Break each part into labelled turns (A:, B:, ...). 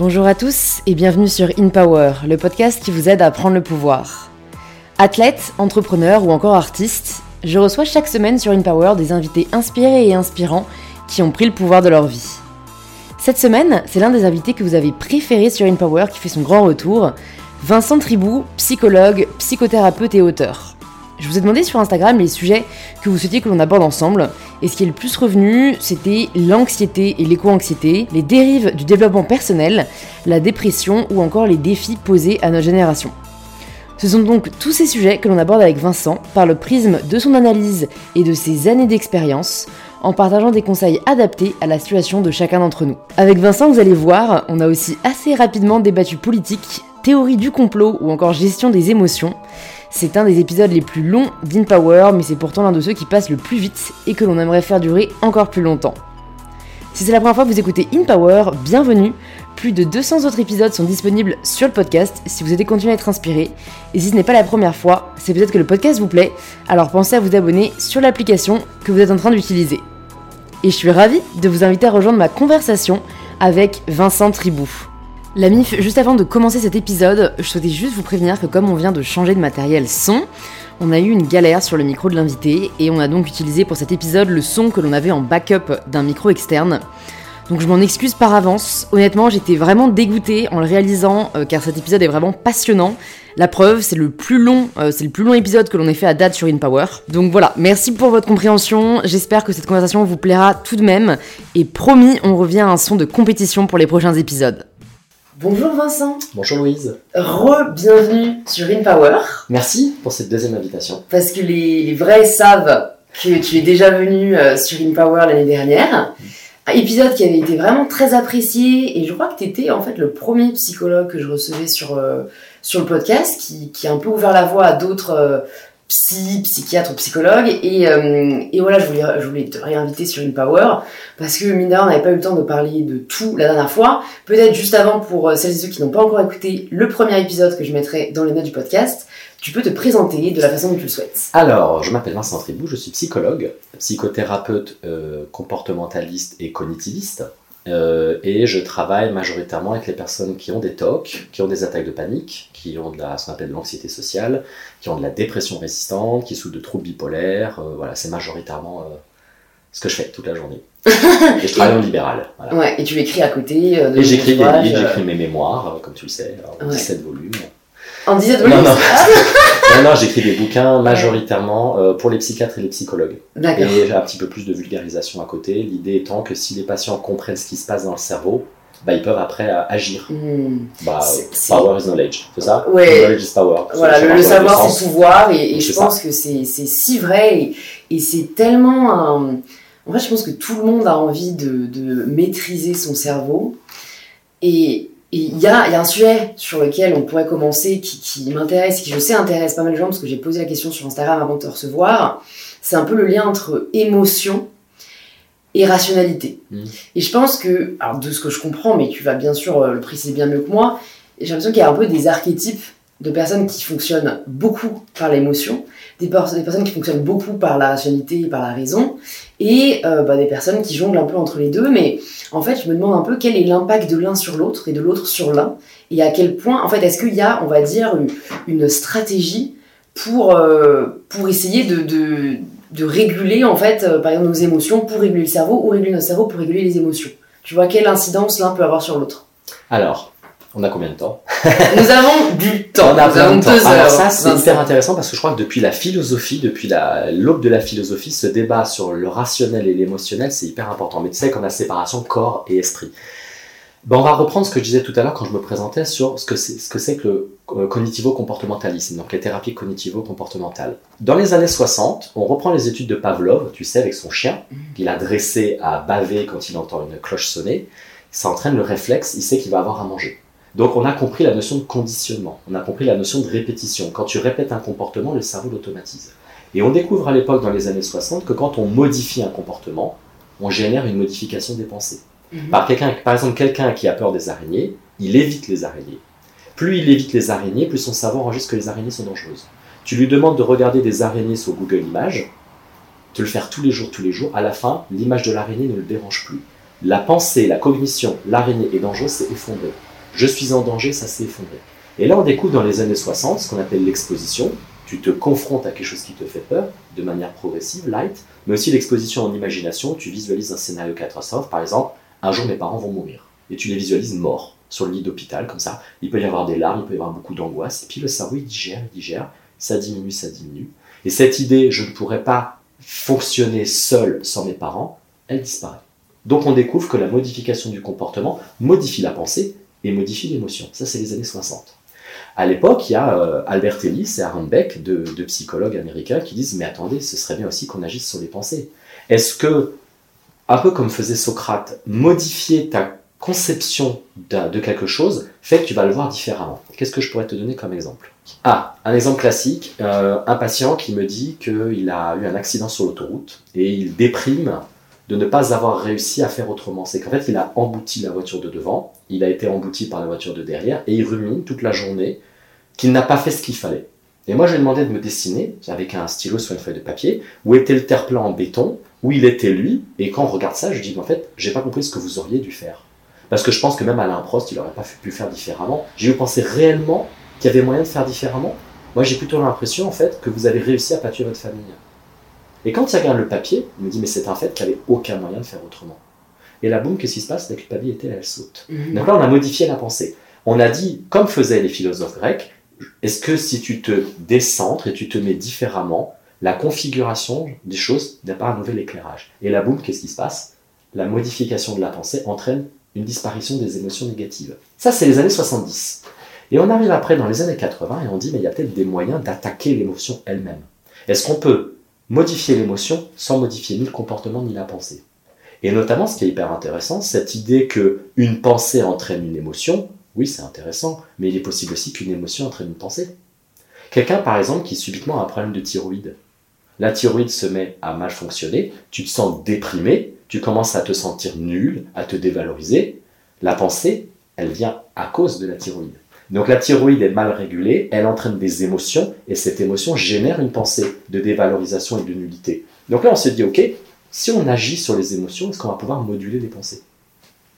A: Bonjour à tous et bienvenue sur In Power, le podcast qui vous aide à prendre le pouvoir. Athlète, entrepreneur ou encore artiste, je reçois chaque semaine sur In Power des invités inspirés et inspirants qui ont pris le pouvoir de leur vie. Cette semaine, c'est l'un des invités que vous avez préféré sur In Power qui fait son grand retour, Vincent Tribou, psychologue, psychothérapeute et auteur. Je vous ai demandé sur Instagram les sujets que vous souhaitiez que l'on aborde ensemble, et ce qui est le plus revenu, c'était l'anxiété et l'éco-anxiété, les dérives du développement personnel, la dépression ou encore les défis posés à notre génération. Ce sont donc tous ces sujets que l'on aborde avec Vincent par le prisme de son analyse et de ses années d'expérience, en partageant des conseils adaptés à la situation de chacun d'entre nous. Avec Vincent, vous allez voir, on a aussi assez rapidement débattu politique, théorie du complot ou encore gestion des émotions. C'est un des épisodes les plus longs d'InPower, mais c'est pourtant l'un de ceux qui passent le plus vite et que l'on aimerait faire durer encore plus longtemps. Si c'est la première fois que vous écoutez InPower, bienvenue. Plus de 200 autres épisodes sont disponibles sur le podcast si vous souhaitez continuer à être inspiré. Et si ce n'est pas la première fois, c'est peut-être que le podcast vous plaît, alors pensez à vous abonner sur l'application que vous êtes en train d'utiliser. Et je suis ravie de vous inviter à rejoindre ma conversation avec Vincent Tribou. La MIF, juste avant de commencer cet épisode, je souhaitais juste vous prévenir que comme on vient de changer de matériel son, on a eu une galère sur le micro de l'invité et on a donc utilisé pour cet épisode le son que l'on avait en backup d'un micro externe. Donc je m'en excuse par avance. Honnêtement, j'étais vraiment dégoûtée en le réalisant euh, car cet épisode est vraiment passionnant. La preuve, c'est le plus long, euh, c'est le plus long épisode que l'on ait fait à date sur InPower. Donc voilà, merci pour votre compréhension. J'espère que cette conversation vous plaira tout de même. Et promis, on revient à un son de compétition pour les prochains épisodes. Bonjour Vincent.
B: Bonjour Louise.
A: Re-bienvenue sur InPower.
B: Merci pour cette deuxième invitation.
A: Parce que les, les vrais savent que tu es déjà venu euh, sur InPower l'année dernière. Un épisode qui avait été vraiment très apprécié et je crois que tu étais en fait le premier psychologue que je recevais sur, euh, sur le podcast qui, qui a un peu ouvert la voie à d'autres euh, psy, psychologues. Et, euh, et voilà, je voulais, je voulais te réinviter sur InPower parce que mine on n'avait pas eu le temps de parler de tout la dernière fois. Peut-être juste avant pour euh, celles et ceux qui n'ont pas encore écouté le premier épisode que je mettrai dans les notes du podcast. Tu peux te présenter de la façon dont tu le souhaites.
B: Alors, je m'appelle Vincent Tribou, je suis psychologue, psychothérapeute euh, comportementaliste et cognitiviste. Euh, et je travaille majoritairement avec les personnes qui ont des TOC, qui ont des attaques de panique, qui ont de la, ce qu'on appelle de l'anxiété sociale, qui ont de la dépression résistante, qui souffrent de troubles bipolaires. Euh, voilà, c'est majoritairement euh, ce que je fais toute la journée. et je travaille en libéral. Voilà.
A: Ouais, et tu écris à côté de
B: Et j'écris des livres, j'écris mes mémoires, comme tu le sais, en
A: Ouais.
B: 17 volumes.
A: En 17
B: Non,
A: volumes
B: non.
A: Ah,
B: Non, non, j'écris des bouquins majoritairement euh, pour les psychiatres et les psychologues.
A: D'accord.
B: Et un petit peu plus de vulgarisation à côté. L'idée étant que si les patients comprennent ce qui se passe dans le cerveau, bah, ils peuvent après euh, agir.
A: Hmm.
B: Bah,
A: c'est-
B: power is knowledge, c'est ça?
A: Ouais.
B: Knowledge is power.
A: Voilà, le, savoir c'est pouvoir et, et je pense que c'est si vrai et, et c'est tellement un... En fait, je pense que tout le monde a envie de, de maîtriser son cerveau et il y a, y a un sujet sur lequel on pourrait commencer qui, qui m'intéresse, qui je sais intéresse pas mal de gens parce que j'ai posé la question sur Instagram avant de te recevoir. C'est un peu le lien entre émotion et rationalité.
B: Mhm.
A: Et je pense que, alors de ce que je comprends, mais tu vas bien sûr euh, le préciser bien mieux que moi, j'ai l'impression qu'il y a un peu des archétypes de personnes qui fonctionnent beaucoup par l'émotion, des personnes qui fonctionnent beaucoup par la rationalité et par la raison, et euh, bah, des personnes qui jonglent un peu entre les deux. Mais en fait, je me demande un peu quel est l'impact de l'un sur l'autre et de l'autre sur l'un, et à quel point, en fait, est-ce qu'il y a, on va dire, une, stratégie pour, euh, pour essayer de, de, de réguler, en fait, euh, par exemple, nos émotions pour réguler le cerveau, ou réguler notre cerveau pour réguler les émotions? Tu vois, quelle incidence l'un peut avoir sur l'autre?
B: Alors, on a combien de temps
A: Nous avons du temps.
B: On a
A: Nous avons
B: de temps.
A: deux
B: Alors
A: heures.
B: ça, c'est hyper intéressant parce que je crois que depuis la philosophie, depuis la- l'aube de la philosophie, ce débat sur le rationnel et l'émotionnel, c'est hyper important. Mais tu sais qu'on a séparation corps et esprit. Ben, on va reprendre ce que je disais tout à l'heure quand je me présentais sur ce que c'est ce que, que le euh, cognitivo-comportementalisme, donc les thérapies cognitivo-comportementales. Dans les années 60, on reprend les études de Pavlov, tu sais, avec son chien, qu'il a dressé à baver quand il entend une cloche sonner. Ça entraîne le réflexe, il sait qu'il va avoir à manger. Donc on a compris la notion de conditionnement, on a compris la notion de répétition. Quand tu répètes un comportement, le cerveau l'automatise. Et on découvre à l'époque, dans les années 60, que quand on modifie un comportement, on génère une modification des pensées.
A: Mhm.
B: Par, par exemple, quelqu'un qui a peur des araignées, il évite les araignées. Plus il évite les araignées, plus son cerveau enregistre que les araignées sont dangereuses. Tu lui demandes de regarder des araignées sur Google Images, de le faire tous les jours, tous les jours, à la fin, l'image de l'araignée ne le dérange plus. La pensée, la cognition, l'araignée est dangereuse, c'est effondré. Je suis en danger, ça s'est effondré. Et là, on découvre dans les années 60 ce qu'on appelle l'exposition. Tu te confrontes à quelque chose qui te fait peur de manière progressive, light, mais aussi l'exposition en imagination. Tu visualises un scénario catastrophe, par exemple, un jour mes parents vont mourir. Et tu les visualises morts sur le lit d'hôpital, comme ça. Il peut y avoir des larmes, il peut y avoir beaucoup d'angoisse. Et puis le cerveau, il digère, il digère. Ça diminue, ça diminue. Et cette idée, je ne pourrais pas fonctionner seul sans mes parents, elle disparaît. Donc on découvre que la modification du comportement modifie la pensée et modifie l'émotion. Ça, c'est les années 60. À l'époque, il y a euh, Albert Ellis et Aaron Beck, deux, psychologues américains, qui disent Mais attendez, ce serait bien aussi qu'on agisse sur les pensées. Est-ce que, un peu comme faisait Socrate, modifier ta conception de quelque chose fait que tu vas le voir différemment? Qu'est-ce que je pourrais te donner comme exemple? Ah, un exemple classique euh, un patient qui me dit qu'il a eu un accident sur l'autoroute et il déprime de ne pas avoir réussi à faire autrement. C'est qu'en fait, il a embouti la voiture de devant, il a été embouti par la voiture de derrière, et il rumine toute la journée qu'il n'a pas fait ce qu'il fallait. Et moi, je lui ai demandé de me dessiner, avec un stylo sur une feuille de papier, où était le terre-plein en béton, où il était lui, et quand on regarde ça, je dis, en fait, j'ai pas compris ce que vous auriez dû faire. Parce que je pense que même Alain Prost, il n'aurait pas pu faire différemment. J'ai eu pensé réellement qu'il y avait moyen de faire différemment? Moi, j'ai plutôt l'impression, en fait, que vous avez réussi à pâturer votre famille. Et quand il regarde le papier, il me dit, mais c'est un fait qu'il n'y avait aucun moyen de faire autrement. Et là, boum, qu'est-ce qui se passe? La culpabilité, elle saute. Mhm. Donc là, on a modifié la pensée. On a dit, comme faisaient les philosophes grecs, est-ce que si tu te décentres et tu te mets différemment, la configuration des choses n'a pas un nouvel éclairage Et là, boum, qu'est-ce qui se passe? La modification de la pensée entraîne une disparition des émotions négatives. Ça, c'est les années 70. Et on arrive après dans les années 80 et on dit, mais il y a peut-être des moyens d'attaquer l'émotion elle-même. Est-ce qu'on peut modifier l'émotion sans modifier ni le comportement ni la pensée. Et notamment, ce qui est hyper intéressant, cette idée que une pensée entraîne une émotion, oui, c'est intéressant, mais il est possible aussi qu'une émotion entraîne une pensée. Quelqu'un, par exemple, qui subitement a un problème de thyroïde. La thyroïde se met à mal fonctionner, tu te sens déprimé, tu commences à te sentir nul, à te dévaloriser. La pensée, elle vient à cause de la thyroïde. Donc la thyroïde est mal régulée, elle entraîne des émotions, et cette émotion génère une pensée de dévalorisation et de nullité. Donc là, on se dit, ok, si on agit sur les émotions, est-ce qu'on va pouvoir moduler les pensées?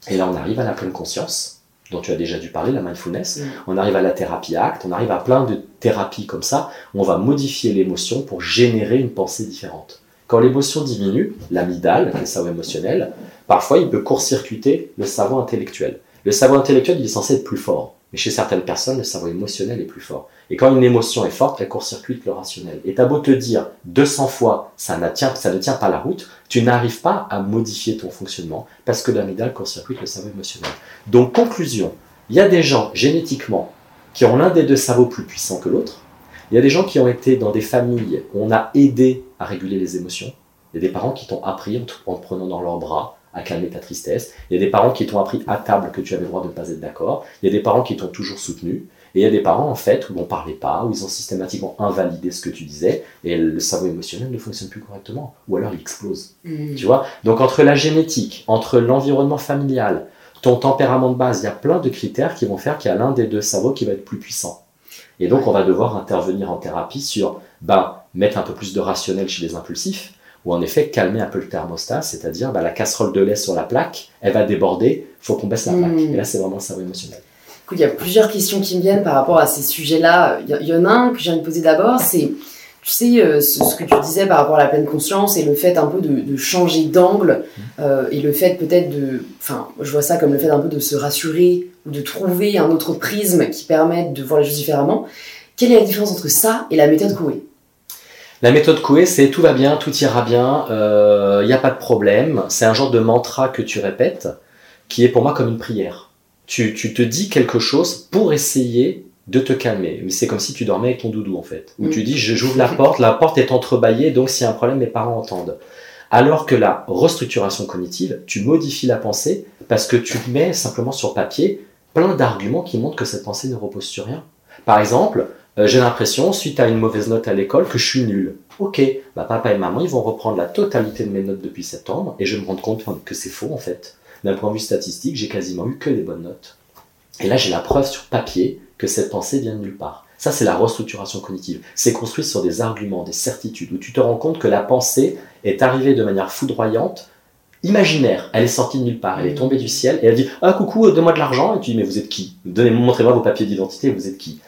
B: Et là, on arrive à la pleine conscience, dont tu as déjà dû parler, la mindfulness. Mm. On arrive à la thérapie acte, on arrive à plein de thérapies comme ça, où on va modifier l'émotion pour générer une pensée différente. Quand l'émotion diminue, l'amygdale, le cerveau émotionnel, parfois il peut court-circuiter le cerveau intellectuel. Le cerveau intellectuel, il est censé être plus fort. Mais chez certaines personnes, le cerveau émotionnel est plus fort. Et quand une émotion est forte, elle court-circuite le rationnel. Et t'as beau te dire 200 fois, ça, ça ne tient pas la route, tu n'arrives pas à modifier ton fonctionnement parce que l'amygdale court-circuite le cerveau émotionnel. Donc, conclusion, il y a des gens génétiquement qui ont l'un des deux cerveaux plus puissants que l'autre. Il y a des gens qui ont été dans des familles où on a aidé à réguler les émotions. Il y a des parents qui t'ont appris en te prenant dans leurs bras, à calmer ta tristesse. Il y a des parents qui t'ont appris à table que tu avais le droit de ne pas être d'accord. Il y a des parents qui t'ont toujours soutenu. Et il y a des parents, en fait, où on ne parlait pas, où ils ont systématiquement invalidé ce que tu disais, et le cerveau émotionnel ne fonctionne plus correctement, ou alors il explose. Mm. Tu vois? Donc entre la génétique, entre l'environnement familial, ton tempérament de base, il y a plein de critères qui vont faire qu'il y a l'un des deux cerveaux qui va être plus puissant. Et donc on va devoir intervenir en thérapie sur, ben, mettre un peu plus de rationnel chez les impulsifs, ou en effet calmer un peu le thermostat, c'est-à-dire bah, la casserole de lait sur la plaque, elle va déborder, faut qu'on baisse la plaque. Hmm. Et là, c'est vraiment le cerveau émotionnel.
A: il y a plusieurs questions qui me viennent par rapport à ces sujets-là. Il y en a un que j'ai envie de poser d'abord, c'est, tu sais, euh, ce, que tu disais par rapport à la pleine conscience et le fait un peu de, changer d'angle hmm. euh, et le fait peut-être de, enfin, je vois ça comme le fait un peu de se rassurer ou de trouver un autre prisme qui permette de voir les choses différemment. Quelle est la différence entre ça et la méthode Coué
B: la méthode Coué, c'est tout va bien, tout ira bien, il euh, n'y a pas de problème. C'est un genre de mantra que tu répètes, qui est pour moi comme une prière. Tu, te dis quelque chose pour essayer de te calmer. Mais c'est comme si tu dormais avec ton doudou en fait. Où tu mm. dis j'ouvre la porte, la porte est entrebâillée, donc s'il y a un problème, mes parents entendent. Alors que la restructuration cognitive, tu modifies la pensée parce que tu mets simplement sur papier plein d'arguments qui montrent que cette pensée ne repose sur rien. Par exemple, euh, j'ai l'impression, suite à une mauvaise note à l'école, que je suis nul. Ok, bah papa et maman, ils vont reprendre la totalité de mes notes depuis septembre, et je me rends compte que c'est faux en fait. D'un point de vue statistique, j'ai quasiment eu que des bonnes notes. Et là, j'ai la preuve sur papier que cette pensée vient de nulle part. Ça, c'est la restructuration cognitive. C'est construit sur des arguments, des certitudes, où tu te rends compte que la pensée est arrivée de manière foudroyante imaginaire. Elle est sortie de nulle part, elle est tombée du ciel et elle dit Ah, coucou, donne-moi de l'argent. Et tu dis Mais vous êtes qui? Donnez, Montrez-moi vos papiers d'identité, vous êtes qui?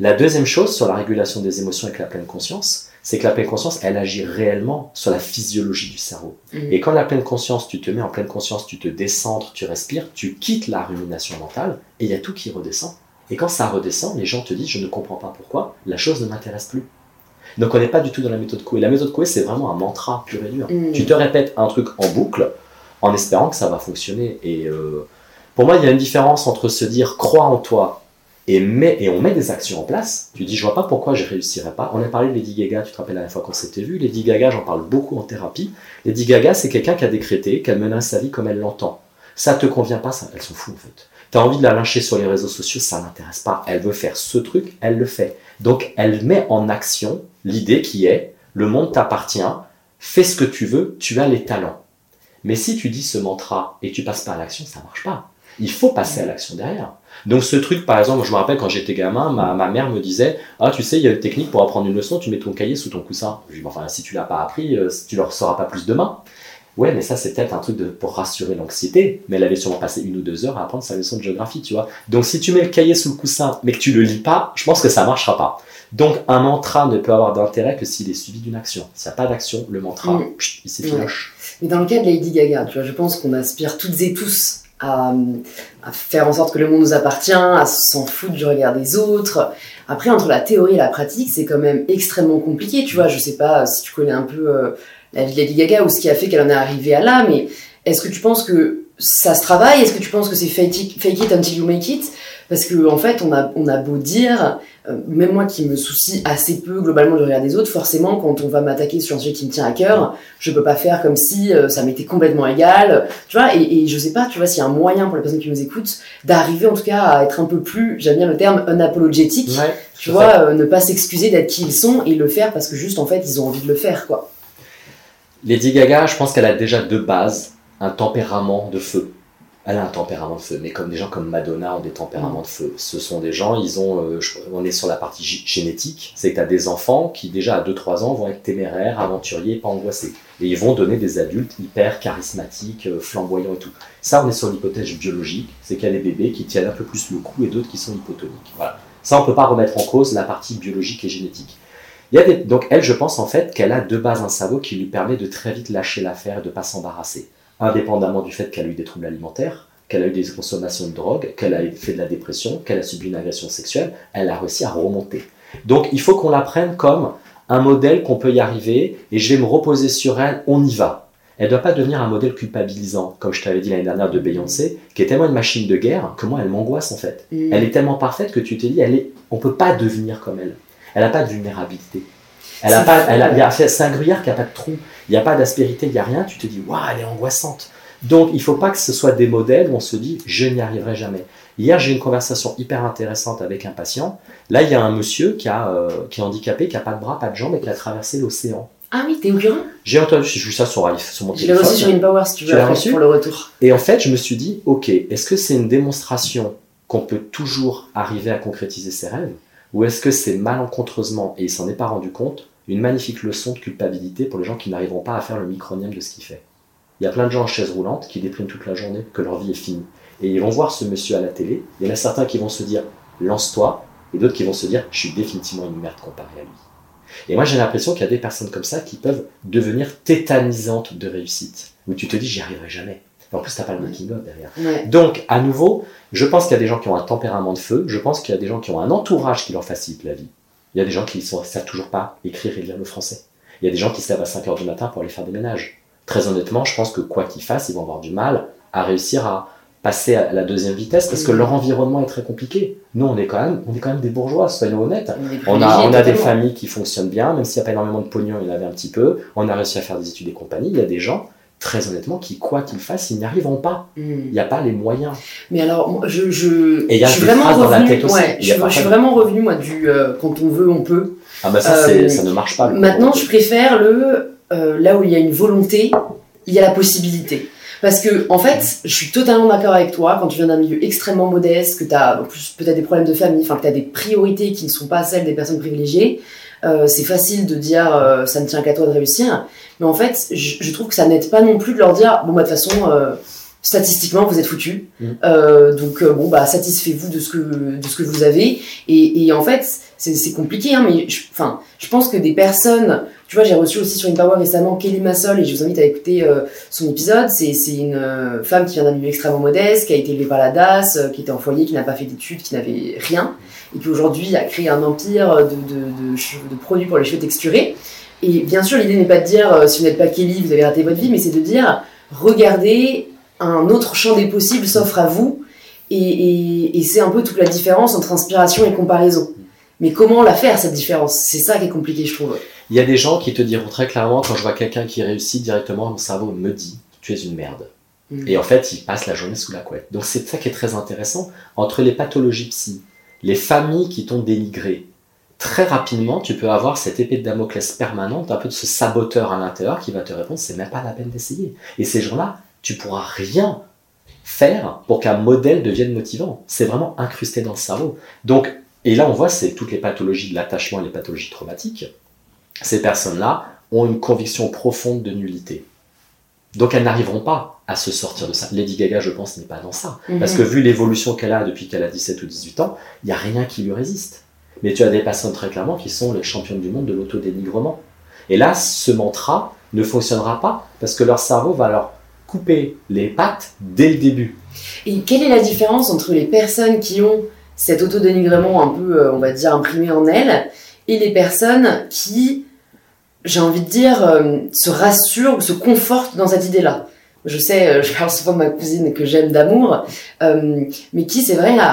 B: La deuxième chose sur la régulation des émotions avec la pleine conscience, c'est que la pleine conscience, elle agit réellement sur la physiologie du cerveau.
A: Mm.
B: Et quand la pleine conscience, tu te mets en pleine conscience, tu te décentres, tu respires, tu quittes la rumination mentale et il y a tout qui redescend. Et quand ça redescend, les gens te disent Je ne comprends pas pourquoi, la chose ne m'intéresse plus. Donc on n'est pas du tout dans la méthode Coué. La méthode Coué, c'est vraiment un mantra pur et dur.
A: Mm.
B: Tu te répètes un truc en boucle en espérant que ça va fonctionner. Et euh, pour moi, il y a une différence entre se dire crois en toi et, on met des actions en place. Tu dis je vois pas pourquoi je réussirais pas. On a parlé de Lady Gaga, tu te rappelles la dernière fois qu'on s'était vu. Lady Gaga, j'en parle beaucoup en thérapie. Lady Gaga, c'est quelqu'un qui a décrété qu'elle menace sa vie comme elle l'entend. Ça te convient pas, ça, elle s'en fout en fait. T'as envie de la lyncher sur les réseaux sociaux, ça l'intéresse pas. Elle veut faire ce truc, elle le fait. Donc elle met en action l'idée qui est le monde t'appartient, fais ce que tu veux, tu as les talents. Mais si tu dis ce mantra et tu passes pas à l'action, ça marche pas. Il faut passer à l'action derrière. Donc ce truc, par exemple, je me rappelle quand j'étais gamin, ma, ma mère me disait Ah, tu sais, il y a une technique pour apprendre une leçon, tu mets ton cahier sous ton coussin. Je dis, Enfin, si tu l'as pas appris, euh, tu ne le sauras pas plus demain. Ouais, mais ça, c'est peut-être un truc de, pour rassurer l'anxiété. Mais elle avait sûrement passé une ou deux heures à apprendre sa leçon de géographie, tu vois. Donc si tu mets le cahier sous le coussin, mais que tu le lis pas, je pense que ça marchera pas. Donc un mantra ne peut avoir d'intérêt que s'il est suivi d'une action. S'il n'y a pas d'action, le mantra,
A: Mm.
B: pchit, il s'effiloche.
A: Mais dans le cas de Lady Gaga, tu vois, je pense qu'on aspire toutes et tous à, à faire en sorte que le monde nous appartient, à s'en foutre du regard des autres. Après, entre la théorie et la pratique, c'est quand même extrêmement compliqué. Tu vois, je sais pas si tu connais un peu euh, la vie de Lady Gaga ou ce qui a fait qu'elle en est arrivée à là, mais est-ce que tu penses que ça se travaille? Est-ce que tu penses que c'est fake it, fake it until you make it? Parce que en fait, on a, on a beau dire, euh, même moi qui me soucie assez peu globalement du regard des autres, forcément, quand on va m'attaquer sur un sujet qui me tient à cœur, je peux pas faire comme si euh, ça m'était complètement égal, tu vois, et, et je sais pas, tu vois, s'il y a un moyen pour les personnes qui nous écoutent d'arriver en tout cas à être un peu plus, j'aime bien le terme, unapologétique,
B: Ouais,
A: tu vois, euh, ne pas s'excuser d'être qui ils sont et le faire parce que juste en fait ils ont envie de le faire, quoi.
B: Lady Gaga, je pense qu'elle a déjà de base un tempérament de feu. Elle a un tempérament de feu, mais comme des gens comme Madonna ont des tempéraments de feu. Ce sont des gens, ils ont, euh, on est sur la partie gé- génétique, c'est que tu as des enfants qui déjà à 2-3 ans vont être téméraires, aventuriers, pas angoissés. Et ils vont donner des adultes hyper charismatiques, euh, flamboyants et tout. Ça, on est sur l'hypothèse biologique, c'est qu'il y a des bébés qui tiennent un peu plus le coup et d'autres qui sont hypotoniques. Voilà. Ça, on peut pas remettre en cause la partie biologique et génétique. Il y a. Donc elle, je pense en fait qu'elle a de base un cerveau qui lui permet de très vite lâcher l'affaire et de pas s'embarrasser. Indépendamment du fait qu'elle a eu des troubles alimentaires, qu'elle a eu des consommations de drogue, qu'elle a fait de la dépression, qu'elle a subi une agression sexuelle, elle a réussi à remonter. Donc il faut qu'on la prenne comme un modèle qu'on peut y arriver et je vais me reposer sur elle, on y va. Elle ne doit pas devenir un modèle culpabilisant, comme je t'avais dit l'année dernière de Beyoncé, qui est tellement une machine de guerre que moi elle m'angoisse en fait. Elle est tellement parfaite que tu te dis, elle est, on peut pas devenir comme elle. Elle n'a pas de vulnérabilité. Elle a pas, elle a- c'est un gruyère qui n'a pas de trou. Il n'y a pas d'aspérité, il n'y a rien. Tu te dis, waouh, elle est angoissante. Donc, il ne faut pas que ce soit des modèles où on se dit, je n'y arriverai jamais. Hier, j'ai eu une conversation hyper intéressante avec un patient. Là, il y a un monsieur qui, a, euh, qui est handicapé, qui n'a pas de bras, pas de jambes et qui a traversé l'océan.
A: Ah oui, t'es au courant
B: J'ai entendu, j'ai vu ça sur, sur mon
A: Je l'ai
B: téléphone.
A: reçu sur InPower si tu veux après,
B: reçu?
A: pour le retour.
B: Et en fait, je me suis dit, ok, est-ce que c'est une démonstration qu'on peut toujours arriver à concrétiser ses rêves? Ou est-ce que c'est malencontreusement, et il s'en est pas rendu compte, une magnifique leçon de culpabilité pour les gens qui n'arriveront pas à faire le micronième de ce qu'il fait Il y a plein de gens en chaise roulante qui dépriment toute la journée, que leur vie est finie. Et ils vont voir ce monsieur à la télé, il y en a certains qui vont se dire, lance-toi, et d'autres qui vont se dire, je suis définitivement une merde comparé à lui. Et moi, j'ai l'impression qu'il y a des personnes comme ça qui peuvent devenir tétanisantes de réussite, où tu te dis, j'y arriverai jamais. En plus, t'as pas le making-of derrière.
A: Ouais.
B: Donc, à nouveau, je pense qu'il y a des gens qui ont un tempérament de feu, je pense qu'il y a des gens qui ont un entourage qui leur facilite la vie. Il y a des gens qui ne savent toujours pas écrire et lire le français. Il y a des gens qui se lèvent à 5 heures du matin pour aller faire des ménages. Très honnêtement, je pense que quoi qu'ils fassent, ils vont avoir du mal à réussir à passer à la deuxième vitesse parce que leur environnement est très compliqué. Nous, on est quand même, on est quand même des bourgeois, soyons honnêtes.
A: On
B: a, on a des familles qui fonctionnent bien, même s'il n'y a pas énormément de pognon, il y en avait un petit peu. On a réussi à faire des études et compagnie. Il y a des gens, très honnêtement, qui, quoi qu'ils fassent, ils n'y arriveront pas.
A: Hmm.
B: Il n'y a pas les moyens.
A: Mais alors, je, je,
B: Et y a
A: je suis vraiment
B: phrases dans la
A: revenue,
B: tête aussi.
A: ouais, je, je suis vraiment revenue moi du euh, quand on veut, on peut.
B: Ah bah ça,
A: Euh,
B: ça ne marche pas.
A: Maintenant, je préfère le euh, là où il y a une volonté, il y a la possibilité. Parce que, en fait, je suis totalement d'accord avec toi, quand tu viens d'un milieu extrêmement modeste, que tu as en plus peut-être des problèmes de famille, enfin que tu as des priorités qui ne sont pas celles des personnes privilégiées, euh, c'est facile de dire euh, ça ne tient qu'à toi de réussir, mais en fait, je, je trouve que ça n'aide pas non plus de leur dire bon, bah, de toute façon, euh, statistiquement, vous êtes foutus,
B: Mm.
A: Euh, donc bon, bah, satisfez-vous de ce que, de ce que vous avez, et, et en fait, c'est compliqué, hein, mais je, enfin, je pense que des personnes, tu vois, j'ai reçu aussi sur InPower récemment Kelly Massol, et je vous invite à écouter euh, son épisode, c'est c'est une euh, femme qui vient d'un milieu extrêmement modeste, qui a été élevée par la DAS, euh, qui était en foyer, qui n'a pas fait d'études, qui n'avait rien, et qui aujourd'hui a créé un empire de, de, de, cheveux- de produits pour les cheveux texturés. Et bien sûr, l'idée n'est pas de dire euh, si vous n'êtes pas Kelly, vous avez raté votre vie, mais c'est de dire regardez, un autre champ des possibles s'offre à vous, et, et, et c'est un peu toute la différence entre inspiration et comparaison. Mais comment la faire cette différence? C'est ça qui est compliqué, je trouve.
B: Il y a des gens qui te diront très clairement, quand je vois quelqu'un qui réussit directement, mon cerveau me dit Tu es une merde.
A: Mm.
B: Et en fait, il passe la journée sous la couette. Donc c'est ça qui est très intéressant. Entre les pathologies psy, les familles qui t'ont dénigré, très rapidement, tu peux avoir cette épée de Damoclès permanente, un peu de ce saboteur à l'intérieur qui va te répondre c'est même pas la peine d'essayer. Et ces gens-là, tu pourras rien faire pour qu'un modèle devienne motivant. C'est vraiment incrusté dans le cerveau. Donc, et là, on voit, c'est toutes les pathologies de l'attachement et les pathologies traumatiques. Ces personnes-là ont une conviction profonde de nullité. Donc, elles n'arriveront pas à se sortir de ça. Lady Gaga, je pense, n'est pas dans ça. Parce que vu l'évolution qu'elle a depuis qu'elle a 17 ou 18 ans, il n'y a rien qui lui résiste. Mais tu as des personnes très clairement qui sont les championnes du monde de l'autodénigrement. Et là, ce mantra ne fonctionnera pas parce que leur cerveau va leur couper les pattes dès le début.
A: Et quelle est la différence entre les personnes qui ont cet autodénigrement un peu, euh, on va dire, imprimé en elles, et les personnes qui, j'ai envie de dire, euh, se rassurent ou se confortent dans cette idée-là? Je sais, euh, je parle souvent de ma cousine que j'aime d'amour, euh, mais qui, c'est vrai, a,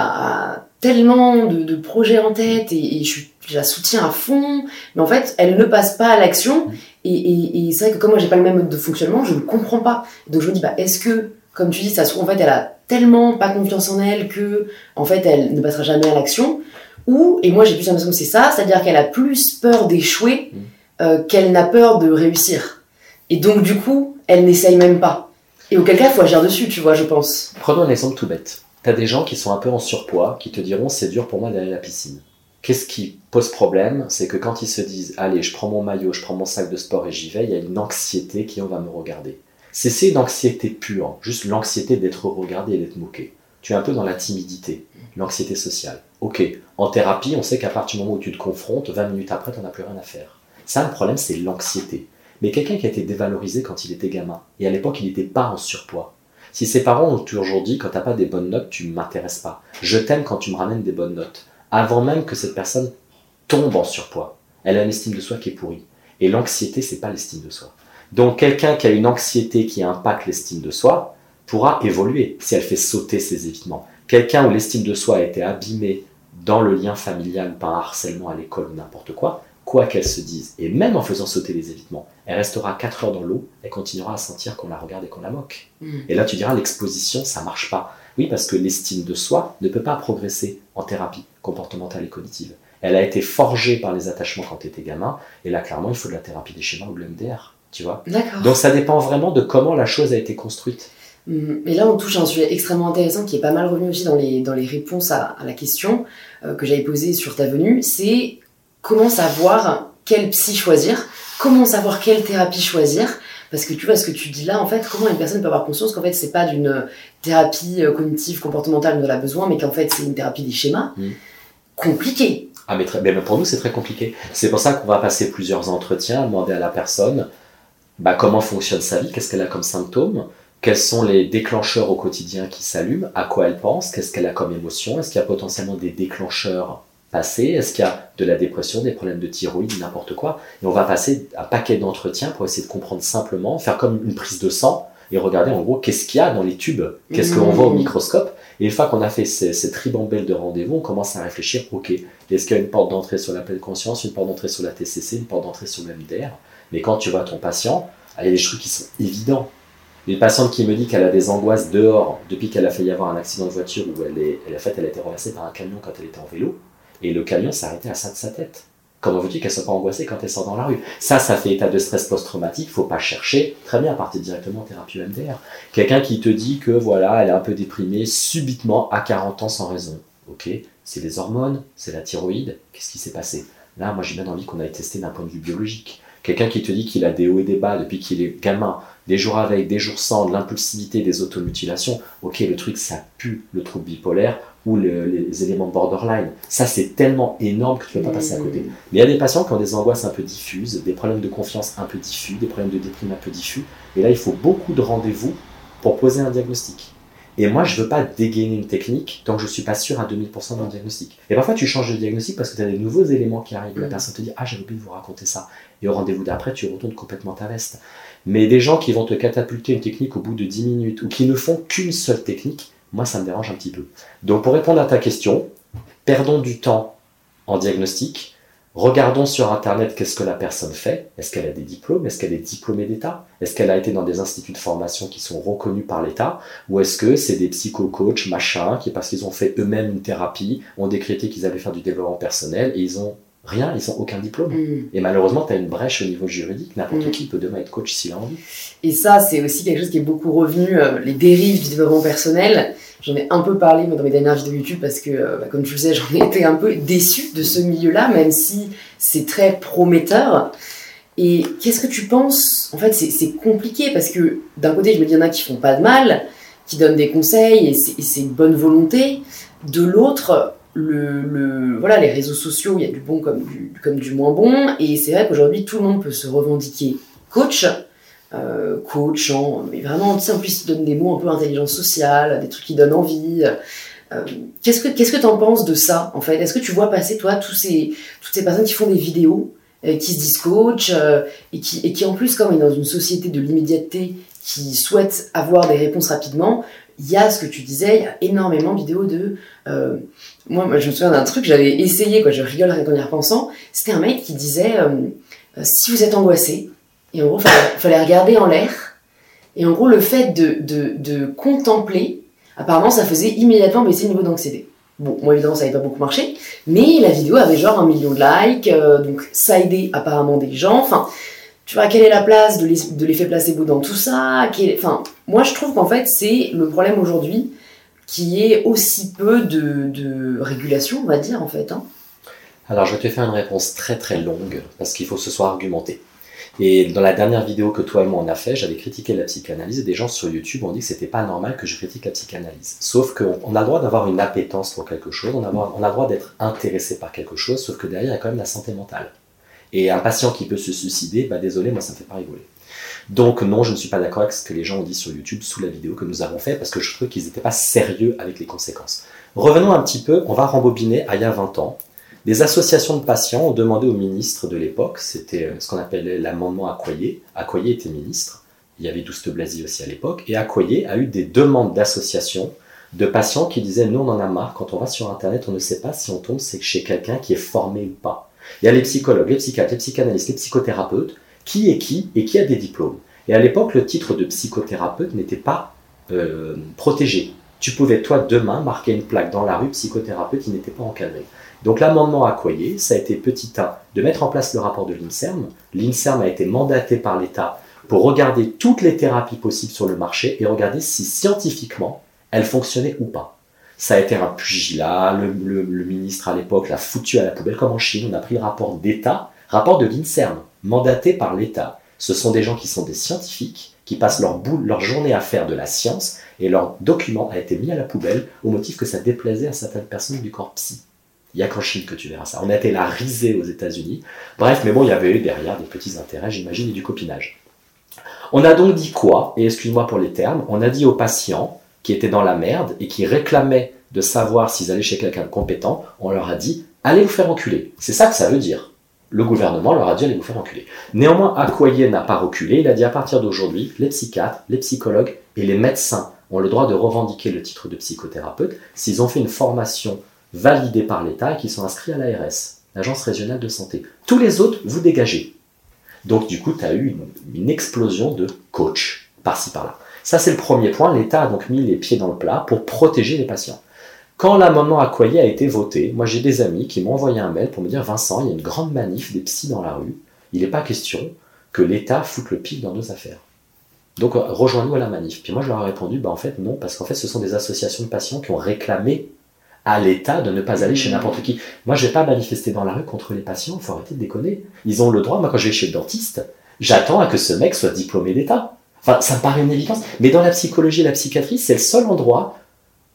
A: a tellement de, de projets en tête et, et je, la soutiens à fond, mais en fait, elle ne passe pas à l'action. Et, et- et c'est vrai que comme moi, j'ai pas le même mode de fonctionnement, je ne comprends pas. Donc je me dis, bah, est-ce que, comme tu dis, ça se trouve, en fait, elle a tellement pas confiance en elle que, en fait, elle ne passera jamais à l'action. Ou, et moi j'ai plus l'impression que c'est ça, c'est-à-dire qu'elle a plus peur d'échouer
B: Mm.
A: euh, qu'elle n'a peur de réussir. Et donc du coup, elle n'essaye même pas. Et auquel cas, il faut agir dessus, tu vois, je pense.
B: Prenons un exemple tout bête. Tu as des gens qui sont un peu en surpoids, qui te diront c'est dur pour moi d'aller à la piscine. Qu'est-ce qui pose problème C'est que quand ils se disent allez, je prends mon maillot, je prends mon sac de sport et j'y vais, il y a une anxiété qui va me regarder. C'est une anxiété pure, juste l'anxiété d'être regardé et d'être moqué. Tu es un peu dans la timidité, l'anxiété sociale. Ok, en thérapie, on sait qu'à partir du moment où tu te confrontes, 20 minutes après, tu n'as plus rien à faire. Ça, le problème, c'est l'anxiété. Mais quelqu'un qui a été dévalorisé quand il était gamin, et à l'époque, il n'était pas en surpoids, si ses parents ont toujours dit quand t'as pas des bonnes notes, tu m'intéresses pas. Je t'aime quand tu me ramènes des bonnes notes. Avant même que cette personne tombe en surpoids, elle a une estime de soi qui est pourrie. Et l'anxiété, c'est pas l'estime de soi. Donc quelqu'un qui a une anxiété qui impacte l'estime de soi pourra évoluer si elle fait sauter ses évitements. Quelqu'un où l'estime de soi a été abîmée dans le lien familial par un harcèlement à l'école ou n'importe quoi, quoi qu'elle se dise, et même en faisant sauter les évitements, elle restera 4 heures dans l'eau, elle continuera à sentir qu'on la regarde et qu'on la moque.
A: Mm.
B: Et là, tu diras, l'exposition, ça marche pas. Oui, parce que l'estime de soi ne peut pas progresser en thérapie comportementale et cognitive. Elle a été forgée par les attachements quand tu étais gamin, et là, clairement, il faut de la thérapie des schémas ou de l'MDR, tu vois.
A: D'accord.
B: Donc ça dépend vraiment de comment la chose a été construite.
A: Hum, Et là, on touche à un sujet extrêmement intéressant qui est pas mal revenu aussi dans les, dans les réponses à, à la question euh, que j'avais posée sur ta venue. C'est comment savoir quel psy choisir, comment savoir quelle thérapie choisir? Parce que tu vois ce que tu dis là, en fait, comment une personne peut avoir conscience qu'en fait, c'est pas d'une euh, thérapie euh, cognitive, comportementale dont elle a besoin, mais qu'en fait, c'est une thérapie des schémas?
B: Mm.
A: Compliqué.
B: Ah, mais, très- mais pour nous, c'est très compliqué. C'est pour ça qu'on va passer plusieurs entretiens, demander à la personne bah, comment fonctionne sa vie, qu'est-ce qu'elle a comme symptômes, quels sont les déclencheurs au quotidien qui s'allument, à quoi elle pense, qu'est-ce qu'elle a comme émotion, est-ce qu'il y a potentiellement des déclencheurs est-ce qu'il y a de la dépression, des problèmes de thyroïde, n'importe quoi. Et on va passer un paquet d'entretiens pour essayer de comprendre simplement, faire comme une prise de sang et regarder en gros qu'est-ce qu'il y a dans les tubes, qu'est-ce qu'on voit au
A: Mmh.
B: microscope. Et une fois qu'on a fait ces- cette ribambelle de rendez-vous, on commence à réfléchir, ok, est-ce qu'il y a une porte d'entrée sur la pleine conscience, une porte d'entrée sur la TCC, une porte d'entrée sur le MDR Mais quand tu vois ton patient, ah, il y a des trucs qui sont évidents. Une patiente qui me dit qu'elle a des angoisses dehors depuis qu'elle a failli avoir un accident de voiture où elle, est, elle, fait, elle a été renversée par un camion quand elle était en vélo, et le camion s'est arrêté à ça de sa tête. Comment veux-tu qu'elle soit pas angoissée quand elle sort dans la rue? Ça, ça fait état de stress post-traumatique, faut pas chercher. Très bien, partir directement en thérapie MDR. Quelqu'un qui te dit que voilà, elle est un peu déprimée subitement à 40 ans sans raison. Ok, c'est les hormones, c'est la thyroïde, qu'est-ce qui s'est passé? Là, moi, j'ai bien envie qu'on aille tester d'un point de vue biologique. Quelqu'un qui te dit qu'il a des hauts et des bas depuis qu'il est gamin, des jours avec, des jours sans, de l'impulsivité, des automutilations. Ok, le truc, ça pue le trouble bipolaire ou les éléments borderline. Ça, c'est tellement énorme que tu ne peux pas passer à côté. Mmh. Mais il y a des patients qui ont des angoisses un peu diffuses, des problèmes de confiance un peu diffus, des problèmes de déprime un peu diffus. Et là, il faut beaucoup de rendez-vous pour poser un diagnostic. Et moi, je ne veux pas dégainer une technique tant que je ne suis pas sûr à 2000% d'un diagnostic. Et parfois, tu changes de diagnostic parce que tu as des nouveaux éléments qui arrivent. La mmh. personne te dit Ah, j'ai oublié de vous raconter ça. Et au rendez-vous d'après, tu retournes complètement ta veste. Mais des gens qui vont te catapulter une technique au bout de 10 minutes ou qui ne font qu'une seule technique, moi, ça me dérange un petit peu. Donc, pour répondre à ta question, perdons du temps en diagnostic. Regardons sur Internet qu'est-ce que la personne fait. Est-ce qu'elle a des diplômes? Est-ce qu'elle est diplômée d'État? Est-ce qu'elle a été dans des instituts de formation qui sont reconnus par l'État? Ou est-ce que c'est des psycho-coachs, machin, qui parce qu'ils ont fait eux-mêmes une thérapie, ont décrété qu'ils allaient faire du développement personnel et ils ont rien, ils n'ont aucun diplôme. Mm. Et malheureusement, tu as une brèche au niveau juridique. N'importe mm. qui peut demain être coach s'il a envie.
A: Et ça, c'est aussi quelque chose qui est beaucoup revenu, euh, les dérives du développement personnel. J'en ai un peu parlé dans mes dernières vidéos YouTube parce que, euh, bah, comme tu le sais, j'en ai été un peu déçu de ce milieu-là, même si c'est très prometteur. Et qu'est-ce que tu penses? En fait, c'est compliqué parce que d'un côté, je me dis, il y en a qui font pas de mal, qui donnent des conseils et c'est une bonne volonté. De l'autre, le, voilà, les réseaux sociaux, il y a du bon comme du, comme du moins bon. Et c'est vrai qu'aujourd'hui, tout le monde peut se revendiquer coach, euh, coach, mais vraiment, en plus, il donne des mots un peu intelligence sociale, des trucs qui donnent envie. Euh, qu'est-ce que qu'est-ce que t'en penses de ça en fait? Est-ce que tu vois passer toi tous ces toutes ces personnes qui font des vidéos, euh, qui se disent coach et qui et qui en plus comme on est dans une société de l'immédiateté, qui souhaitent avoir des réponses rapidement, il y a ce que tu disais, il y a énormément de vidéos de. Euh, moi, je me souviens d'un truc, j'avais essayé, quoi, je rigole en y repensant. C'était un mec qui disait euh, euh, si vous êtes angoissé, et en gros, il fallait, regarder en l'air, et en gros, le fait de, de, de, contempler, apparemment, ça faisait immédiatement baisser le niveau d'anxiété. Bon, moi évidemment, ça n'avait pas beaucoup marché, mais la vidéo avait genre un million de likes, donc ça aidait apparemment des gens. Enfin, tu vois, quelle est la place de l'effet placebo dans tout ça? Enfin, moi je trouve qu'en fait c'est le problème aujourd'hui qui est aussi peu de, régulation, on va dire en fait. Hein.
B: Alors je vais te faire une réponse très très longue parce qu'il faut ce soit argumenté. Et dans la dernière vidéo que toi et moi on a fait, j'avais critiqué la psychanalyse et des gens sur YouTube ont dit que c'était pas normal que je critique la psychanalyse. Sauf qu'on a le droit d'avoir une appétence pour quelque chose, on a le droit d'être intéressé par quelque chose, sauf que derrière il y a quand même la santé mentale. Et un patient qui peut se suicider, bah désolé, moi ça me fait pas rigoler. Donc non, je ne suis pas d'accord avec ce que les gens ont dit sur YouTube sous la vidéo que nous avons fait parce que je trouve qu'ils n'étaient pas sérieux avec les conséquences. Revenons un petit peu, on va rembobiner à il y a 20 ans. Des associations de patients ont demandé au ministre de l'époque, c'était euh, ce qu'on appelait l'amendement Accoyer. Accoyer était ministre, il y avait Douste Blazy aussi à l'époque, et Accoyer a eu des demandes d'associations de patients qui disaient nous on en a marre, quand on va sur internet on ne sait pas si on tombe chez quelqu'un qui est formé ou pas. Il y a les psychologues, les psychiatres, les psychanalystes, les psychothérapeutes, qui est qui et qui a des diplômes? Et à l'époque, le titre de psychothérapeute n'était pas euh, protégé. Tu pouvais, toi, demain, marquer une plaque dans la rue psychothérapeute qui n'était pas encadré. Donc l'amendement Accoyer, ça a été petit A, de mettre en place le rapport de l'INSERM. L'INSERM a été mandaté par l'État pour regarder toutes les thérapies possibles sur le marché et regarder si scientifiquement elles fonctionnaient ou pas. Ça a été un pugilat, le, ministre à l'époque l'a foutu à la poubelle, comme en Chine, on a pris le rapport d'État, rapport de l'INSERM, mandaté par l'État. Ce sont des gens qui sont des scientifiques, qui passent leur, leur journée à faire de la science, et leur document a été mis à la poubelle au motif que ça déplaisait à certaines personnes du corps psy. Il n'y a qu'en Chine que tu verras ça. On a été la risée aux États-Unis. Bref, mais bon, il y avait eu derrière des petits intérêts, j'imagine, et du copinage. On a donc dit quoi Et excuse-moi pour les termes, on a dit aux patients, qui étaient dans la merde et qui réclamaient de savoir s'ils allaient chez quelqu'un de compétent, on leur a dit allez vous faire enculer. C'est ça que ça veut dire. Le gouvernement leur a dit allez vous faire enculer. Néanmoins, Accoyer n'a pas reculé. Il a dit à partir d'aujourd'hui, les psychiatres, les psychologues et les médecins ont le droit de revendiquer le titre de psychothérapeute s'ils ont fait une formation validée par l'État et qu'ils sont inscrits à l'ARS, l'Agence régionale de santé. Tous les autres, vous dégagez. Donc du coup, tu as eu une, une explosion de coach par-ci par-là. Ça, c'est le premier point. L'État a donc mis les pieds dans le plat pour protéger les patients. Quand l'amendement Accoyer a été voté, moi j'ai des amis qui m'ont envoyé un mail pour me dire Vincent, il y a une grande manif des psys dans la rue. Il n'est pas question que l'État foute le pic dans nos affaires. Donc rejoins-nous à la manif. Puis moi je leur ai répondu bah en fait non, parce qu'en fait ce sont des associations de patients qui ont réclamé à l'État de ne pas aller chez n'importe qui. Moi, je vais pas manifester dans la rue contre les patients, il faut arrêter de déconner. Ils ont le droit, moi quand je vais chez le dentiste, j'attends à que ce mec soit diplômé d'État. Enfin, ça me paraît une évidence. Mais dans la psychologie et la psychiatrie, c'est le seul endroit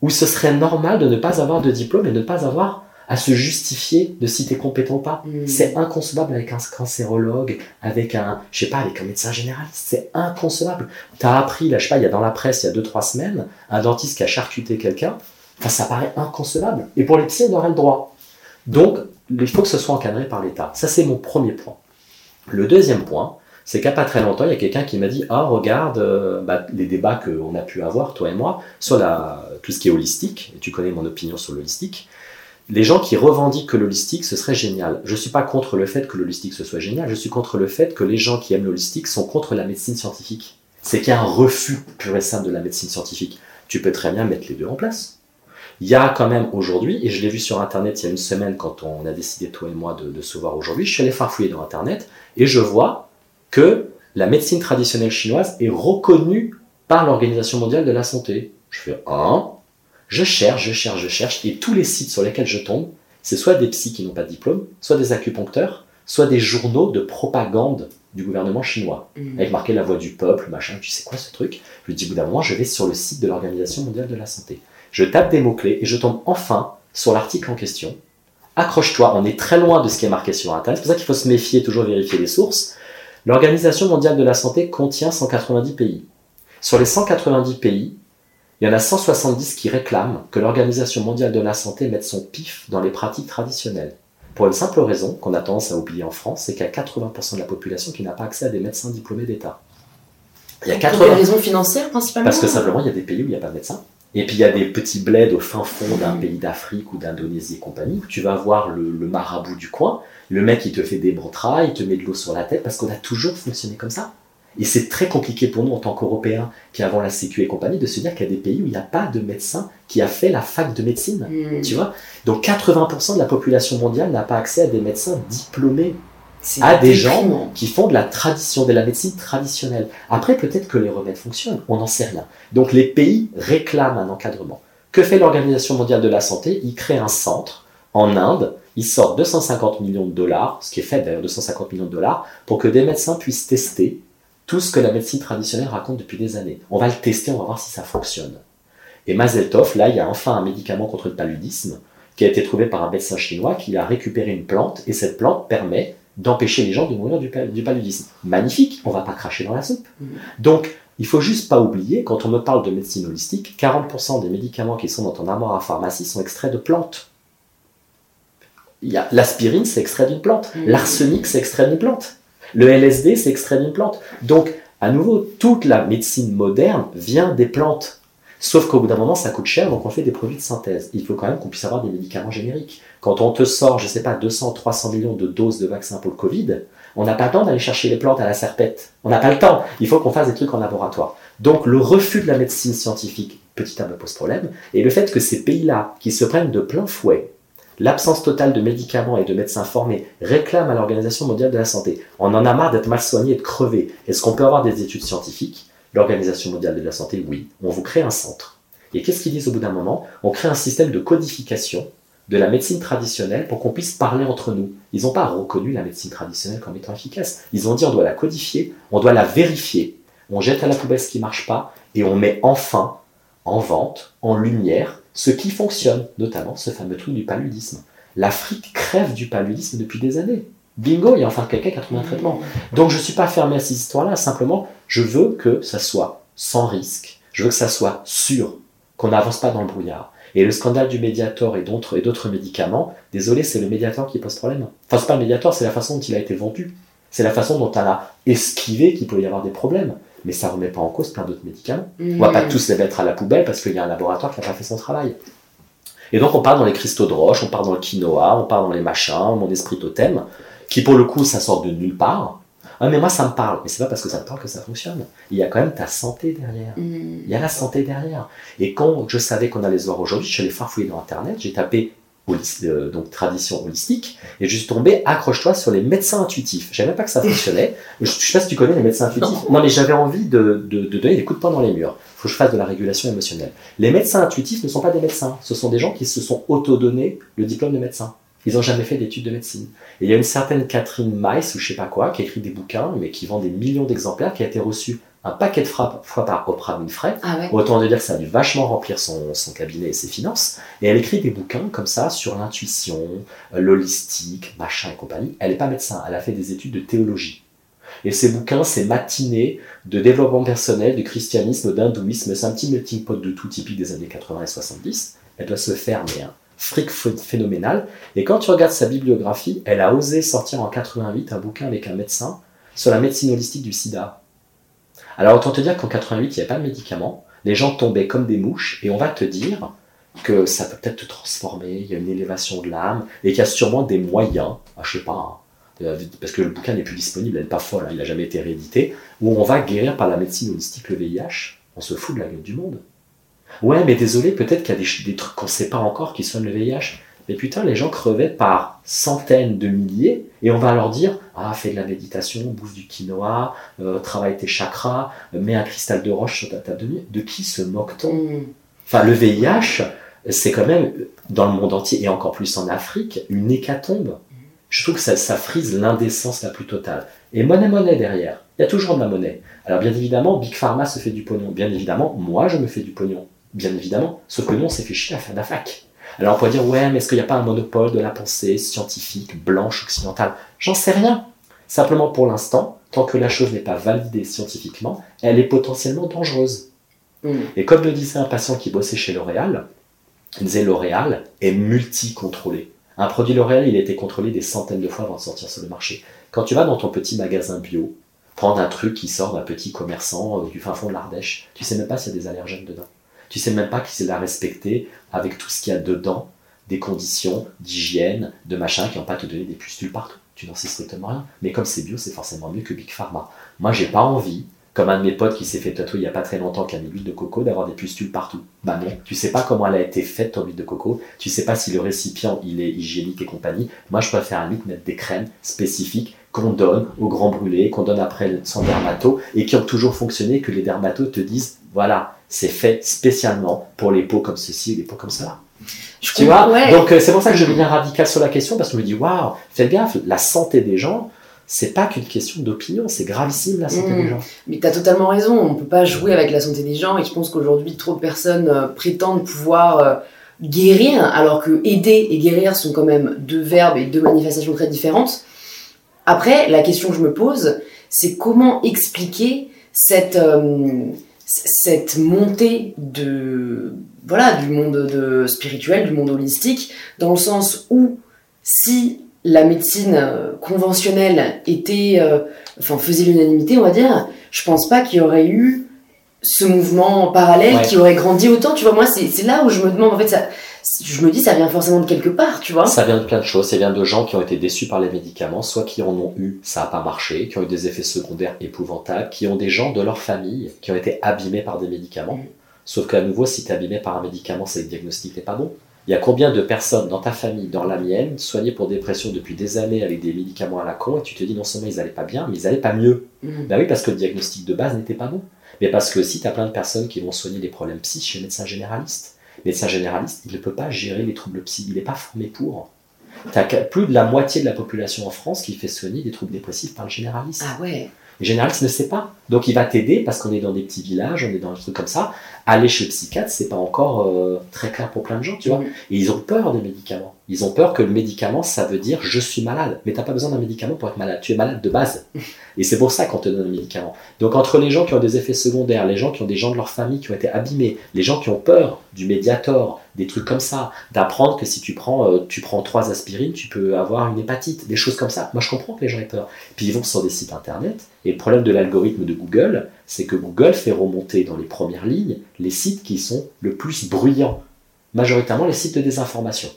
B: où ce serait normal de ne pas avoir de diplôme et de ne pas avoir à se justifier de si t'es compétent ou pas.
A: Mm.
B: C'est inconcevable avec un cancérologue, avec un, je sais pas, avec un médecin généraliste. C'est inconcevable. T'as appris, là, je sais pas, il y a dans la presse, il y a deux, trois semaines, un dentiste qui a charcuté quelqu'un. Enfin, ça paraît inconcevable. Et pour les psys, on aurait le droit. Donc, il faut que ce soit encadré par l'État. Ça, c'est mon premier point. Le deuxième point, c'est qu'à pas très longtemps, il y a quelqu'un qui m'a dit Ah, regarde euh, bah, les débats qu'on a pu avoir, toi et moi, sur tout ce qui est holistique. Et tu connais mon opinion sur l'holistique. Les gens qui revendiquent que l'holistique, ce serait génial. Je ne suis pas contre le fait que l'holistique ce soit génial, je suis contre le fait que les gens qui aiment l'holistique sont contre la médecine scientifique. C'est qu'il y a un refus pur et simple de la médecine scientifique. Tu peux très bien mettre les deux en place. Il y a quand même aujourd'hui, et je l'ai vu sur Internet il y a une semaine quand on a décidé, toi et moi, de, de se voir aujourd'hui, je suis allé farfouiller dans Internet et je vois que la médecine traditionnelle chinoise est reconnue par l'Organisation mondiale de la santé. Je fais un, je cherche, je cherche, je cherche, et tous les sites sur lesquels je tombe, c'est soit des psys qui n'ont pas de diplôme, soit des acupuncteurs, soit des journaux de propagande du gouvernement chinois,
A: Mm.
B: avec marqué la voix du peuple, machin, tu sais quoi ce truc? Je me dis, au bout d'un moment, je vais sur le site de l'Organisation mondiale de la santé. Je tape des mots-clés et je tombe enfin sur l'article en question. Accroche-toi, on est très loin de ce qui est marqué sur Internet, c'est pour ça qu'il faut se méfier, toujours vérifier les sources. L'Organisation mondiale de la santé contient 190 pays. Sur les 190 pays, il y en a 170 qui réclament que l'Organisation mondiale de la santé mette son pif dans les pratiques traditionnelles. Pour une simple raison qu'on a tendance à oublier en France, c'est qu'il y a 80% de la population qui n'a pas accès à des médecins diplômés d'État. Il y a
A: Pour des
B: 80...
A: raisons financières principalement
B: Parce que simplement, il y a des pays où il n'y a pas de médecin. Et puis il y a des petits bleds au fin fond d'un pays d'Afrique ou d'Indonésie et compagnie, où tu vas voir le, le marabout du coin, le mec il te fait des mantras, il te met de l'eau sur la tête, parce qu'on a toujours fonctionné comme ça. Et c'est très compliqué pour nous en tant qu'Européens qui avons la Sécu et compagnie de se dire qu'il y a des pays où il n'y a pas de médecin qui a fait la fac de médecine.
A: Mm.
B: Tu vois Donc 80% de la population mondiale n'a pas accès à des médecins diplômés à des gens qui font de la tradition, de la médecine traditionnelle. Après, peut-être que les remèdes fonctionnent, on n'en sait rien. Donc les pays réclament un encadrement. Que fait l'Organisation mondiale de la santé? Il crée un centre en Inde, il sort 250 millions de dollars, ce qui est fait d'ailleurs 250 millions de dollars, pour que des médecins puissent tester tout ce que la médecine traditionnelle raconte depuis des années. On va le tester, on va voir si ça fonctionne. Et Mazel Tov, là, il y a enfin un médicament contre le paludisme qui a été trouvé par un médecin chinois qui a récupéré une plante, et cette plante permet d'empêcher les gens de mourir du, pal- du paludisme. Magnifique, on va pas cracher dans la soupe.
A: Mhm.
B: Donc, il faut juste pas oublier, quand on me parle de médecine holistique, 40% des médicaments qui sont dans ton armoire à pharmacie sont extraits de plantes. L'aspirine, c'est extrait d'une plante.
A: Mhm.
B: L'arsenic, c'est extrait d'une plante. Le LSD, c'est extrait d'une plante. Donc, à nouveau, toute la médecine moderne vient des plantes. Sauf qu'au bout d'un moment, ça coûte cher, donc on fait des produits de synthèse. Il faut quand même qu'on puisse avoir des médicaments génériques. Quand on te sort, je sais pas, 200, 300 millions de doses de vaccins pour le Covid, on n'a pas le temps d'aller chercher les plantes à la serpette. On n'a pas le temps. Il faut qu'on fasse des trucs en laboratoire. Donc, le refus de la médecine scientifique, petit à me pose problème. Et le fait que ces pays-là, qui se prennent de plein fouet l'absence totale de médicaments et de médecins formés réclament à l'Organisation mondiale de la santé. On en a marre d'être mal soigné et de crever. Est-ce qu'on peut avoir des études scientifiques? L'Organisation mondiale de la santé, oui. On vous crée un centre. Et qu'est-ce qu'ils disent au bout d'un moment? On crée un système de codification de la médecine traditionnelle pour qu'on puisse parler entre nous. Ils n'ont pas reconnu la médecine traditionnelle comme étant efficace. Ils ont dit on doit la codifier, on doit la vérifier, on jette à la poubelle ce qui marche pas et on met enfin en vente, en lumière, ce qui fonctionne, notamment ce fameux truc du paludisme. L'Afrique crève du paludisme depuis des années. Bingo, il y a enfin quelqu'un qui a trouvé un traitement. Donc je ne suis pas fermé à ces histoires-là, simplement je veux que ça soit sans risque, je veux que ça soit sûr, qu'on n'avance pas dans le brouillard. Et le scandale du Mediator et d'autres et d'autres médicaments, désolé, c'est le Mediator qui pose problème. Enfin, c'est pas le Mediator, c'est la façon dont il a été vendu. C'est la façon dont on a esquivé qu'il peut y avoir des problèmes. Mais ça ne remet pas en cause plein d'autres médicaments.
A: Mm.
B: On va pas tous les mettre à la poubelle parce qu'il y a un laboratoire qui n'a pas fait son travail. Et donc on part dans les cristaux de roche, on part dans le quinoa, on part dans les machins, mon esprit totem, qui pour le coup ça sort de nulle part. Ah mais moi ça me parle, mais c'est pas parce que ça me parle que ça fonctionne. Il y a quand même ta santé derrière.
A: Mm.
B: Il y a la santé derrière. Et quand je savais qu'on allait se voir aujourd'hui, je suis allé farfouiller dans internet, j'ai tapé euh, donc tradition holistique, et je suis tombé, accroche-toi, sur les médecins intuitifs. Je savais même pas que ça fonctionnait. Je, je sais pas si tu connais les médecins intuitifs. Non, mais j'avais envie de, de, de, donner des coups de poing dans les murs. Il faut que je fasse de la régulation émotionnelle. Les médecins intuitifs ne sont pas des médecins. Ce sont des gens qui se sont auto-donnés le diplôme de médecin. Ils n'ont jamais fait d'études de médecine. Et il y a une certaine Catherine Mice, ou je sais pas quoi, qui écrit des bouquins, mais qui vend des millions d'exemplaires, qui a été reçue un paquet de fois par Oprah Winfrey.
A: Ah ouais.
B: Autant de dire que ça a dû vachement remplir son, son, cabinet et ses finances. Et elle écrit des bouquins comme ça sur l'intuition, euh, l'holistique, machin et compagnie. Elle n'est pas médecin, elle a fait des études de théologie. Et ces bouquins, c'est matinées de développement personnel, de christianisme, d'hindouisme. C'est un petit melting pot de tout typique des années 80 et 70. Elle doit se faire, mais un fric phénoménal. Et quand tu regardes sa bibliographie, elle a osé sortir en 88 un bouquin avec un médecin sur la médecine holistique du sida. Alors autant te dire qu'en 88, il n'y avait pas de médicaments, les gens tombaient comme des mouches, et on va te dire que ça peut peut-être te transformer, il y a une élévation de l'âme, et qu'il y a sûrement des moyens, ah, je sais pas, hein, parce que le bouquin n'est plus disponible, elle n'est pas folle, hein, il n'a jamais été réédité, où on va guérir par la médecine holistique le VIH, on se fout de la gueule du monde. Ouais, mais désolé, peut-être qu'il y a des, des trucs qu'on ne sait pas encore qui soignent le VIH. Mais putain, les gens crevaient par centaines de milliers, et on va leur dire Ah, fais de la méditation, bouffe du quinoa, euh, travaille tes chakras, mets un cristal de roche sur ta table de nuit. De qui se moque-t-on?
A: Mm.
B: Enfin, le VIH, c'est quand même, dans le monde entier, et encore plus en Afrique, une hécatombe. Je trouve que ça, ça frise l'indécence la plus totale. Et monnaie, monnaie derrière. Il y a toujours de la monnaie. Alors, bien évidemment, Big Pharma se fait du pognon. Bien évidemment, moi, je me fais du pognon. Bien évidemment. Sauf que nous, on s'est fait chier à faire de la fac. Alors on pourrait dire, ouais, mais est-ce qu'il n'y a pas un monopole de la pensée scientifique, blanche, occidentale? J'en sais rien. Simplement pour l'instant, tant que la chose n'est pas validée scientifiquement, elle est potentiellement dangereuse.
A: Mm.
B: Et comme le disait un patient qui bossait chez L'Oréal, il disait L'Oréal est multi-contrôlé. Un produit L'Oréal, il a été contrôlé des centaines de fois avant de sortir sur le marché. Quand tu vas dans ton petit magasin bio, prendre un truc qui sort d'un petit commerçant euh, du fin fond de l'Ardèche, tu sais même pas s'il y a des allergènes dedans. Tu sais même pas qu'il l'a respecté avec tout ce qu'il y a dedans, des conditions d'hygiène, de machin qui n'ont pas te donné des pustules partout. Tu n'en sais strictement rien. Mais comme c'est bio, c'est forcément mieux que Big Pharma. Moi, j'ai pas envie, comme un de mes potes qui s'est fait tatouer il y a pas très longtemps qui a mis l'huile de coco, d'avoir des pustules partout. Bah non, tu sais pas comment elle a été faite ton huile de coco, tu sais pas si le récipient il est hygiénique et compagnie. Moi, je préfère à limite mettre des crèmes spécifiques qu'on donne aux grands brûlés, qu'on donne après son dermato et qui ont toujours fonctionné, que les dermatos te disent voilà, c'est fait spécialement pour les peaux comme ceci les peaux comme cela.
A: Je
B: Tu vois
A: ouais.
B: Donc euh, c'est pour ça que je deviens radical sur la question parce que je me dis waouh, faites gaffe, la santé des gens, c'est pas qu'une question d'opinion, c'est gravissime la santé des gens.
A: Mais tu as totalement raison, on peut pas jouer avec la santé des gens et je pense qu'aujourd'hui trop de personnes euh, prétendent pouvoir euh, guérir alors que aider et guérir sont quand même deux verbes et deux manifestations très différentes. Après, la question que je me pose, c'est comment expliquer cette, euh, cette montée de voilà du monde de spirituel, du monde holistique, dans le sens où si la médecine euh, conventionnelle était euh, enfin faisait l'unanimité, on va dire, je pense pas qu'il y aurait eu ce mouvement parallèle
B: Ouais.
A: qui aurait grandi autant. Tu vois, moi, c'est c'est là où je me demande, en fait, ça, je me dis, ça vient forcément de quelque part, tu vois.
B: Ça vient de plein de choses. Ça vient de gens qui ont été déçus par les médicaments, soit qui en ont eu, ça n'a pas marché, qui ont eu des effets secondaires épouvantables, qui ont des gens de leur famille qui ont été abîmés par des médicaments.
A: Mm.
B: Sauf qu'à nouveau, si tu es abîmé par un médicament, c'est que le diagnostic n'est pas bon. Il y a combien de personnes dans ta famille, dans la mienne, soignées pour dépression depuis des années avec des médicaments à la con, et tu te dis non seulement ils n'allaient pas bien, mais ils n'allaient pas mieux. Ben oui, parce que le diagnostic de base n'était pas bon. Mais parce que si tu as plein de personnes qui vont soigner des problèmes psy chez le médecin généraliste, le médecin généraliste, il ne peut pas gérer les troubles psy, il n'est pas formé pour. Tu as plus de la moitié de la population en France qui fait soigner des troubles dépressifs par le généraliste.
A: Ah ouais.
B: Le généraliste ne sait pas. Donc il va t'aider parce qu'on est dans des petits villages, on est dans des trucs comme ça. Aller chez le psychiatre, c'est pas encore euh, très clair pour plein de gens, tu vois.
A: Mm.
B: Et ils ont peur des médicaments. Ils ont peur que le médicament, ça veut dire je suis malade. Mais t'as pas besoin d'un médicament pour être malade. Tu es malade de base. Et c'est pour ça qu'on te donne un médicament. Donc entre les gens qui ont des effets secondaires, les gens qui ont des gens de leur famille qui ont été abîmés, les gens qui ont peur du médiator, des trucs comme ça, d'apprendre que si tu prends, euh, tu prends trois aspirines, tu peux avoir une hépatite, des choses comme ça. Moi je comprends que les gens aient peur. Puis ils vont sur des sites internet. Et le problème de l'algorithme de Google, c'est que Google fait remonter dans les premières lignes les sites qui sont le plus bruyants. Majoritairement les sites de désinformation.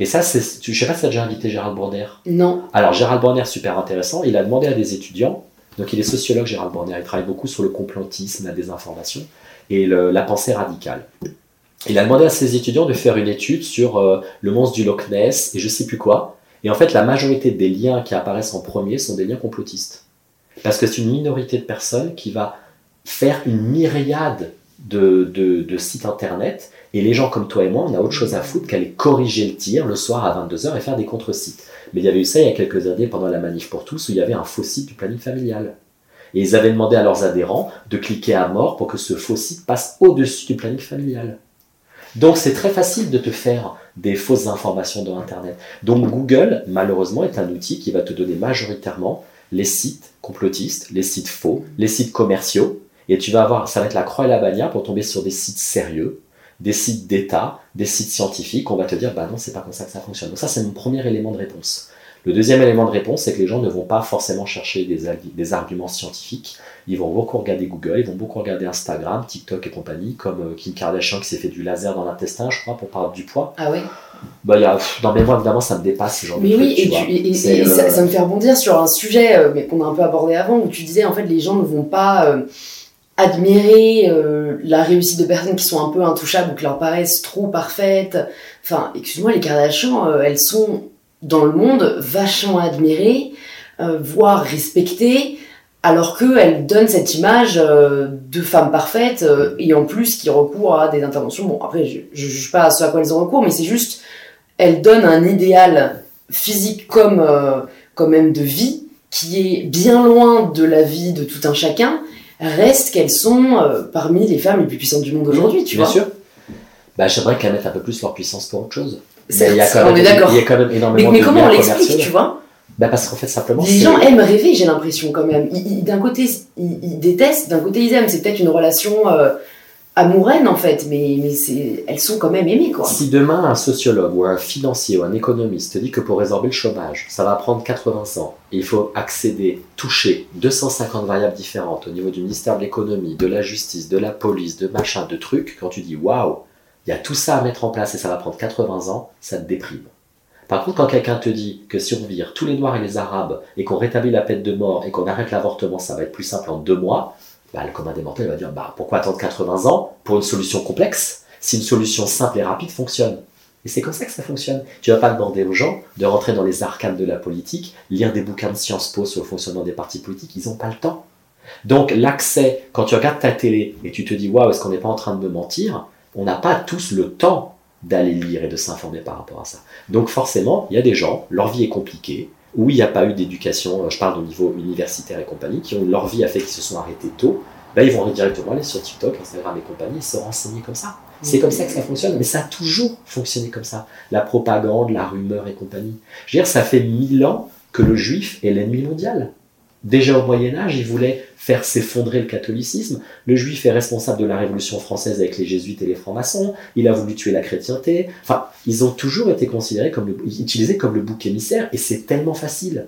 B: Et ça, c'est, je sais pas si tu as déjà invité Gérald Bronner.
A: Non.
B: Alors Gérald Bronner, super intéressant, il a demandé à des étudiants, donc il est sociologue Gérald Bronner, il travaille beaucoup sur le complotisme, la désinformation et le- la pensée radicale. Il a demandé à ses étudiants de faire une étude sur euh, le monstre du Loch Ness et je sais plus quoi. Et en fait, la majorité des liens qui apparaissent en premier sont des liens complotistes. Parce que c'est une minorité de personnes qui va faire une myriade de, de, de sites internet. Et les gens comme toi et moi, on a autre chose à foutre qu'aller corriger le tir le soir à 22h et faire des contre-sites. Mais il y avait eu ça il y a quelques années pendant la manif pour tous où il y avait un faux site du planning familial. Et ils avaient demandé à leurs adhérents de cliquer à mort pour que ce faux site passe au-dessus du planning familial. Donc c'est très facile de te faire des fausses informations dans Internet. Donc Google, malheureusement, est un outil qui va te donner majoritairement les sites complotistes, les sites faux, les sites commerciaux, et tu vas avoir, ça va être la croix et la bannière pour tomber sur des sites sérieux, des sites d'État, des sites scientifiques, on va te dire, bah non, c'est pas comme ça que ça fonctionne. Donc ça, c'est mon premier élément de réponse. Le deuxième élément de réponse, c'est que les gens ne vont pas forcément chercher des, des, arguments scientifiques. Ils vont beaucoup regarder Google, ils vont beaucoup regarder Instagram, TikTok et compagnie, comme euh, Kim Kardashian qui s'est fait du laser dans l'intestin, je crois, pour parler du poids.
A: Ah oui
B: bah, y a, dans mes voix, évidemment, ça me dépasse ce genre
A: mais
B: de
A: oui,
B: truc,
A: et, tu, et, ça, ça, me fait rebondir sur un sujet euh, mais qu'on a un peu abordé avant, où tu disais, en fait, les gens ne vont pas euh, admirer euh, la réussite de personnes qui sont un peu intouchables ou qui leur paraissent trop parfaites. Enfin, excuse-moi, les Kardashian, euh, elles sont dans le monde vachement admirées, euh, voire respectées, alors qu'elles donnent cette image de femmes parfaites et en plus qui recourent à des interventions. Bon, après, je, je juge pas à ce à quoi elles ont recours, mais c'est juste, elles donnent un idéal physique comme, comme même de vie qui est bien loin de la vie de tout un chacun reste qu'elles sont euh, parmi les femmes les plus puissantes du monde aujourd'hui, tu
B: Bien
A: vois.
B: sûr. Bah, j'aimerais qu'elles mettent un peu plus leur puissance pour autre chose. Mais il y a quand
A: on
B: même,
A: est d'accord.
B: il y a quand même
A: Mais,
B: énormément
A: mais
B: de
A: comment on l'explique, tu vois?
B: Bah, Parce qu'en fait, simplement,
A: Les gens aiment rêver, j'ai l'impression quand même. D'un côté, ils, ils détestent, d'un côté, ils aiment. C'est peut-être une relation euh, amoureuse en fait, mais, elles sont quand même aimées, quoi.
B: Si demain un sociologue ou un financier ou un économiste te dit que pour résorber le chômage, ça va prendre 80 ans, il faut accéder, toucher 250 variables différentes au niveau du ministère de l'économie, de la justice, de la police, de machin, de trucs, quand tu dis waouh, il y a tout ça à mettre en place et ça va prendre 80 ans, ça te déprime. Par contre, quand quelqu'un te dit que si on vire tous les Noirs et les Arabes et qu'on rétablit la peine de mort et qu'on arrête l'avortement, ça va être plus simple en deux mois, bah, le commun des mortels va dire bah, pourquoi attendre 80 ans pour une solution complexe si une solution simple et rapide fonctionne? Et c'est comme ça que ça fonctionne. Tu vas pas demander aux gens de rentrer dans les arcanes de la politique, lire des bouquins de Sciences Po sur le fonctionnement des partis politiques, ils n'ont pas le temps. Donc l'accès, quand tu regardes ta télé et tu te dis waouh, est-ce qu'on n'est pas en train de me mentir? On n'a pas tous le temps d'aller lire et de s'informer par rapport à ça. Donc forcément, il y a des gens, leur vie est compliquée, où il n'y a pas eu d'éducation, euh, je parle au niveau universitaire et compagnie, qui ont leur vie a fait qu'ils se sont arrêtés tôt, ben, ils vont directement aller sur TikTok, Instagram et compagnie et se renseigner comme ça. C'est comme ça que ça fonctionne, mais ça a toujours fonctionné comme ça. La propagande, la rumeur et compagnie. Je veux dire, ça fait mille ans que le juif est l'ennemi mondial. Déjà au Moyen Âge, il voulait faire s'effondrer le catholicisme. Le juif est responsable de la Révolution française avec les jésuites et les francs-maçons. Il a voulu tuer la chrétienté. Enfin, ils ont toujours été considérés comme le, utilisés comme le bouc émissaire, et c'est tellement facile.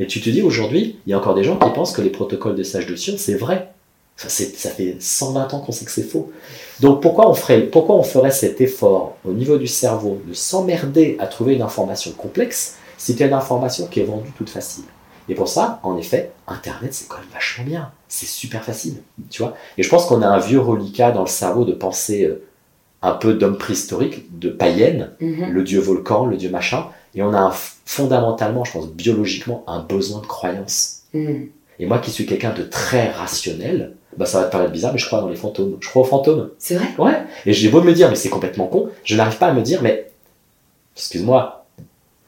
B: Et tu te dis aujourd'hui, il y a encore des gens qui pensent que les protocoles de sage de Sion, c'est vrai. Ça fait 120 ans qu'on sait que c'est faux. Donc pourquoi on, ferait, pourquoi on ferait cet effort au niveau du cerveau de s'emmerder à trouver une information complexe si c'était une information qui est vendue toute facile? Et pour ça, en effet, Internet, c'est quand même vachement bien. C'est super facile, tu vois. Et je pense qu'on a un vieux reliquat dans le cerveau de pensée euh, un peu d'homme préhistorique, de païenne,
A: Mhm.
B: le dieu volcan, le dieu machin, et on a un, fondamentalement, je pense, biologiquement, un besoin de croyance.
A: Mhm.
B: Et moi qui suis quelqu'un de très rationnel, bah ça va te paraître bizarre, mais je crois dans les fantômes. Je crois aux fantômes.
A: C'est vrai?
B: Ouais. Et j'ai beau me dire, mais c'est complètement con, je n'arrive pas à me dire, mais, excuse-moi,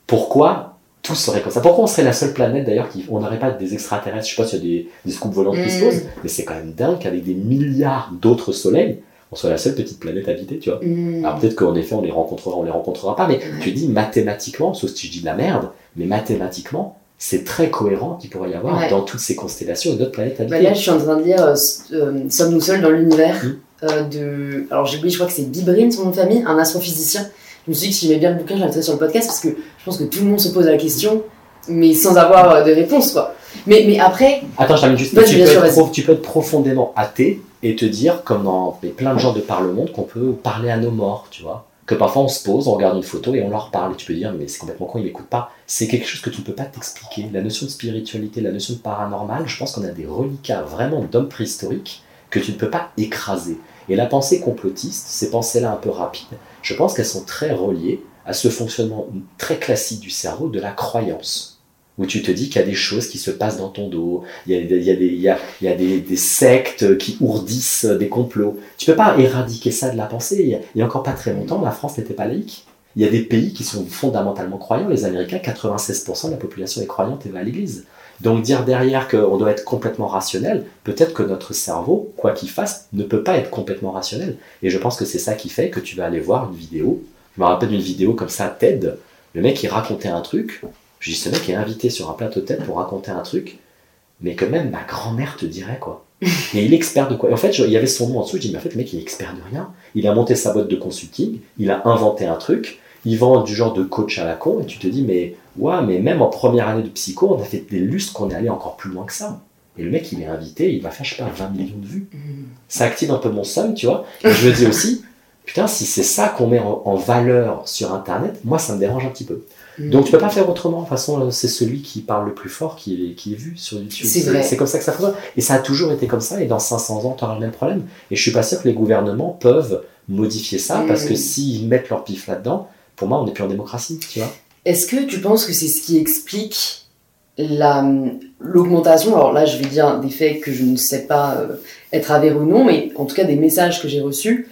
B: pourquoi tout serait comme ça Pourquoi on serait la seule planète d'ailleurs qui, on n'aurait pas des extraterrestres? Je sais pas s'il y a des, des scoops volantes qui se
A: Mm.
B: posent, mais c'est quand même dingue qu'avec des milliards d'autres soleils, on soit la seule petite planète habitée, tu vois.
A: Mhm.
B: Alors peut-être qu'en effet on les rencontrera, on les rencontrera pas, mais tu dis mathématiquement, sauf si je dis de la merde, mais mathématiquement, c'est très cohérent qu'il pourrait y avoir
A: Ouais.
B: dans toutes ces constellations une autre planète
A: Bah
B: habitée.
A: là, je suis en train de dire euh, euh, Sommes-nous seuls dans l'univers
B: Mhm.
A: euh, de. Alors j'ai oublié, je crois que c'est Bibrin, son nom de famille, un astrophysicien. Je me suis dit que si j'aimais bien le bouquin, je l'inviterais sur le podcast parce que je pense que tout le monde se pose la question, mais sans avoir euh, de réponse, quoi. Mais, mais après,
B: Attends, je termine juste.
A: Vas-y,
B: Tu peux,
A: sûr,
B: être
A: vas-y.
B: prof- tu peux être profondément athée et te dire, comme dans mais plein de gens de par le monde, qu'on peut parler à nos morts, tu vois. Que parfois on se pose, on regarde une photo et on leur parle. Et tu peux dire, mais c'est complètement con, ils m'écoutent pas. C'est quelque chose que tu ne peux pas t'expliquer. La notion de spiritualité, la notion de paranormal, je pense qu'on a des reliquats vraiment d'hommes préhistoriques que tu ne peux pas écraser. Et la pensée complotiste, ces pensées-là un peu rapides, je pense qu'elles sont très reliées à ce fonctionnement très classique du cerveau de la croyance où tu te dis qu'il y a des choses qui se passent dans ton dos, il y a, des, sectes qui ourdissent des complots. Tu peux pas éradiquer ça de la pensée. Il y a encore pas très longtemps, la France n'était pas laïque. Il y a des pays qui sont fondamentalement croyants. Les Américains, 96% de la population est croyante et va à l'église. Donc dire derrière qu'on doit être complètement rationnel, peut-être que notre cerveau, quoi qu'il fasse, ne peut pas être complètement rationnel. Et je pense que c'est ça qui fait que tu vas aller voir une vidéo. Je me rappelle d'une vidéo comme ça, TED. Le mec, il racontait un truc. Je dis, ce mec est invité sur un plateau TED pour raconter un truc, mais que même ma grand-mère te dirait, quoi. Et il est expert de quoi En fait, il y avait son nom en dessous. Je dis, mais en fait, le mec, il est expert de rien. Il a monté sa boîte de consulting, il a inventé un truc, il vend du genre de coach à la con, et tu te dis, mais ouais, mais même en première année de psycho, on a fait des lustres qu'on est allé encore plus loin que ça. Et le mec, il est invité, il va faire, je sais pas, 20 millions de vues. Ça active un peu mon somme, tu vois. Et je me dis aussi, putain, si c'est ça qu'on met en, en, valeur sur Internet, moi, ça me dérange un petit peu. Donc tu peux pas faire autrement. De toute façon, c'est celui qui parle le plus fort qui est, qui est vu sur YouTube. C'est comme ça que ça fonctionne. Et ça a toujours été comme ça. Et dans 500 ans, tu auras le même problème. Et je suis pas sûr que les gouvernements peuvent modifier ça parce que s'ils mettent leur pif là-dedans, pour moi, on n'est plus en démocratie, tu vois.
A: Est-ce que tu penses que c'est ce qui explique l'augmentation, alors là je vais dire des faits que je ne sais pas euh, être avérés ou non, mais en tout cas des messages que j'ai reçus,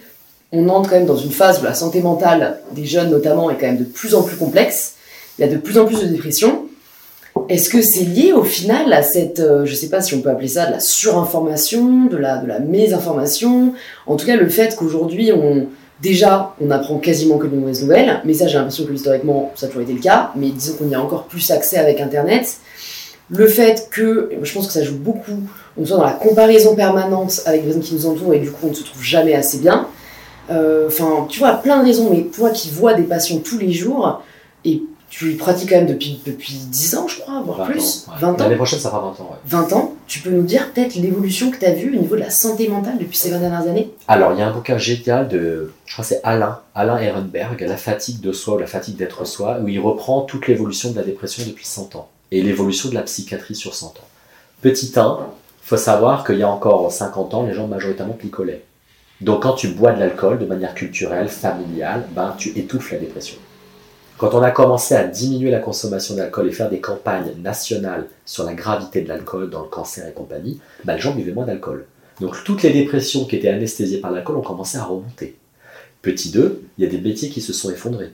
A: on entre quand même dans une phase où la santé mentale des jeunes notamment est quand même de plus en plus complexe, il y a de plus en plus de dépression. Est-ce que c'est lié au final à cette, euh, je sais pas si on peut appeler ça de la surinformation, de la, de la mésinformation, en tout cas le fait qu'aujourd'hui on, Déjà, on apprend quasiment que de mauvaises nouvelles, mais ça j'ai l'impression que historiquement ça a toujours été le cas, mais disons qu'on y a encore plus accès avec Internet. Le fait que, je pense que ça joue beaucoup, on soit dans la comparaison permanente avec les personnes qui nous entourent et du coup on ne se trouve jamais assez bien. Euh, enfin, tu vois, plein de raisons, mais toi qui vois des patients tous les jours, et tu pratiques quand même depuis, depuis 10 ans, je crois, voire plus. 20 ans.
B: L'année prochaine, ça fera 20 ans. Ouais.
A: 20 ans. Tu peux nous dire peut-être l'évolution que tu as vue au niveau de la santé mentale depuis ces 20 dernières années?
B: Alors, il y a un bouquin génial de, je crois c'est Alain, Alain Ehrenberg, La fatigue de soi ou la fatigue d'être soi, où il reprend toute l'évolution de la dépression depuis 100 ans et l'évolution de la psychiatrie sur 100 ans. Petit 1, il faut savoir qu'il y a encore 50 ans, les gens majoritairement picolaient. Donc, quand tu bois de l'alcool de manière culturelle, familiale, ben, tu étouffes la dépression. Quand on a commencé à diminuer la consommation d'alcool et faire des campagnes nationales sur la gravité de l'alcool dans le cancer et compagnie, bah, les gens buvaient moins d'alcool. Donc toutes les dépressions qui étaient anesthésiées par l'alcool ont commencé à remonter. Petit 2, il y a des métiers qui se sont effondrés.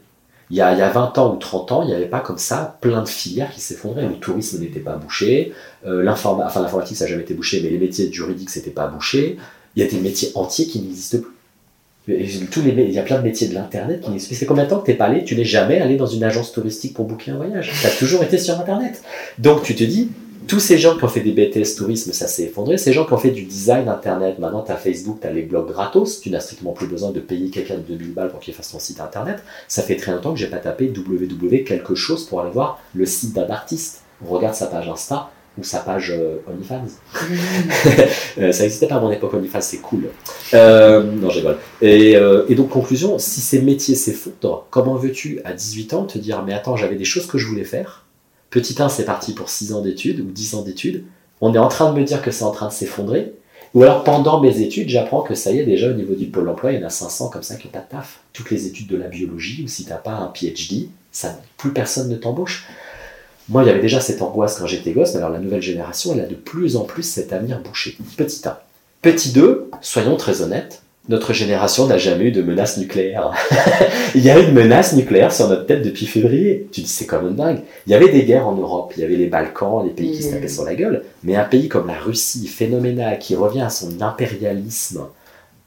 B: Il y, a, il y a 20 ans ou 30 ans, il n'y avait pas comme ça plein de filières qui s'effondraient. Le tourisme n'était pas bouché, euh, l'informatique ça n'a jamais été bouché, mais les métiers juridiques c'était pas bouché. Il y a des métiers entiers qui n'existent plus. Il y a plein de métiers de l'internet qui C'est combien de temps que t'es pas allé Tu n'es jamais allé dans une agence touristique pour booker un voyage? Tu as toujours été sur internet. Donc tu te dis, tous ces gens qui ont fait des BTS tourisme, ça s'est effondré. Ces gens qui ont fait du design internet, maintenant tu as Facebook, tu as les blogs gratos, tu n'as strictement plus besoin de payer quelqu'un de 2000 balles pour qu'il fasse ton site internet. Ça fait très longtemps que j'ai pas tapé www quelque chose pour aller voir le site d'un artiste. On regarde sa page Insta, ou sa page euh, OnlyFans. Euh, ça n'existait pas à mon époque, OnlyFans, c'est cool. Euh, non, j'ai et, euh, et donc, conclusion, si ces métiers s'effondrent, comment veux-tu, à 18 ans, te dire, mais attends, j'avais des choses que je voulais faire. Petit 1, c'est parti pour 6 ans d'études ou 10 ans d'études. On est en train de me dire que c'est en train de s'effondrer. Ou alors, pendant mes études, j'apprends que ça y est, déjà, au niveau du pôle emploi, il y en a 500 comme ça qui n'ont pas de taf. Toutes les études de la biologie, ou si tu n'as pas un PhD, ça, plus personne ne t'embauche. Moi, il y avait déjà cette angoisse quand j'étais gosse, mais alors la nouvelle génération, elle a de plus en plus cet avenir bouché. Petit 1. Petit 2, soyons très honnêtes, notre génération n'a jamais eu de menace nucléaire. il y a eu une menace nucléaire sur notre tête depuis février. Tu dis, c'est comme une dingue. Il y avait des guerres en Europe, il y avait les Balkans, les pays qui se tapaient sur la gueule, mais un pays comme la Russie, phénoménal, qui revient à son impérialisme,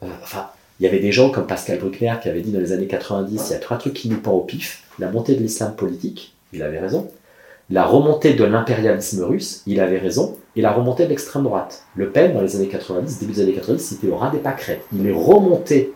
B: euh, enfin, il y avait des gens comme Pascal Bruckner qui avait dit dans les années 90, il y a trois trucs qui nous pendent au pif, la montée de l'islam politique, il avait raison, la remontée de l'impérialisme russe, il avait raison, et la remontée de l'extrême droite. Le Pen, dans les années 90, début des années 90, c'était au ras des pâquerettes. Il est remonté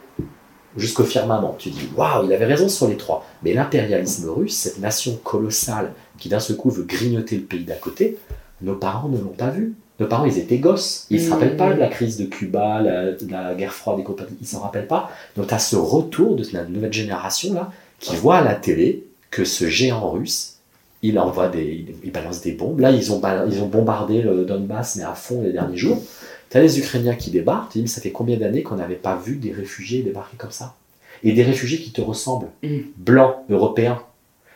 B: jusqu'au firmament. Tu dis, waouh, il avait raison sur les trois. Mais l'impérialisme russe, cette nation colossale qui d'un seul coup veut grignoter le pays d'à côté, nos parents ne l'ont pas vu. Nos parents, ils étaient gosses. Ils ne se rappellent pas de la crise de Cuba, la, de la guerre froide et compagnie. Ils s'en rappellent pas. Donc, tu as ce retour de la nouvelle génération là qui voit à la télé que ce géant russe il envoie des, il balance des bombes. Là, ils ont, ils ont bombardé le Donbass, mais à fond les derniers jours. Tu as les Ukrainiens qui débarquent, tu dis, ça fait combien d'années qu'on n'avait pas vu des réfugiés débarquer comme ça? Et des réfugiés qui te ressemblent,
A: Mm.
B: blancs, européens.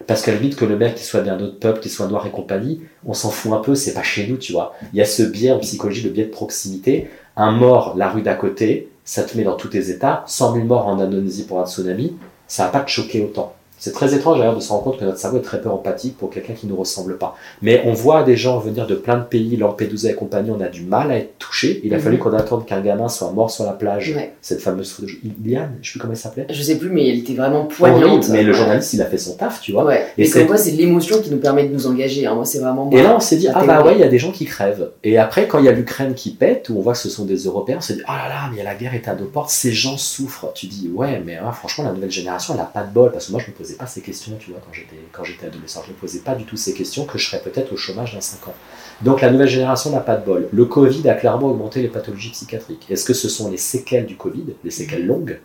B: Parce qu'à la limite que le mec qui soit d'un autre peuple, qui soit noir et compagnie, on s'en fout un peu, c'est pas chez nous, tu vois. Il y a ce biais en psychologie, le biais de proximité. Un mort, la rue d'à côté, ça te met dans tous tes états. 100 000 morts en Indonésie pour un tsunami, ça va pas te choquer autant. C'est très étrange d'ailleurs de se rendre compte que notre cerveau est très peu empathique pour quelqu'un qui ne nous ressemble pas. Mais on voit des gens venir de plein de pays, Lampedusa et compagnie, on a du mal à être touché. Il a
A: Mhm.
B: fallu qu'on attende qu'un gamin soit mort sur la plage.
A: Ouais.
B: Cette fameuse photo, Iliane, je sais plus comment elle s'appelait.
A: Je sais plus, mais elle était vraiment poignante.
B: Horrible, mais le journaliste, il a fait son taf, tu vois.
A: Ouais.
B: Et
A: comme quoi, c'est l'émotion qui nous permet de nous engager. hein. Moi, c'est vraiment.
B: Et là, on s'est dit, ah bah ouais, il y a des gens qui crèvent. Et après, quand il y a l'Ukraine qui pète, où on voit que ce sont des Européens, on s'est dit, oh là là, mais la guerre est à nos portes, ces gens souffrent. Tu dis, ouais, mais ouais, franchement, la nouvelle génération, elle a pas de bol. Parce que moi, je me posais pas ces questions, tu vois, quand j'étais, adolescent. Je me posais pas du tout ces questions, que je serais peut-être au chômage dans 5 ans. Donc, la nouvelle génération n'a pas de bol. Le Covid a clairement augmenté les pathologies psychiatriques. Est-ce que ce sont les séquelles du Covid, les séquelles longues?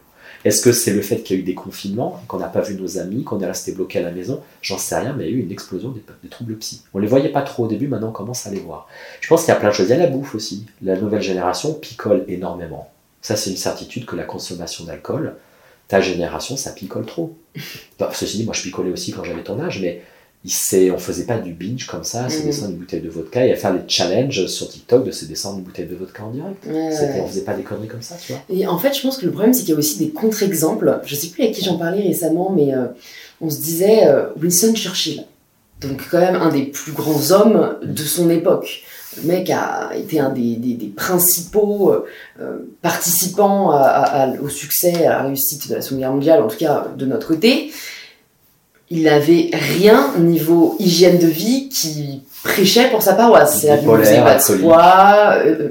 B: Est-ce que c'est le fait qu'il y a eu des confinements, qu'on n'a pas vu nos amis, qu'on est resté bloqué à la maison? J'en sais rien, mais il y a eu une explosion des, des troubles psy. On les voyait pas trop au début, maintenant on commence à les voir. Je pense qu'il y a plein de choses. Il y a la bouffe aussi. La nouvelle génération picole énormément. Ça, c'est une certitude que la consommation d'alcool, ta génération, ça picole trop. Ceci dit, moi je picolais aussi quand j'avais ton âge, mais il on faisait pas du binge comme ça, se
A: Mhm.
B: descendre une bouteille de vodka et à faire les challenges sur TikTok de se descendre une bouteille de vodka en direct.
A: Ouais.
B: On faisait pas des conneries comme ça, tu vois.
A: Et en fait, je pense que le problème, c'est qu'il y a aussi des contre-exemples. Je sais plus avec qui j'en parlais récemment, mais euh, on se disait euh, Winston Churchill. Donc, quand même, un des plus grands hommes de son époque. Le mec a été un des, des- des principaux euh, euh, participants à- à- à- au succès, à la réussite de la Seconde Guerre mondiale, en tout cas de notre côté. Il n'avait rien niveau hygiène de vie qui prêchait pour sa paroisse. Qu'il ne faisait pas de poids, euh,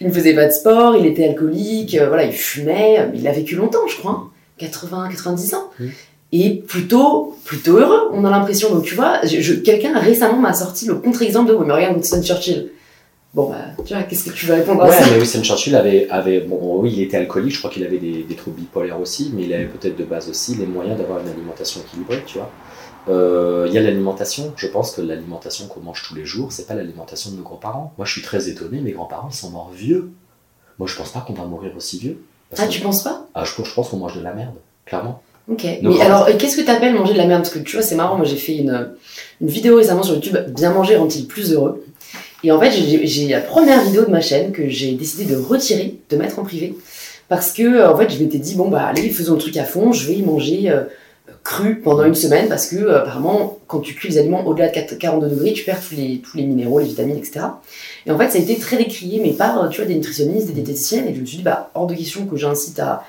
A: il ne faisait pas de sport, il était alcoolique, euh, voilà, il fumait, il a vécu longtemps, je crois, hein. 80, 90 ans. Et plutôt, plutôt heureux, on a l'impression. Donc tu vois, je, je- quelqu'un récemment m'a sorti le contre-exemple de, oui, mais regarde Winston Churchill. Bon, bah, tu vois, qu'est-ce que tu vas répondre à
B: Ouais,
A: ça
B: mais Winston Churchill avait, avait bon, oui, il était alcoolique, je crois qu'il avait des, des troubles bipolaires aussi, mais il avait peut-être de base aussi les moyens d'avoir une alimentation équilibrée, tu vois. Euh, Il y a l'alimentation, je pense que l'alimentation qu'on mange tous les jours, c'est pas l'alimentation de nos grands-parents. Moi, je suis très étonné, mes grands-parents, ils sont morts vieux. Moi, je pense pas qu'on va mourir aussi vieux.
A: Ah,
B: que-
A: tu penses pas?
B: Ah, je, je pense qu'on mange de la merde, clairement.
A: Ok.
B: Donc,
A: mais alors, qu'est-ce que t'appelles manger de la merde? Parce que tu vois, c'est marrant, moi j'ai fait une, une vidéo récemment sur YouTube, Bien manger rend-il plus heureux? Et en fait, j'ai la première vidéo de ma chaîne que j'ai décidé de retirer, de mettre en privé. Parce que, euh, en fait, je m'étais dit, bon, bah allez, faisons le truc à fond, je vais y manger euh, cru pendant une semaine. Parce que, euh, apparemment, quand tu cuis les aliments au-delà de 4 42 degrés, tu perds tous les, tous les minéraux, les vitamines, etc. Et en fait, ça a été très décrié, mais par, tu vois, des nutritionnistes, des diététiciennes. Et je me suis dit, bah, hors de question que j'incite à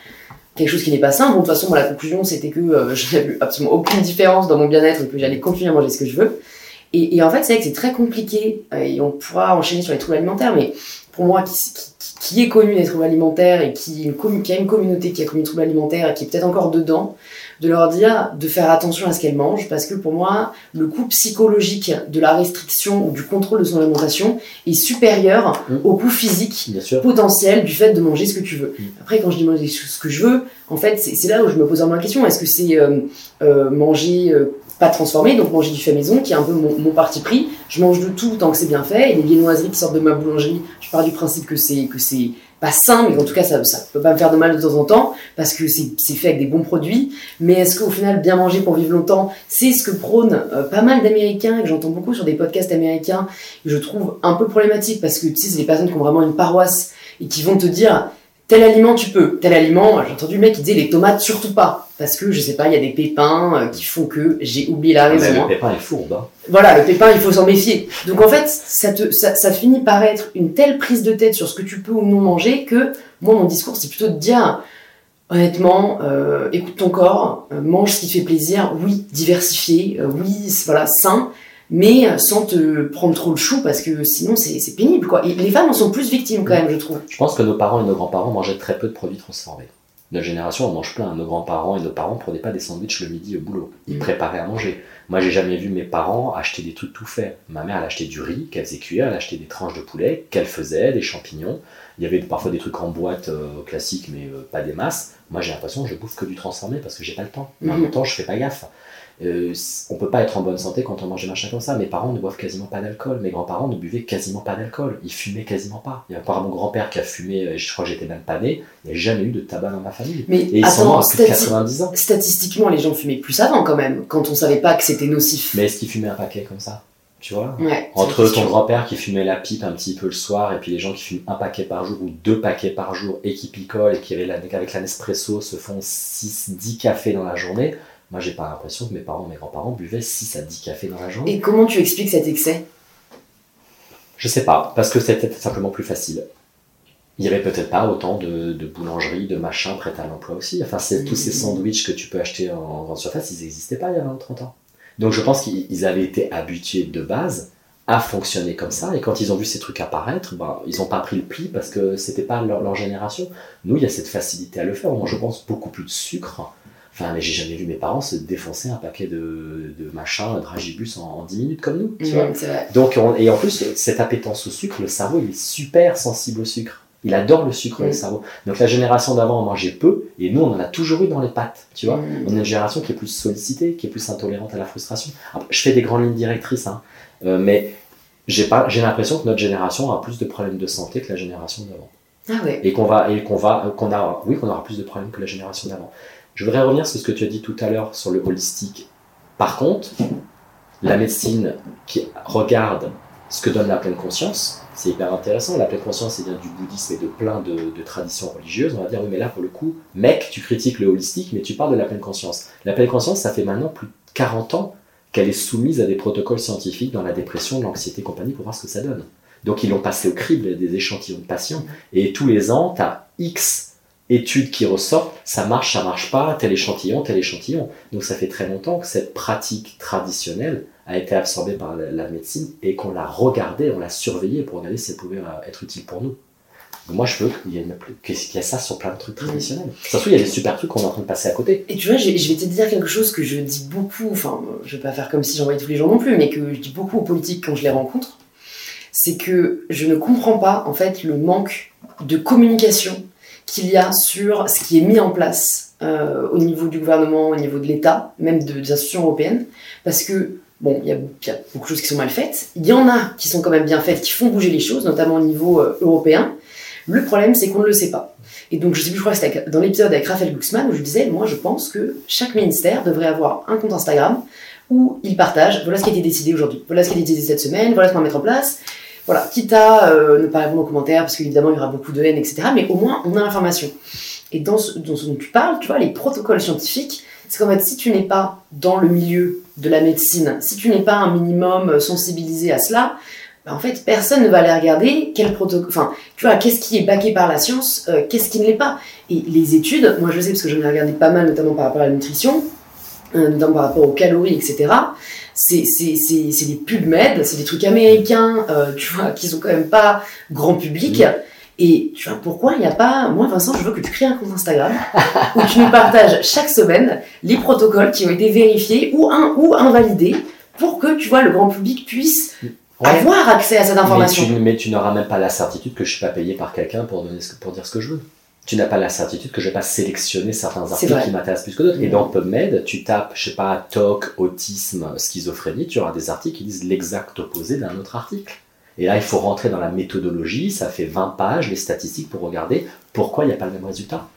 A: quelque chose qui n'est pas sain. Bon, de toute façon, moi, la conclusion, c'était que euh, je n'avais absolument aucune différence dans mon bien-être et que j'allais continuer à manger ce que je veux. Et, en fait, c'est vrai que c'est très compliqué euh, et on pourra enchaîner sur les troubles alimentaires, mais pour moi, qui, est connu des troubles alimentaires et qui a une communauté qui a connu des troubles alimentaires et qui est peut-être encore dedans, de leur dire de faire attention à ce qu'elles mangent parce que pour moi, le coût psychologique de la restriction ou du contrôle de son alimentation est supérieur
B: Mm.
A: au coût physique potentiel du fait de manger ce que tu veux.
B: Mm.
A: Après, quand je dis manger ce que je veux, en fait, c'est c'est là où je me pose vraiment la question. Est-ce que c'est euh, euh, manger euh, pas transformé, donc manger du fait maison, qui est un peu mon, mon parti pris Je mange de tout tant que c'est bien fait. Et les viennoiseries qui sortent de ma boulangerie, je pars du principe que c'est que c'est pas sain, mais en tout cas, ça, ça peut pas me faire de mal de temps en temps, parce que c'est fait avec des bons produits. Mais est-ce qu'au final, bien manger pour vivre longtemps, c'est ce que prônent euh, pas mal d'Américains, et que j'entends beaucoup sur des podcasts américains, que je trouve un peu problématique, parce que tu sais, c'est des personnes qui ont vraiment une paroisse, et qui vont te dire, tel aliment tu peux, tel aliment, j'ai entendu le mec qui disait les tomates surtout pas, parce que je sais pas, il y a des pépins euh, qui font que j'ai oublié la
B: Ah, mais
A: raison. hein.
B: le pépin est fourbe. hein.
A: Voilà, le pépin, il faut s'en méfier. Donc en fait, ça, te, ça, ça finit par être une telle prise de tête sur ce que tu peux ou non manger que moi, mon discours, c'est plutôt de dire, honnêtement, euh, écoute ton corps, euh, mange ce qui te fait plaisir, oui, diversifié, euh, oui, voilà, sain, mais euh, sans te prendre trop le chou parce que sinon c'est pénible quoi. Et les femmes en sont plus victimes quand même, je trouve.
B: Je pense que nos parents et nos grands-parents mangeaient très peu de produits transformés. Notre génération en mange plein. Nos grands-parents et nos parents prenaient pas des sandwichs le midi au boulot. Ils
A: Mm.
B: préparaient à manger. Moi, j'ai jamais vu mes parents acheter des trucs tout faits. Ma mère, elle achetait du riz qu'elle faisait cuire, elle achetait des tranches de poulet qu'elle faisait, des champignons. Il y avait parfois des trucs en boîte euh, classiques, mais euh, pas des masses. Moi, j'ai l'impression que je bouffe que du transformé parce que j'ai pas le temps. En
A: Mhm.
B: même temps, je fais pas gaffe. euh, on peut pas être en bonne santé quand on mange des machins comme ça. Mes parents ne boivent quasiment pas d'alcool. Mes grands-parents ne buvaient quasiment pas d'alcool. Ils fumaient quasiment pas. Il y a part mon grand-père qui a fumé, euh, je crois que j'étais même pas né. Il n'y a jamais eu de tabac dans ma famille.
A: Mais
B: Et ils sont morts à plus de
A: stati-
B: 90 ans.
A: statistiquement, les gens fumaient plus avant quand même, quand on savait pas que c'était nocif.
B: Mais est-ce qu'ils fumaient un paquet comme ça? Tu vois
A: Ouais,
B: Entre ton grand-père qui fumait la pipe un petit peu le soir et puis les gens qui fument un paquet par jour ou deux paquets par jour et qui picolent et qui avec la Nespresso se font 6-10 cafés dans la journée, moi j'ai pas l'impression que mes parents, mes grands-parents buvaient 6 à 10 cafés dans la journée.
A: Et comment tu expliques cet excès?
B: Je sais pas, parce que c'était simplement plus facile. Il y avait peut-être pas autant de, de boulangeries, de machins prêts à l'emploi aussi. Enfin, c'est, tous ces
A: Mhm.
B: sandwichs que tu peux acheter en grande surface, ils n'existaient pas il y a 20 ou 30 ans. Donc je pense qu'ils ils avaient été habitués de base à fonctionner comme ça. Et quand ils ont vu ces trucs apparaître, ben, ils n'ont pas pris le pli parce que c'était pas leur, leur génération. Nous, il y a cette facilité à le faire. Moi, je pense beaucoup plus de sucre. Enfin, mais j'ai jamais vu mes parents se défoncer un paquet de, de machins, de dragibus en, en 10 minutes comme nous. Tu vois donc, on- et en plus, cette appétence au sucre, le cerveau, il est super sensible au sucre. Il adore le sucre,
A: Mm.
B: le cerveau. Donc, la génération d'avant en mangeait peu, et nous, on en a toujours eu dans les pattes, tu vois.
A: Mhm.
B: On est une génération qui est plus sollicitée, qui est plus intolérante à la frustration. Alors, je fais des grandes lignes directrices, hein, euh, mais j'ai pas, j'ai l'impression que notre génération aura plus de problèmes de santé que la génération d'avant.
A: Ah ouais.
B: Et qu'on va, et qu'on va, qu'on a, oui, qu'on aura plus de problèmes que la génération d'avant. Je voudrais revenir sur ce que tu as dit tout à l'heure sur le holistique. Par contre, la médecine qui regarde ce que donne la pleine conscience, c'est hyper intéressant. La pleine conscience, c'est bien du bouddhisme et de plein de, traditions religieuses. On va dire, oui, mais là, pour le coup, mec, tu critiques le holistique, mais tu parles de la pleine conscience. La pleine conscience, ça fait maintenant plus de 40 ans qu'elle est soumise à des protocoles scientifiques dans la dépression, l'anxiété compagnie pour voir ce que ça donne. Donc, ils l'ont passé au crible des échantillons de patients. Et tous les ans, tu as X études qui ressortent, ça marche, ça marche pas, tel échantillon, tel échantillon. Donc ça fait très longtemps que cette pratique traditionnelle a été absorbée par la, médecine et qu'on l'a regardée, on l'a surveillée pour regarder si elle pouvait euh, être utile pour nous. Donc moi je veux qu'il y, ait une- qu'il y ait ça sur plein de trucs traditionnels. Ça se trouve, il y a des super trucs qu'on est en train de passer à côté.
A: Et tu vois, je je vais te dire quelque chose que je dis beaucoup, enfin, je vais pas faire comme si j'en voyais tous les jours non plus, mais que je dis beaucoup aux politiques quand je les rencontre, c'est que je ne comprends pas, en fait, le manque de communication qu'il y a sur ce qui est mis en place euh, au niveau du gouvernement, au niveau de l'État, même de- des institutions européennes, parce que, bon, il y, a, beaucoup de choses qui sont mal faites, il y en a qui sont quand même bien faites, qui font bouger les choses, notamment au niveau euh, européen. Le problème, c'est qu'on ne le sait pas. Et donc, je sais plus, je crois que c'était dans l'épisode avec Raphaël Glucksmann où je disais, moi, je pense que chaque ministère devrait avoir un compte Instagram où il partage, voilà ce qui a été décidé aujourd'hui, voilà ce qui a été décidé cette semaine, voilà ce qu'on va mettre en place. Voilà, quitte à euh, ne pas répondre aux commentaires, parce qu'évidemment, il y aura beaucoup de haine, etc. Mais au moins, on a l'information. Et dans ce, dont tu parles, tu vois, les protocoles scientifiques, c'est qu'en fait, si tu n'es pas dans le milieu de la médecine, si tu n'es pas un minimum sensibilisé à cela, bah, en fait, personne ne va aller regarder quel protocole. Enfin, tu vois, qu'est-ce qui est baqué par la science, euh, qu'est-ce qui ne l'est pas. Et les études, moi je sais parce que j'en ai regardé pas mal, notamment par rapport à la nutrition, euh, notamment par rapport aux calories, etc. C'est c'est- c'est- c'est des PubMed, c'est des trucs américains, euh, tu vois, qui sont quand même pas grand public.
B: Mm.
A: Et tu vois, pourquoi il n'y a pas. Moi, Vincent, je veux que tu crées un compte Instagram où tu nous partages chaque semaine les protocoles qui ont été vérifiés ou, un, ou invalidés pour que, tu vois, le grand public puisse avoir accès à cette
B: Mais
A: information.
B: tu, mais tu n'auras même pas la certitude que je suis pas payé par quelqu'un pour, donner ce que- pour dire ce que je veux. Tu n'as pas la certitude que je vais pas sélectionner certains articles qui m'intéressent plus que d'autres. Et
A: Mm.
B: dans PubMed, tu tapes, je sais pas, TOC, autisme, schizophrénie, tu auras des articles qui disent l'exact opposé d'un autre article. Et là, il faut rentrer dans la méthodologie, ça fait 20 pages, les statistiques pour regarder pourquoi il n'y a pas le même résultat.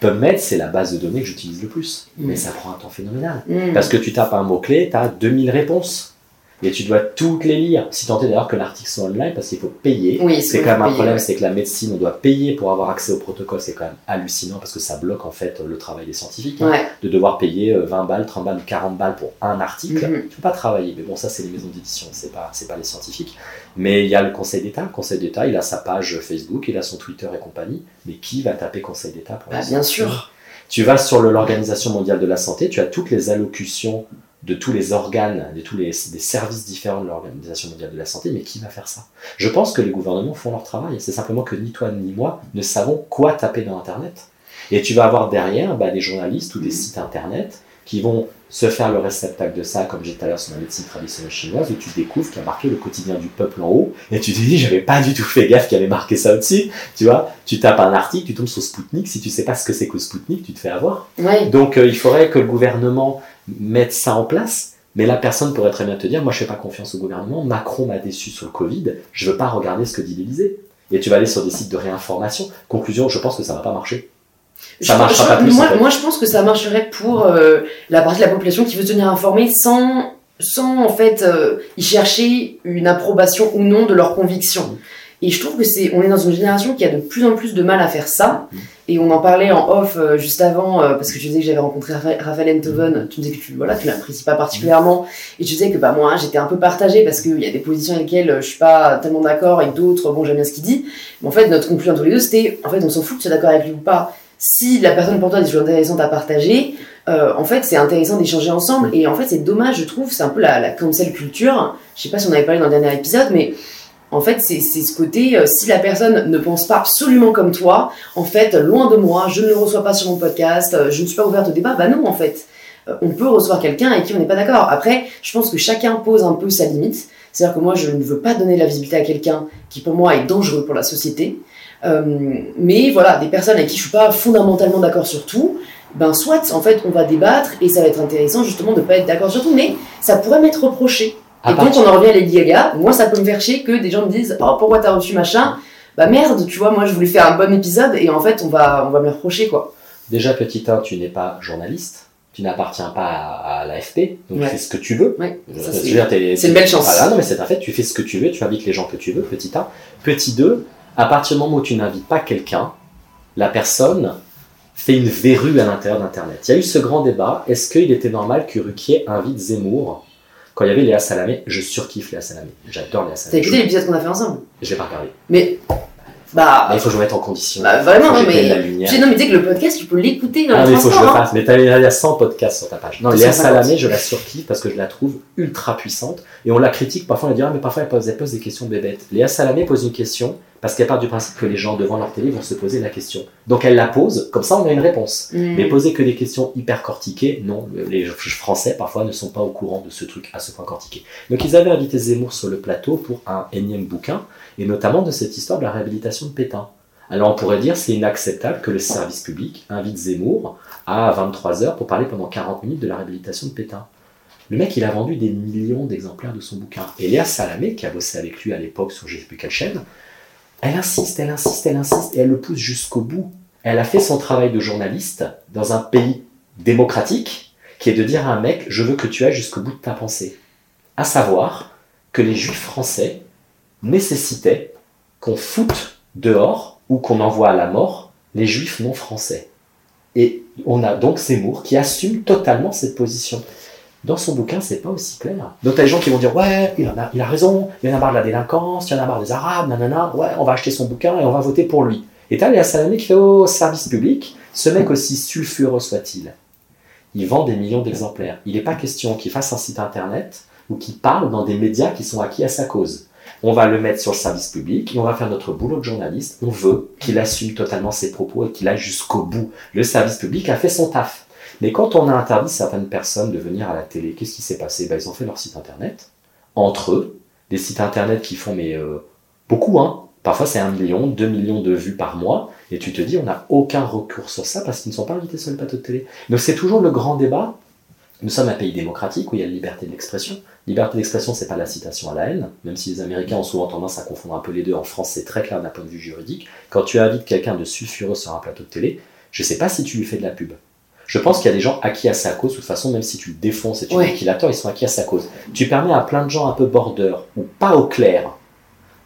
B: PubMed, c'est la base de données que j'utilise le plus.
A: Mm.
B: Mais ça prend un temps phénoménal.
A: Mm.
B: Parce que tu tapes un mot-clé, tu as 2000 réponses. Et tu dois toutes les lire. Si tant est d'ailleurs que l'article soit online, parce qu'il faut payer.
A: Oui,
B: C'est quand même un problème,
A: ouais.
B: c'est que la médecine, on doit payer pour avoir accès au protocole. C'est quand même hallucinant parce que ça bloque en fait le travail des scientifiques. hein. De devoir payer euh, 20 balles, 30 balles ou 40 balles pour un article.
A: Mhm.
B: Tu peux pas travailler. Mais bon, ça, c'est les maisons d'édition, c'est pas, pas les scientifiques. Mais il y a le Conseil d'État. Le Conseil d'État, il a sa page Facebook, il a son Twitter et compagnie. Mais qui va taper Conseil d'État pour
A: Bah, bien sûr.
B: tu vas sur l'Organisation mondiale de la santé, tu as toutes les allocutions de tous les organes, de tous les des services différents de l'Organisation mondiale de la santé, mais qui va faire ça? Je pense que les gouvernements font leur travail. C'est simplement que ni toi ni moi ne savons quoi taper dans Internet. Et tu vas avoir derrière bah, des journalistes ou des sites Internet qui vont se faire le réceptacle de ça, comme j'ai dit tout à l'heure sur la médecine traditionnelle chinoise, où tu découvres qu'il y a marqué le quotidien du peuple en haut, et tu te dis, j'avais pas du tout fait gaffe qu'il y avait marqué ça au-dessus. Tu vois, tu tapes un article, tu tombes sur Spoutnik, si tu sais pas ce que c'est que Spoutnik, tu te fais avoir. Donc euh, il faudrait que le gouvernement mettre ça en place. Mais la personne pourrait très bien te dire, moi je fais pas confiance au gouvernement, Macron m'a déçu sur le Covid, je veux pas regarder ce que dit l'Élysée. Et tu vas aller sur des sites de réinformation. Conclusion, je pense que ça va pas marcher. Ça
A: Je-
B: marchera pas plus,
A: Moi,
B: en fait.
A: moi, je pense que ça marcherait pour euh, la partie de la population qui veut se tenir informée sans, sans en fait euh, y chercher une approbation ou non de leurs convictions. Et je trouve que c'est, on est dans une génération qui a de plus en plus de mal à faire ça. Et on en parlait en off euh, juste avant euh, parce que tu disais que j'avais rencontré Rapha- Raphaël Enthoven. Tu me disais que tu voilà, tu l'apprécies pas particulièrement. Et tu disais que bah moi j'étais un peu partagée parce qu'il y a des positions avec lesquelles euh, je suis pas tellement d'accord et d'autres bon j'aime bien ce qu'il dit. Mais en fait notre conclusion tous les deux c'était en fait on s'en fout que tu es d'accord avec lui ou pas si la personne pour toi est toujours intéressante à partager, euh, en fait, c'est intéressant d'échanger ensemble. Et en fait, c'est dommage, je trouve, c'est un peu la, la cancel culture. Je sais pas si on avait parlé dans le dernier épisode, mais en fait, c'est ce côté, euh, si la personne ne pense pas absolument comme toi, en fait, loin de moi, je ne le reçois pas sur mon podcast, euh, je ne suis pas ouverte au débat, bah non, en fait. Euh, on peut recevoir quelqu'un avec qui on n'est pas d'accord. Après, je pense que chacun pose un peu sa limite. C'est-à-dire que moi, je ne veux pas donner la visibilité à quelqu'un qui, pour moi, est dangereux pour la société. Mais voilà, des personnes avec qui je suis pas fondamentalement d'accord sur tout, ben soit en fait on va débattre et ça va être intéressant justement de pas être d'accord sur tout, mais ça pourrait m'être reproché.
B: À
A: et donc
B: partir-
A: on en revient à Lady Gaga, moi ça peut me faire chier que des gens me disent oh pourquoi t'as reçu machin, bah merde tu vois moi je voulais faire un bon épisode et en fait on va on va me le reprocher quoi.
B: Déjà, petit 1, tu n'es pas journaliste, tu n'appartiens pas à, à l'AFP, donc
A: Ouais.
B: tu fais ce que tu veux.
A: Ouais,
B: je
A: c'est- une belle chance.
B: Voilà, non, mais c'est un fait, tu fais ce que tu veux, tu invites les gens que tu veux, petit 1. Petit 2, à partir du moment où tu n'invites pas quelqu'un, la personne fait une verrue à l'intérieur d'Internet. Il y a eu ce grand débat, est-ce qu'il était normal que Ruquier invite Zemmour quand il y avait Léa Salamé Je surkiffe Léa Salamé, j'adore Léa
A: T'as
B: Salamé.
A: écouté l'épisode qu'on a fait ensemble?
B: Je l'ai pas regardé.
A: Mais bah,
B: il faut que je me mette en condition.
A: bah, vraiment non mais
B: la lumière.
A: non mais tu sais que le podcast tu peux l'écouter dans
B: Ah,
A: les
B: mais il faut que je le
A: transports. hein.
B: fasse. Mais t'as- il y a 100 podcasts sur ta page. Non, Léa
A: 250.
B: Salamé, je la surkiffe parce que je la trouve ultra puissante. Et on la critique, parfois on la dira, mais parfois elle pose, elle pose des questions bébêtes. Léa Salamé pose une question parce qu'elle part du principe que les gens devant leur télé vont se poser la question. Donc elle la pose, comme ça on a une réponse.
A: Mm.
B: Mais poser que des questions hyper cortiquées, non, les Français parfois ne sont pas au courant de ce truc à ce point cortiqué. Donc ils avaient invité Zemmour sur le plateau pour un énième bouquin, et notamment de cette histoire de la réhabilitation de Pétain. Alors on pourrait dire c'est inacceptable que le service public invite Zemmour à 23h pour parler pendant 40 minutes de la réhabilitation de Pétain. Le mec, il a vendu des millions d'exemplaires de son bouquin. Et Léa Salamé, qui a bossé avec lui à l'époque sur je sais plus quelle chaîne, elle insiste, elle insiste, elle insiste, et elle le pousse jusqu'au bout. Elle a fait son travail de journaliste dans un pays démocratique, qui est de dire à un mec, je veux que tu ailles jusqu'au bout de ta pensée. À savoir que les juifs français nécessitaient qu'on foute dehors ou qu'on envoie à la mort les juifs non français. Et on a donc Zemmour qui assume totalement cette position. Dans son bouquin, c'est pas aussi clair. Donc t'as des gens qui vont dire ouais, il, a, raison, il y en a marre de la délinquance, il y en a marre des Arabes, nanana, ouais, on va acheter son bouquin et on va voter pour lui. Et t'as Léa Salamé qui fait au service public, ce mec aussi sulfureux soit-il, il vend des millions d'exemplaires. Il n'est pas question qu'il fasse un site internet ou qu'il parle dans des médias qui sont acquis à sa cause. On va le mettre sur le service public et on va faire notre boulot de journaliste. On veut qu'il assume totalement ses propos et qu'il aille jusqu'au bout. Le service public a fait son taf. Mais quand on a interdit certaines personnes de venir à la télé, qu'est-ce qui s'est passé? Ben, Ils ont fait leur site internet, entre eux, des sites internet qui font mais euh, beaucoup, hein. Parfois c'est un million, deux millions de vues par mois, et tu te dis on n'a aucun recours sur ça parce qu'ils ne sont pas invités sur le plateau de télé. Donc c'est toujours le grand débat. Nous sommes un pays démocratique où il y a la liberté de l'expression. Liberté d'expression, c'est pas la citation à la haine, même si les Américains ont souvent tendance à confondre un peu les deux. En France, c'est très clair d'un point de vue juridique. Quand tu invites quelqu'un de sulfureux sur un plateau de télé, je sais pas si tu lui fais de la pub. Je pense qu'il y a des gens acquis à sa cause, de toute façon, même si tu le défonces et tu
A: Ouais.
B: dis qu'il a tort, ils sont acquis à sa cause. Tu permets à plein de gens un peu border ou pas au clair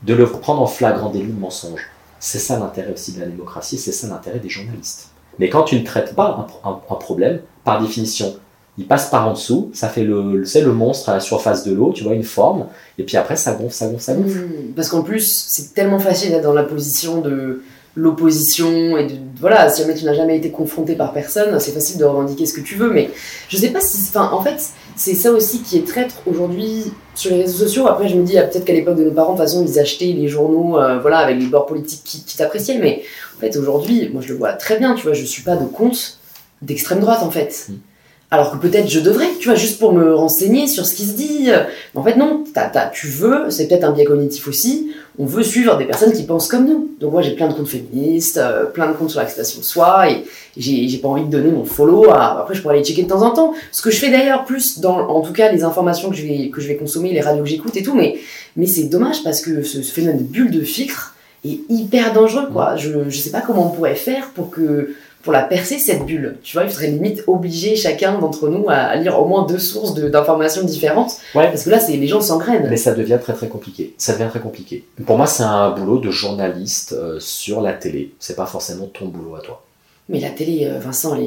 B: de le prendre en flagrant délit de mensonge. C'est ça l'intérêt aussi de la démocratie, c'est ça l'intérêt des journalistes. Mais quand tu ne traites pas un, pro- un- un problème, par définition, il passe par en dessous, ça fait le, le- c'est le monstre à la surface de l'eau, tu vois, une forme, et puis après ça gonfle, ça gonfle, ça gonfle.
A: Mm, Parce qu'en plus, c'est tellement facile d'être dans la position de l'opposition et de voilà, si jamais tu n'as jamais été confronté par personne, c'est facile de revendiquer ce que tu veux. Mais je sais pas si, enfin, en fait, c'est ça aussi qui est traître aujourd'hui sur les réseaux sociaux. Après, je me dis ah, peut-être qu'à l'époque de nos parents, de toute façon, ils achetaient les journaux, euh, voilà, avec les bords politiques qui, qui t'appréciaient. Mais en fait, aujourd'hui, moi, je le vois très bien. Tu vois, je suis pas de compte d'extrême droite, en fait.
B: Mm.
A: Alors que peut-être je devrais, tu vois, juste pour me renseigner sur ce qui se dit. Mais en fait, non, t'as- tu veux, c'est peut-être un biais cognitif aussi, on veut suivre des personnes qui pensent comme nous. Donc moi j'ai plein de comptes féministes, euh, plein de comptes sur l'acceptation de soi, et j'ai pas envie de donner mon follow. À... Après je pourrais aller checker de temps en temps. Ce que je fais d'ailleurs plus dans, en tout cas les informations que je vais que je vais consommer, les radios que j'écoute et tout, mais mais c'est dommage parce que ce, ce phénomène de bulle de filtre est hyper dangereux quoi. Je je sais pas comment on pourrait faire pour que pour la percer cette bulle. Tu vois, il faudrait limite obliger chacun d'entre nous à lire au moins deux sources de- d'informations différentes.
B: Ouais.
A: Parce que là, c'est les gens s'engrainent.
B: Mais ça devient très très compliqué. Ça devient très compliqué. Pour moi, c'est un boulot de journaliste euh, sur la télé. C'est pas forcément ton boulot à toi.
A: Mais la télé, euh, Vincent, tu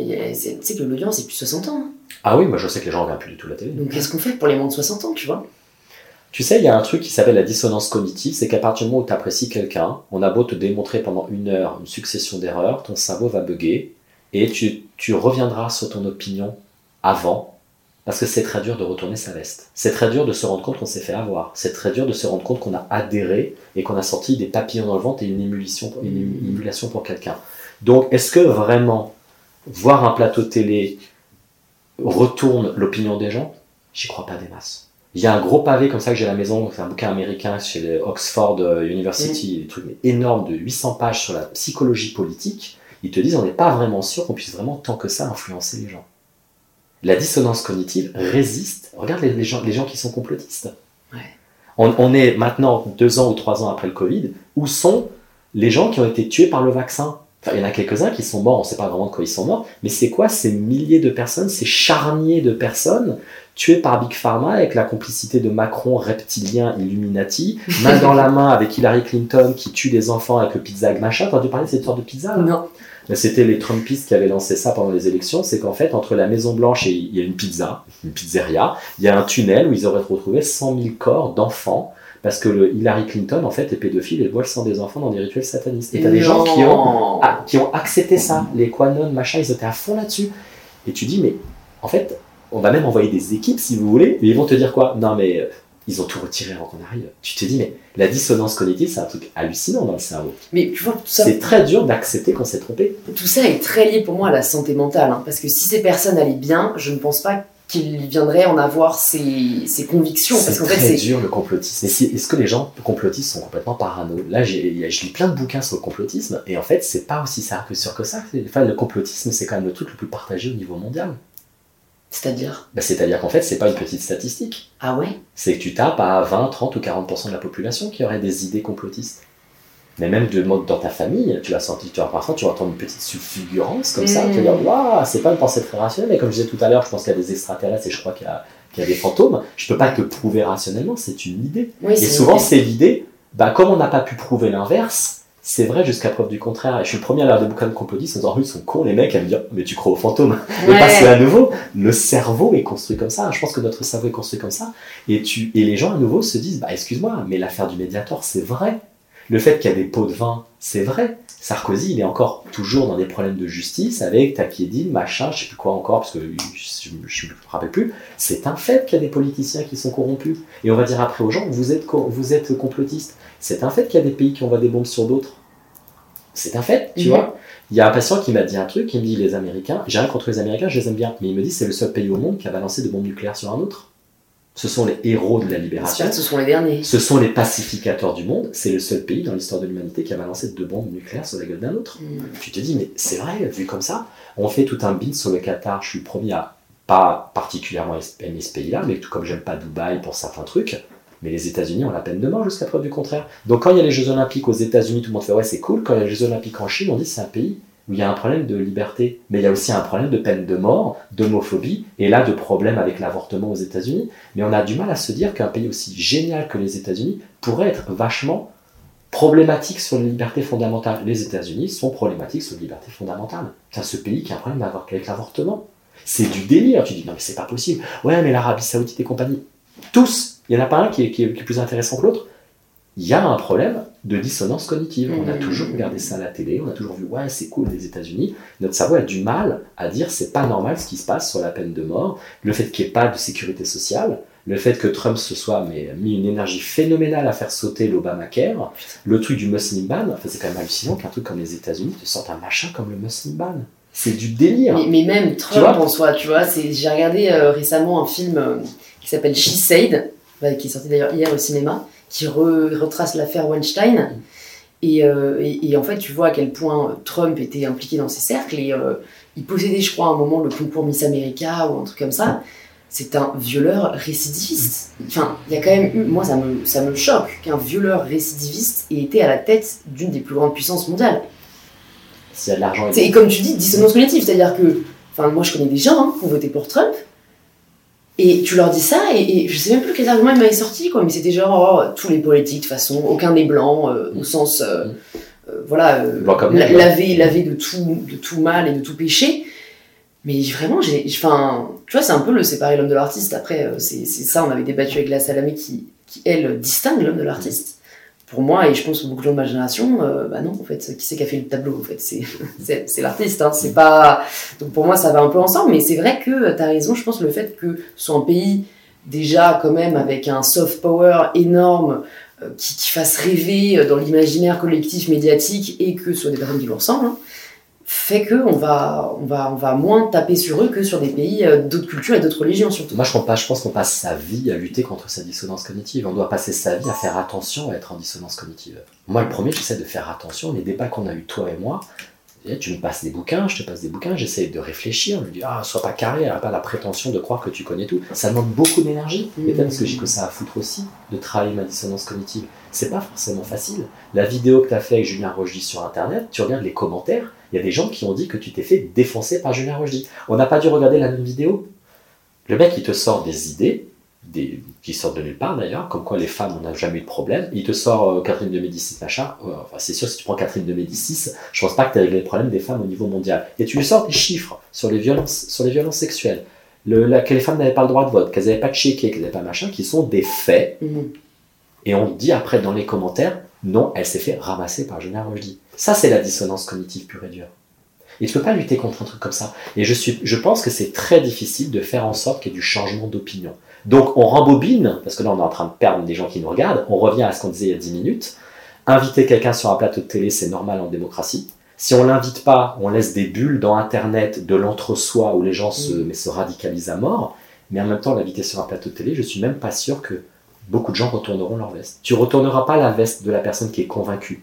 A: sais que l'audience, c'est plus de 60 ans. hein.
B: Ah oui, moi je sais que les gens regardent plus du tout la télé.
A: Donc qu'est-ce qu'on fait pour les moins de 60 ans, tu vois?
B: Tu sais, il y a un truc qui s'appelle la dissonance cognitive, c'est qu'à partir du moment où tu apprécies quelqu'un, on a beau te démontrer pendant une heure une succession d'erreurs, ton cerveau va bugger et tu, tu reviendras sur ton opinion avant, parce que c'est très dur de retourner sa veste. C'est très dur de se rendre compte qu'on s'est fait avoir. C'est très dur de se rendre compte qu'on a adhéré et qu'on a sorti des papillons dans le ventre et une émulation, une émulation pour quelqu'un. Donc, est-ce que vraiment voir un plateau télé retourne l'opinion des gens? J'y crois pas des masses. Il y a un gros pavé comme ça que j'ai à la maison, c'est un bouquin américain chez Oxford euh, University, des trucs énormes de 800 pages sur la psychologie politique. Ils te disent on n'est pas vraiment sûr qu'on puisse vraiment tant que ça influencer les gens. La dissonance cognitive résiste. Regarde les, les gens, les gens qui sont complotistes.
A: Ouais.
B: On, on est maintenant deux ans ou trois ans après le Covid. Où sont les gens qui ont été tués par le vaccin? Enfin, il y en a quelques-uns qui sont morts, on ne sait pas vraiment de quoi ils sont morts, mais c'est quoi ces milliers de personnes, ces charniers de personnes tuées par Big Pharma avec la complicité de Macron, reptilien, Illuminati, main dans la main avec Hillary Clinton qui tue des enfants avec le pizza machin. T'as entendu parler de cette sorte de pizza là?
A: Non.
B: Mais C'était les Trumpistes qui avaient lancé ça pendant les élections. C'est qu'en fait, entre la Maison Blanche et il y a une pizza, une pizzeria, il y a un tunnel où ils auraient retrouvé 100 000 corps d'enfants parce que le Hillary Clinton, en fait, est pédophile et boit le sang des enfants dans des rituels satanistes. Et t'as des gens qui ont, ah, qui ont accepté ça. Les Quanon, machin, ils étaient à fond là-dessus. Et tu dis, mais en fait, on va même envoyer des équipes si vous voulez, mais ils vont te dire quoi? Non, mais euh, ils ont tout retiré avant qu'on arrive. Tu te dis, mais la dissonance cognitive, c'est un truc hallucinant dans le cerveau.
A: Mais tu vois, tout ça,
B: C'est très dur d'accepter qu'on s'est trompé.
A: tout ça est très lié pour moi à la santé mentale. hein, parce que si ces personnes allaient bien, je ne pense pas qu'ils viendraient en avoir ces convictions.
B: C'est très
A: fait,
B: dur le complotisme. Est-ce que les gens complotistes sont complètement parano? Là, je lis plein de bouquins sur le complotisme, et en fait, c'est pas aussi ça que sûr que ça. Enfin, le complotisme, c'est quand même le truc le plus partagé au niveau mondial.
A: C'est-à-dire?
B: Bah, C'est-à-dire qu'en fait, c'est pas une petite statistique.
A: Ah ouais?
B: C'est que tu tapes à 20, 30 ou 40% de la population qui aurait des idées complotistes. Mais même de dans ta famille, tu vas sentir, tu vas parfois tu vas entendre une petite fulgurance comme ça,
A: Mm.
B: tu vas dire waouh, c'est pas une pensée très rationnelle, mais comme je disais tout à l'heure, je pense qu'il y a des extraterrestres et je crois qu'il y a, qu'il y a des fantômes. Je peux pas te prouver rationnellement, c'est une idée.
A: Oui,
B: Et souvent, c'est l'idée, bah, comme on n'a pas pu prouver l'inverse, c'est vrai jusqu'à preuve du contraire. Et je suis le premier à lire des bouquins de complotistes en disant, oh, ils sont cons, les mecs, à me dire, mais tu crois aux fantômes. Mais
A: Ouais.
B: parce qu'à nouveau, le cerveau est construit comme ça. Je pense que notre cerveau est construit comme ça. Et, tu, et les gens, à nouveau, se disent, bah, excuse-moi, mais l'affaire du médiator, c'est vrai. Le fait qu'il y a des pots de vin, c'est vrai. Sarkozy, il est encore toujours dans des problèmes de justice avec Tapiedine, machin, je sais plus quoi encore, parce que je ne me rappelle plus. C'est un fait qu'il y a des politiciens qui sont corrompus. Et on va dire après aux gens, vous êtes, vous êtes complotistes. C'est un fait qu'il y a des pays qui envoient des bombes sur d'autres. C'est un fait, tu
A: Mhm.
B: vois. Il y a un patient qui m'a dit un truc, il me dit les Américains, j'ai rien contre les Américains, je les aime bien, mais il me dit c'est le seul pays au monde qui a balancé de bombes nucléaires sur un autre. Ce sont les héros de la libération.
A: sûr, ce sont les derniers.
B: Ce sont les pacificateurs du monde. C'est le seul pays dans l'histoire de l'humanité qui a balancé deux bombes nucléaires sur la gueule d'un autre.
A: Mm.
B: Tu te dis, mais c'est vrai, vu comme ça, on fait tout un bin sur le Qatar. Je suis le premier à pas particulièrement aimer ce pays-là, mais tout comme j'aime pas Dubaï pour certains trucs. Mais les États-Unis ont la peine de mort jusqu'à preuve du contraire. Donc quand il y a les Jeux Olympiques aux États-Unis, tout le monde fait ouais, c'est cool. Quand il y a les Jeux Olympiques en Chine, on dit c'est un pays où il y a un problème de liberté. Mais il y a aussi un problème de peine de mort, d'homophobie, et là de problème avec l'avortement aux États-Unis. Mais on a du mal à se dire qu'un pays aussi génial que les États-Unis pourrait être vachement problématique sur les libertés fondamentales. Les États-Unis sont problématiques sur les libertés fondamentales. C'est ce pays qui a un problème avec l'avortement. C'est du délire. Tu dis non mais c'est pas possible. Ouais mais l'Arabie Saoudite et compagnie. Tous. Il n'y en a pas un qui est, plus intéressant que l'autre. Il y a un problème de dissonance cognitive. On a
A: Mhm.
B: toujours regardé ça à la télé, on a toujours vu ouais c'est cool les États-Unis. Notre cerveau a du mal à dire c'est pas normal ce qui se passe sur la peine de mort, le fait qu'il n'y ait pas de sécurité sociale, le fait que Trump se soit mais, mis une énergie phénoménale à faire sauter l'Obamacare, le truc du Muslim ban, enfin, c'est quand même hallucinant qu'un truc comme les États-Unis te sorte un machin comme le Muslim ban. C'est du délire.
A: Mais, mais même Trump
B: vois
A: en soi, tu vois, j'ai regardé euh, récemment un film euh, qui s'appelle She Said, bah, qui est sorti d'ailleurs hier au cinéma, qui retrace l'affaire Weinstein. Euh, et, et, en fait, tu vois à quel point Trump était impliqué dans ces cercles. Et euh, il possédait, je crois, à un moment le concours Miss America ou un truc comme ça. C'est un violeur récidiviste. Enfin, il y a quand même eu. Moi, ça me, ça me choque qu'un violeur récidiviste ait été à la tête d'une des plus grandes puissances mondiales.
B: De l'argent.
A: Et comme tu dis, dissonance cognitive. C'est-à-dire que. Enfin, moi, je connais des gens hein, qui ont voté pour Trump et tu leur dis ça, et, je sais même plus quel argument il m'avait sorti, quoi, mais c'était genre, oh, tous les politiques, de toute façon, aucun n'est blanc, euh, au sens, euh, euh, voilà, laver, laver de tout, de tout mal et de tout péché. Mais vraiment, j'ai, enfin, tu vois, c'est un peu le séparer l'homme de l'artiste. Après, c'est ça, on avait débattu avec la Salamé qui, qui elle, distingue l'homme de l'artiste pour moi, et je pense beaucoup de gens de ma génération, euh, bah non, en fait, qui c'est qui a fait le tableau En fait, c'est l'artiste, hein, c'est pas. Donc pour moi, ça va un peu ensemble, mais c'est vrai que tu as raison, je pense, le fait que ce soit un pays déjà, quand même, avec un soft power énorme, euh, qui, fasse rêver dans l'imaginaire collectif médiatique et que ce soit des personnes qui lui ressemblent, hein, fait que on va, on, va, on va moins taper sur eux que sur des pays euh, d'autres cultures et d'autres religions surtout.
B: Moi je pense, pas, je pense qu'on passe sa vie à lutter contre sa dissonance cognitive. On doit passer sa vie à faire attention à être en dissonance cognitive. Moi le premier j'essaie de faire attention. Les débats qu'on a eu toi et moi, tu me passes des bouquins, je te passe des bouquins, j'essaie de réfléchir, je me dis, ah, sois pas carré, pas la prétention de croire que tu connais tout. Ça demande beaucoup d'énergie, et peut-être parce que j'ai que ça à foutre aussi, de travailler ma dissonance cognitive. C'est pas forcément facile. La vidéo que tu as fait avec Julien Rogy sur Internet, tu regardes les commentaires, il y a des gens qui ont dit que tu t'es fait défoncer par Julien Rogy. On n'a pas dû regarder la même vidéo. Le mec, il te sort des idées, des, qui sortent de nulle part d'ailleurs, comme quoi les femmes, on n'a jamais eu de problème. Il te sort euh, Catherine de Médicis, machin. enfin, c'est sûr, si tu prends Catherine de Médicis, je pense pas que tu as réglé le problème des femmes au niveau mondial. Et tu lui sors des chiffres sur les violences, sur les violences sexuelles. Le, que les femmes n'avaient pas le droit de vote, qu'elles n'avaient pas de chéquier, qu'elles n'avaient pas machin, qui sont des faits. Mhm. Et on dit après dans les commentaires, non, elle s'est fait ramasser par Julien Rochdy. Ça, c'est la dissonance cognitive pure et dure. Et tu peux pas lutter contre un truc comme ça. Et je, suis, je pense que c'est très difficile de faire en sorte qu'il y ait du changement d'opinion. Donc on rembobine, parce que là on est en train de perdre des gens qui nous regardent, on revient à ce qu'on disait il y a 10 minutes. Inviter quelqu'un sur un plateau de télé, c'est normal en démocratie. Si on l'invite pas, on laisse des bulles dans Internet de l'entre-soi où les gens se, mais se radicalisent à mort. Mais en même temps, l'inviter sur un plateau de télé, je suis même pas sûr que beaucoup de gens retourneront leur veste. Tu retourneras pas la veste de la personne qui est convaincue.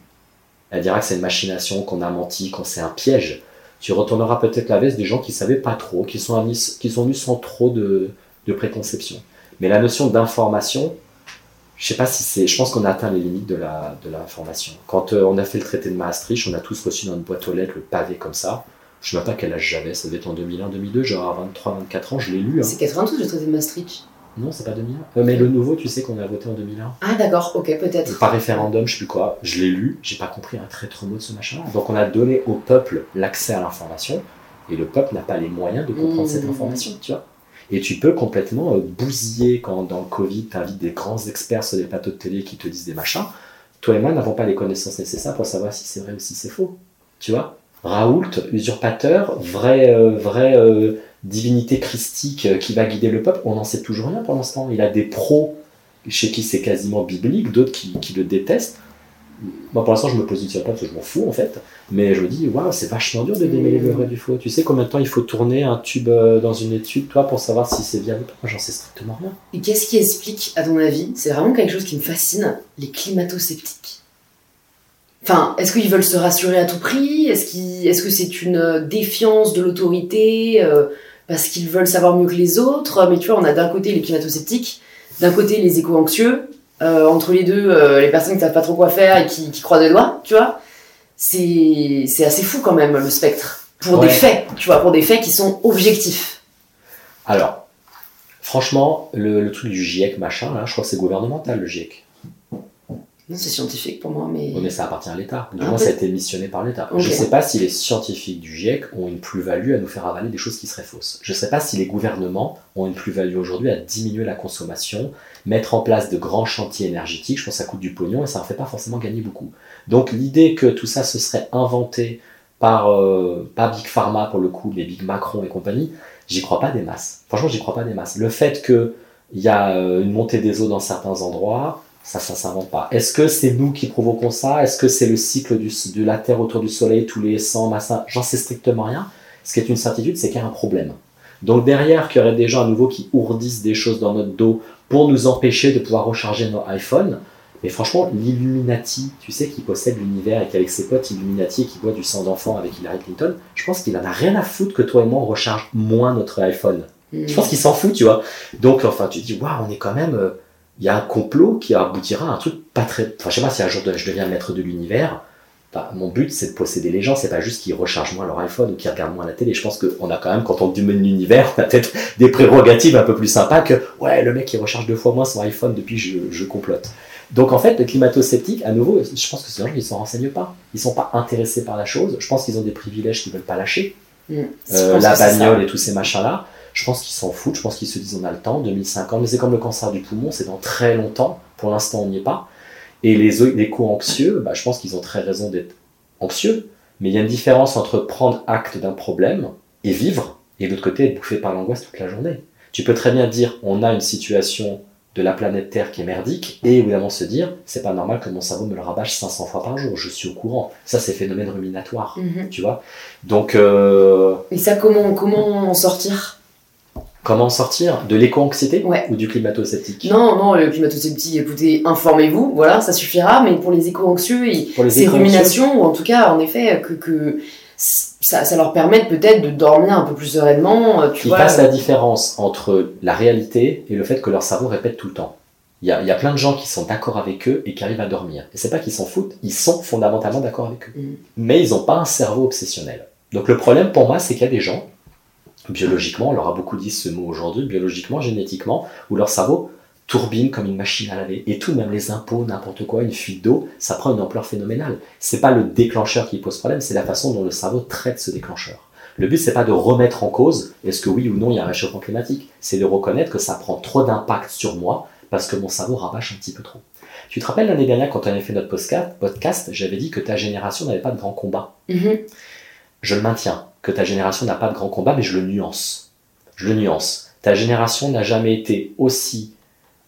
B: Elle dira que c'est une machination, qu'on a menti, qu'on c'est un piège. Tu retourneras peut-être la veste des gens qui savaient pas trop, qui sont, qui sont venus sans trop de, de préconception. Mais la notion d'information, je sais pas si c'est. Je pense qu'on a atteint les limites de la de l'information. Quand euh, on a fait le traité de Maastricht, on a tous reçu dans notre boîte aux lettres le pavé comme ça. Je ne sais pas quel âge j'avais, ça devait être en 2001, 2002, genre à 23, 24 ans, je l'ai lu. Hein.
A: C'est 92 le traité de Maastricht
B: Non, c'est pas 2001. Euh, mais le nouveau, tu sais qu'on a voté en 2001.
A: Ah d'accord, ok, peut-être.
B: Par référendum, je sais plus quoi. Je l'ai lu, j'ai pas compris un très trop mot de ce machin. Donc on a donné au peuple l'accès à l'information, et le peuple n'a pas les moyens de comprendre cette mmh. information, tu vois. Et tu peux complètement euh, bousiller quand dans le Covid, tu invites des grands experts sur des plateaux de télé qui te disent des machins. Toi et moi n'avons pas les connaissances nécessaires pour savoir si c'est vrai ou si c'est faux. Tu vois? Raoult, usurpateur, vraie, euh, vraie euh, divinité christique qui va guider le peuple, on n'en sait toujours rien pour l'instant. Il a des pros chez qui c'est quasiment biblique, d'autres qui, qui, le détestent. Moi, pour l'instant, je me positionne pas parce que je m'en fous, en fait. Mais je me dis, waouh, c'est vachement dur de démêler le vrai du faux. Tu sais combien de temps il faut tourner un tube euh, dans une étude, toi, pour savoir si c'est viable? Ou pas Moi, j'en sais strictement rien.
A: Et qu'est-ce qui explique, à ton avis, c'est vraiment quelque chose qui me fascine, les climato-sceptiques? Enfin, est-ce qu'ils veulent se rassurer à tout prix? Est-ce est que c'est une euh, défiance de l'autorité euh, parce qu'ils veulent savoir mieux que les autres Mais tu vois, on a d'un côté les climato-sceptiques, d'un côté les éco-anxieux, euh, entre les deux, euh, les personnes qui savent pas trop quoi faire et qui, croient des doigts, tu vois, c'est assez fou quand même le spectre. Pour des faits, tu vois, pour des faits qui sont objectifs.
B: Alors, franchement, le, truc du GIEC, machin, là, je crois que c'est gouvernemental le GIEC.
A: Non, c'est scientifique pour moi, mais.
B: Oui, mais ça appartient à l'État. Du moins, ça a été missionné par l'État. Je ne sais pas si les scientifiques du GIEC ont une plus-value à nous faire avaler des choses qui seraient fausses. Je ne sais pas si les gouvernements ont une plus-value aujourd'hui à diminuer la consommation, mettre en place de grands chantiers énergétiques. Je pense que ça coûte du pognon et ça ne fait pas forcément gagner beaucoup. Donc, l'idée que tout ça se serait inventé par, euh, pas Big Pharma pour le coup, mais Big Macron et compagnie, j'y crois pas des masses. Franchement, j'y crois pas des masses. Le fait qu'il y a euh, une montée des eaux dans certains endroits, ça, ça s'invente pas. Est-ce que c'est nous qui provoquons ça? Est-ce que c'est le cycle du, de la Terre autour du Soleil tous les 100 massins J'en sais strictement rien. Ce qui est une certitude, c'est qu'il y a un problème. Donc derrière, qu'il y aurait des gens à nouveau qui ourdissent des choses dans notre dos pour nous empêcher de pouvoir recharger nos iPhones, Mais franchement, l'Illuminati, tu sais, qui possède l'univers et qu'avec ses potes Illuminati et qui boit du sang d'enfant avec Hillary Clinton, je pense qu'il en a rien à foutre que toi et moi on recharge moins notre iPhone.
A: Mm.
B: Je pense qu'il s'en fout, tu vois. Donc, enfin, tu te dis, waouh, on est quand même. Il y a un complot qui aboutira à un truc pas très. Enfin, je sais pas si un jour je deviens maître de l'univers. bah, mon but, c'est de posséder les gens. C'est pas juste qu'ils rechargent moins leur iPhone ou qu'ils regardent moins la télé. Je pense qu'on a quand même, quand on domine l'univers, on a peut-être des prérogatives un peu plus sympas que, ouais, le mec, il recharge deux fois moins son iPhone depuis je, je complote. Donc, en fait, le climato-sceptique, à nouveau, je pense que c'est des gens qui ne s'en renseignent pas. Ils sont pas intéressés par la chose. Je pense qu'ils ont des privilèges qu'ils veulent pas lâcher.
A: Mm. Je
B: Euh, la bagnole et tous ces machins-là. Je pense qu'ils s'en foutent, je pense qu'ils se disent on a le temps, 2050, mais c'est comme le cancer du poumon, c'est dans très longtemps, pour l'instant on n'y est pas. Et les, les co-anxieux, bah, je pense qu'ils ont très raison d'être anxieux, mais il y a une différence entre prendre acte d'un problème et vivre, et de l'autre côté être bouffé par l'angoisse toute la journée. Tu peux très bien dire on a une situation de la planète Terre qui est merdique, et évidemment se dire c'est pas normal que mon cerveau me le rabâche 500 fois par jour, je suis au courant. Ça c'est phénomène ruminatoire,
A: Mhm.
B: tu vois. Donc euh,
A: Et ça, comment, comment en sortir?
B: Comment sortir De l'éco-anxiété
A: Ouais.
B: ou du climato-sceptique
A: Non, non, le climato-sceptique, écoutez, informez-vous, voilà, ça suffira, mais pour les éco-anxieux ces ruminations, ou en tout cas, en effet, que, que ça, ça leur permette peut-être de dormir un peu plus sereinement, euh, tu
B: Ils
A: vois.
B: la différence entre la réalité et le fait que leur cerveau répète tout le temps. Il y a, il y a plein de gens qui sont d'accord avec eux et qui arrivent à dormir. Et c'est pas qu'ils s'en foutent, ils sont fondamentalement d'accord avec eux.
A: Mm.
B: Mais ils n'ont pas un cerveau obsessionnel. Donc le problème pour moi, c'est qu'il y a des gens, biologiquement, on leur a beaucoup dit ce mot aujourd'hui, biologiquement, génétiquement, où leur cerveau tourbine comme une machine à laver. Et tout, même les impôts, n'importe quoi, une fuite d'eau, ça prend une ampleur phénoménale. C'est pas le déclencheur qui pose problème, c'est la façon dont le cerveau traite ce déclencheur. Le but, c'est pas de remettre en cause est-ce que oui ou non il y a un réchauffement climatique? C'est de reconnaître que ça prend trop d'impact sur moi parce que mon cerveau rabâche un petit peu trop. Tu te rappelles l'année dernière quand on avait fait notre podcast, j'avais dit que ta génération n'avait pas de grand combat.
A: Mhm.
B: Je le maintiens, que ta génération n'a pas de grand combat, mais je le nuance. Je le nuance. Ta génération n'a jamais été aussi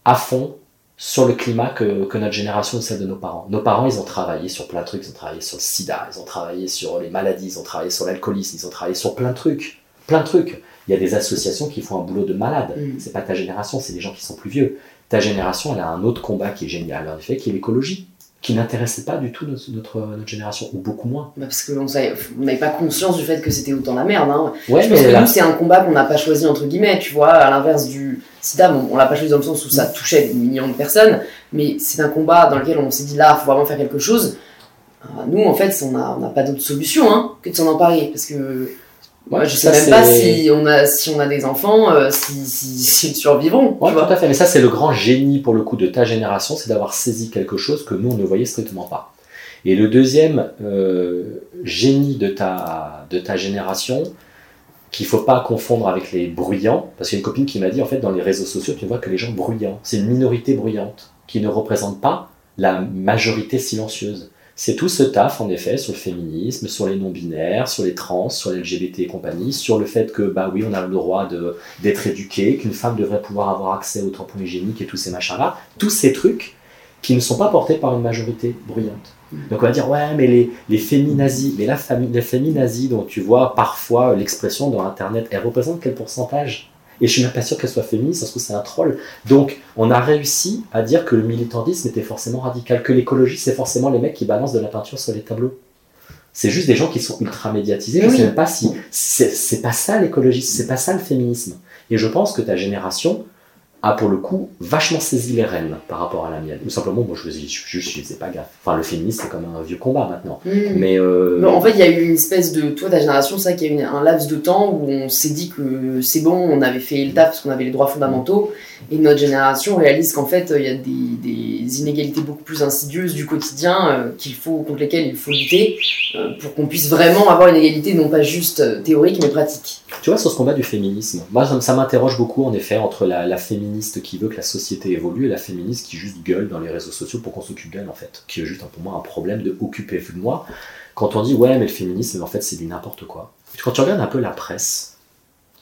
B: à fond sur le climat que, que notre génération ou celle de nos parents. Nos parents, ils ont travaillé sur plein de trucs. Ils ont travaillé sur le sida, ils ont travaillé sur les maladies, ils ont travaillé sur l'alcoolisme, ils ont travaillé sur plein de trucs. Plein de trucs. Il y a des associations qui font un boulot de malade.
A: Mm.
B: C'est pas ta génération, c'est des gens qui sont plus vieux. Ta génération, elle a un autre combat qui est génial, en effet, qui est l'écologie, qui n'intéressait pas du tout notre, notre, notre génération, ou beaucoup moins.
A: Bah, parce qu'on n'avait pas conscience du fait que c'était autant la merde. Hein.
B: Ouais,
A: je pense que
B: là-
A: nous, c'est un combat qu'on n'a pas choisi, entre guillemets, tu vois, à l'inverse du sida, bon, on l'a pas choisi dans le sens où ça touchait des millions de personnes, mais c'est un combat dans lequel on s'est dit là, faut vraiment faire quelque chose. Euh, Nous, en fait, on n'a on n'a pas d'autre solution hein, que de s'en emparer, parce que moi, je sais
B: ça,
A: même pas si on a, si on a des enfants, euh, si, si, s'ils survivront,
B: Ouais, tout à fait. Mais ça, c'est le grand génie pour le coup de ta génération, c'est d'avoir saisi quelque chose que nous, on ne voyait strictement pas. Et le deuxième euh, génie de ta, de ta génération, qu'il faut pas confondre avec les bruyants, parce qu'il y a une copine qui m'a dit, en fait, dans les réseaux sociaux, tu ne vois que les gens bruyants. C'est une minorité bruyante qui ne représente pas la majorité silencieuse. C'est tout ce taf, en effet, sur le féminisme, sur les non-binaires, sur les trans, sur les LGBT et compagnie, sur le fait que, bah oui, on a le droit d'être éduqué, qu'une femme devrait pouvoir avoir accès aux tampons hygiéniques et tous ces machins-là. Tous ces trucs qui ne sont pas portés par une majorité bruyante. Donc on va dire, ouais, mais les, les féminazis, mais la famille, les féminazis dont tu vois parfois l'expression dans Internet, elles représentent quel pourcentage? Et je suis même pas sûr qu'elles soient féministes, ça se trouve c'est un troll. Donc on a réussi à dire que le militantisme était forcément radical, que l'écologie c'est forcément les mecs qui balancent de la peinture sur les tableaux. C'est juste des gens qui sont ultra médiatisés. Je
A: Oui.
B: sais même pas si c'est c'est pas ça l'écologie, c'est pas ça le féminisme. Et je pense que ta génération a pour le coup vachement saisi les rênes par rapport à la mienne. Ou simplement, moi je, je, je, je faisais pas gaffe. Enfin, le féminisme c'est comme un vieux combat maintenant.
A: Mm.
B: Mais euh,
A: en fait, il y a eu une espèce de. Toi, ta génération, c'est vrai qu'il y a eu un laps de temps où on s'est dit que c'est bon, on avait fait le taf parce qu'on avait les droits fondamentaux. Et notre génération réalise qu'en fait, il y a des, des inégalités beaucoup plus insidieuses du quotidien euh, qu'il faut, contre lesquelles il faut lutter euh, pour qu'on puisse vraiment avoir une égalité, non pas juste théorique, mais pratique.
B: Tu vois, sur ce combat du féminisme, moi ça, ça m'interroge beaucoup en effet entre la, la féministe qui veut que la société évolue et la féministe qui juste gueule dans les réseaux sociaux pour qu'on s'occupe d'elle en fait, qui est juste pour moi un problème de occupez-vous de moi. Quand on dit ouais, mais le féminisme en fait c'est du n'importe quoi. Quand tu regardes un peu la presse,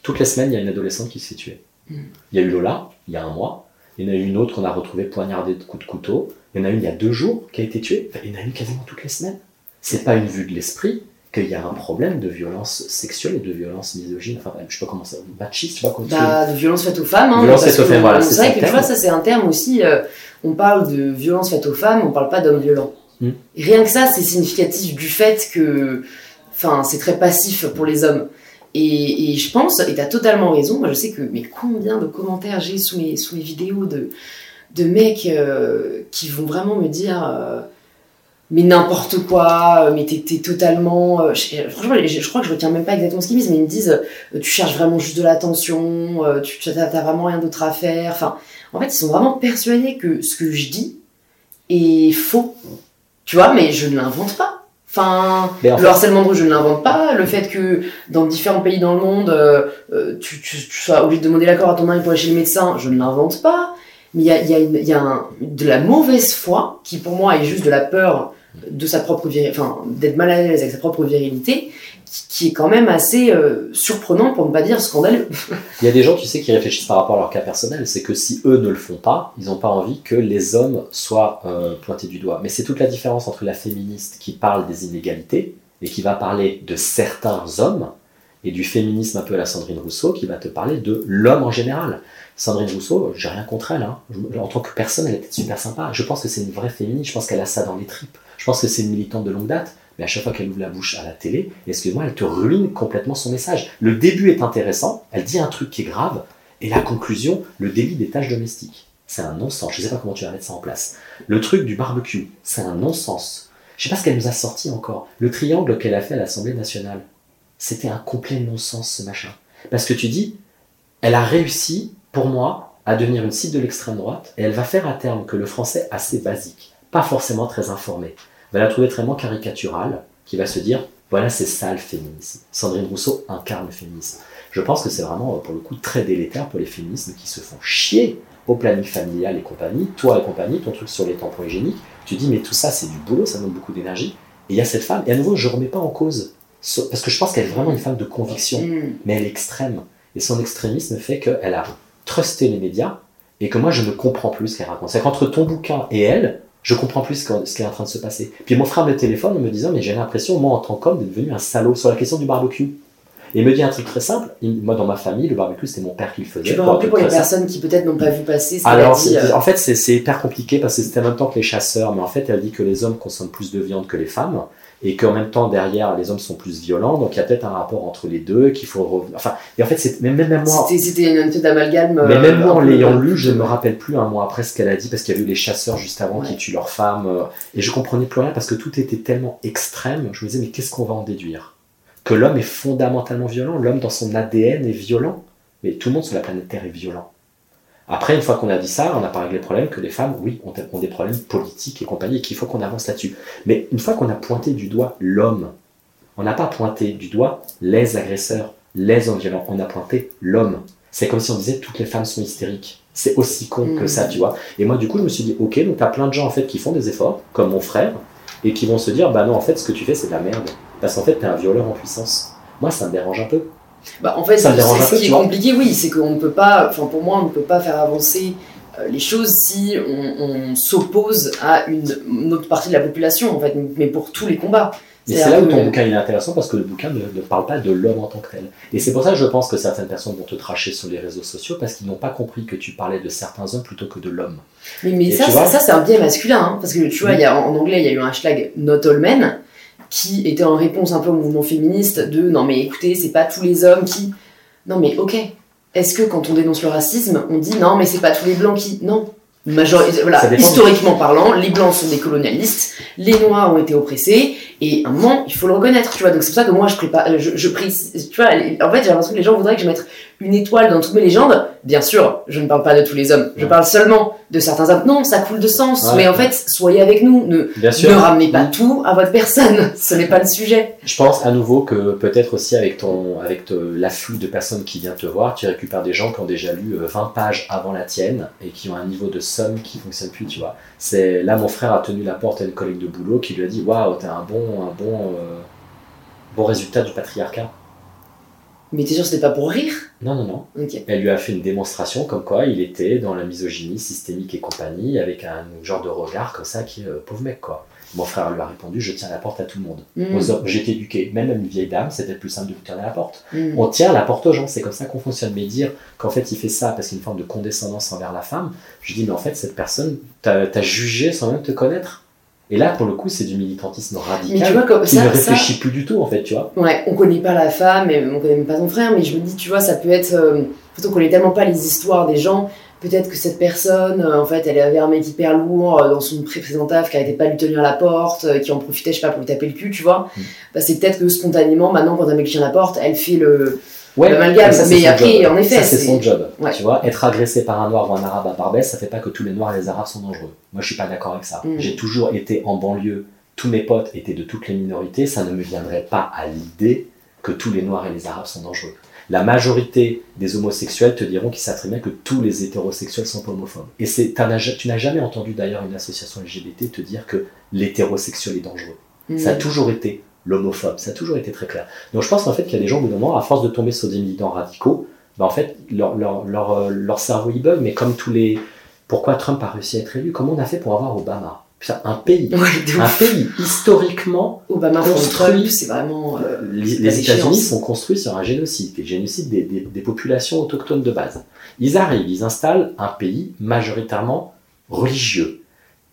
B: toutes les semaines il y a une adolescente qui se fait tuer.
A: Mm.
B: Il y a eu Lola, il y a un mois, il y en a eu une autre qu'on a retrouvée poignardée de coups de couteau, il y en a une il y a deux jours qui a été tuée, il y en a une quasiment toutes les semaines. C'est pas une vue de l'esprit qu'il y a un problème de violence sexuelle et de violence misogyne, enfin je sais pas comment ça, machiste, je sais pas comment
A: bah, de violence faite aux femmes. Hein,
B: violence faite aux femmes, voilà.
A: C'est vrai que tu vois, ça c'est un terme aussi, euh, on parle de violence faite aux femmes, on parle pas d'hommes violents.
B: Hmm.
A: Rien que ça, c'est significatif du fait que, enfin, c'est très passif pour les hommes. Et, et je pense, et tu as totalement raison, moi je sais que, mais combien de commentaires j'ai sous mes, sous mes vidéos de, de mecs euh, qui vont vraiment me dire euh, mais n'importe quoi, mais t'es, totalement. je, franchement, je, crois que je retiens même pas exactement ce qu'ils disent, mais ils me disent tu cherches vraiment juste de l'attention, tu t'as, vraiment rien d'autre à faire. Enfin, en fait, ils sont vraiment persuadés que ce que je dis est faux. Tu vois, mais je ne l'invente pas. Enfin, le harcèlement de rue, je ne l'invente pas. Le fait que dans différents pays dans le monde, euh, tu, tu, sois obligé de demander l'accord à ton mari pour aller chez le médecin, je ne l'invente pas. Mais il y a, y a, y a de la mauvaise foi qui, pour moi, est juste de la peur de sa propre enfin, d'être mal à l'aise avec sa propre virilité, qui est quand même assez euh, surprenant pour ne pas dire scandaleux.
B: Il y a des gens, tu sais, qui réfléchissent par rapport à leur cas personnel. C'est que si eux ne le font pas, ils n'ont pas envie que les hommes soient euh, pointés du doigt. Mais c'est toute la différence entre la féministe qui parle des inégalités et qui va parler de certains hommes et du féminisme un peu à la Sandrine Rousseau qui va te parler de l'homme en général. Sandrine Rousseau, j'ai rien contre elle. Hein. En tant que personne, elle était super sympa. Je pense que c'est une vraie féministe. Je pense qu'elle a ça dans les tripes. Je pense que c'est une militante de longue date mais à chaque fois qu'elle ouvre la bouche à la télé, excuse-moi, elle te ruine complètement son message. Le début est intéressant, elle dit un truc qui est grave, et la conclusion, le délit des tâches domestiques. C'est un non-sens, je ne sais pas comment tu vas mettre ça en place. Le truc du barbecue, c'est un non-sens. Je sais pas ce qu'elle nous a sorti encore. Le triangle qu'elle a fait à l'Assemblée nationale, c'était un complet non-sens ce machin. Parce que tu dis, elle a réussi, pour moi, à devenir une cible de l'extrême droite, et elle va faire à terme que le français assez basique, pas forcément très informé, va la trouver très caricaturale, qui va se dire voilà, c'est ça le féminisme. Sandrine Rousseau incarne le féminisme. Je pense que c'est vraiment, pour le coup, très délétère pour les féminismes qui se font chier au planning familial et compagnie, toi et compagnie, ton truc sur les tampons hygiéniques. Tu dis, mais tout ça, c'est du boulot, ça demande beaucoup d'énergie. Et il y a cette femme, et à nouveau, je ne remets pas en cause, parce que je pense qu'elle est vraiment une femme de conviction, mm. mais elle est extrême. Et son extrémisme fait qu'elle a trusté les médias, et que moi, je ne comprends plus ce qu'elle raconte. C'est qu'entre ton bouquin et elle, je comprends plus ce qui est en train de se passer. Puis mon frère me téléphone en me disant, mais j'ai l'impression, moi en tant qu'homme, d'être devenu un salaud sur la question du barbecue. Et il me dit un truc très simple. moi, dans ma famille, le barbecue, c'était mon père qui le faisait.
A: Tu peux rappeler pour les personnes qui peut-être n'ont pas vu passer
B: Alors, euh, en fait, c'est hyper compliqué parce que c'était en même temps que les chasseurs. Mais en fait, elle dit que les hommes consomment plus de viande que les femmes et qu'en même temps derrière les hommes sont plus violents. Donc il y a peut-être un rapport entre les deux qu'il faut enfin et en fait c'est même, même moi
A: c'était une espèce d'amalgame
B: mais même moi en euh, l'ayant lu je ne me rappelle plus un mois après ce qu'elle a dit parce qu'il y a eu les chasseurs juste avant qui tuent leurs femmes euh, et je comprenais plus rien parce que tout était tellement extrême. Je me disais mais qu'est-ce qu'on va en déduire? Que l'homme est fondamentalement violent l'homme dans son ADN est violent? Mais tout le monde sur la planète Terre est violent après, une fois qu'on a dit ça, on n'a pas réglé le problème que les femmes, oui, ont, des problèmes politiques et compagnie, et qu'il faut qu'on avance là-dessus. Mais une fois qu'on a pointé du doigt l'homme, on n'a pas pointé du doigt les agresseurs, les hommes violents, on a pointé l'homme. C'est comme si on disait toutes les femmes sont hystériques. C'est aussi con que ça, mm. tu vois. Et moi, du coup, je me suis dit, ok, donc t'as plein de gens en fait qui font des efforts, comme mon frère, et qui vont se dire, bah non, en fait, ce que tu fais, c'est de la merde. Parce qu'en fait, t'es un violeur en puissance. Moi, ça me dérange un peu.
A: Bah, en fait, ce qui est compliqué, oui, c'est qu'on ne peut pas, enfin pour moi, on ne peut pas faire avancer euh, les choses si on, s'oppose à une, autre partie de la population, en fait, mais pour tous les combats.
B: Mais c'est là où ton bouquin est intéressant parce que le bouquin ne, parle pas de l'homme en tant que tel. Et c'est pour ça que je pense que certaines personnes vont te tracher sur les réseaux sociaux parce qu'ils n'ont pas compris que tu parlais de certains hommes plutôt que de l'homme.
A: Mais, mais ça, ça, c'est un biais masculin, hein, parce que tu vois, y a, en anglais, il y a eu un hashtag Not All Men qui était en réponse un peu au mouvement féministe de non mais écoutez, c'est pas tous les hommes qui. Non mais ok. Est-ce que quand on dénonce le racisme, on dit non mais c'est pas tous les blancs qui. Non. voilà, historiquement parlant, les blancs sont des colonialistes, les noirs ont été oppressés, et un moment, il faut le reconnaître, tu vois. Donc c'est pour ça que moi, je prépare, je, je prie, tu vois, en fait, j'ai l'impression que les gens voudraient que je mette une étoile dans toutes mes légendes. Bien sûr, je ne parle pas de tous les hommes, je parle seulement de certains hommes. Non, ça coule de sens, mais en fait, soyez avec nous, ne, ne ramenez pas tout à votre personne, ce n'est pas le sujet.
B: Je pense à nouveau que peut-être aussi avec ton, avec l'afflux de personnes qui viennent te voir, tu récupères des gens qui ont déjà lu 20 euh, pages avant la tienne et qui ont un niveau de somme qui fonctionne plus, tu vois. C'est là, mon frère a tenu la porte à une collègue de boulot qui lui a dit, waouh, t'as un bon, un bon, euh, bon résultat du patriarcat.
A: Mais t'es sûr que c'était pas pour rire?
B: Non, non, non. Elle lui a fait une démonstration comme quoi il était dans la misogynie systémique et compagnie, avec un genre de regard comme ça qui est euh, pauvre mec, quoi. Mon frère lui a répondu Je tiens la porte à tout le monde.
A: Mm.
B: Aux hommes, été éduqué, même une vieille dame, c'est peut-être plus simple de lui tenir la porte.
A: Mm.
B: On tient la porte aux gens, c'est comme ça qu'on fonctionne. Mais dire qu'en fait il fait ça parce qu'il y a une forme de condescendance envers la femme, je dis mais en fait cette personne t'a t'a jugé sans même te connaître. Et là pour le coup c'est du militantisme
A: Mais tu
B: radical
A: vois, comme
B: qui
A: ça,
B: ne
A: ça-
B: réfléchit plus du tout en fait, tu vois.
A: Ouais, on connaît pas la femme, et on connaît même pas ton frère, mais je me dis, tu vois, ça peut être. euh, en fait, on connaît tellement pas les histoires des gens. Peut-être que cette personne, euh, en fait, elle avait un mec hyper lourd euh, dans son précédent taf qui arrêtait pas de lui tenir la porte, euh, qui en profitait, je sais pas, pour lui taper le cul, tu vois.
B: Mm.
A: Bah, c'est peut-être que spontanément, maintenant, quand un mec tient la porte, elle fait le.
B: Ouais,
A: L'amalgame, mais
B: son
A: après,
B: job.
A: en effet,
B: ça c'est son job.
A: Ouais.
B: Tu vois, être agressé par un noir ou un arabe à Barbès, ça fait pas que tous les noirs et les arabes sont dangereux. Moi, je suis pas d'accord avec ça.
A: Mm.
B: J'ai toujours été en banlieue, tous mes potes étaient de toutes les minorités, ça ne me viendrait pas à l'idée que tous les noirs et les arabes sont dangereux. La majorité des homosexuels te diront qu'ils savent très bien que tous les hétérosexuels sont homophobes. Et tu n'as jamais entendu d'ailleurs une association LGBT te dire que l'hétérosexuel est dangereux.
A: Mm.
B: Ça a toujours été l'homophobe, ça a toujours été très clair. Donc je pense qu'en fait qu'il y a des gens au bout d'un moment, à force de tomber sur des militants radicaux, ben en fait leur, leur, leur, euh, leur cerveau il bug, mais comme tous les... Pourquoi Trump a réussi à être élu Comment on a fait pour avoir Obama? Putain, Un pays,
A: Ouais,
B: un pays historiquement,
A: Obama
B: construit-
A: c'est vraiment. euh,
B: les,
A: la
B: les États-Unis sont construits sur un génocide, et génocide des, des, des populations autochtones de base. Ils arrivent, ils installent un pays majoritairement religieux.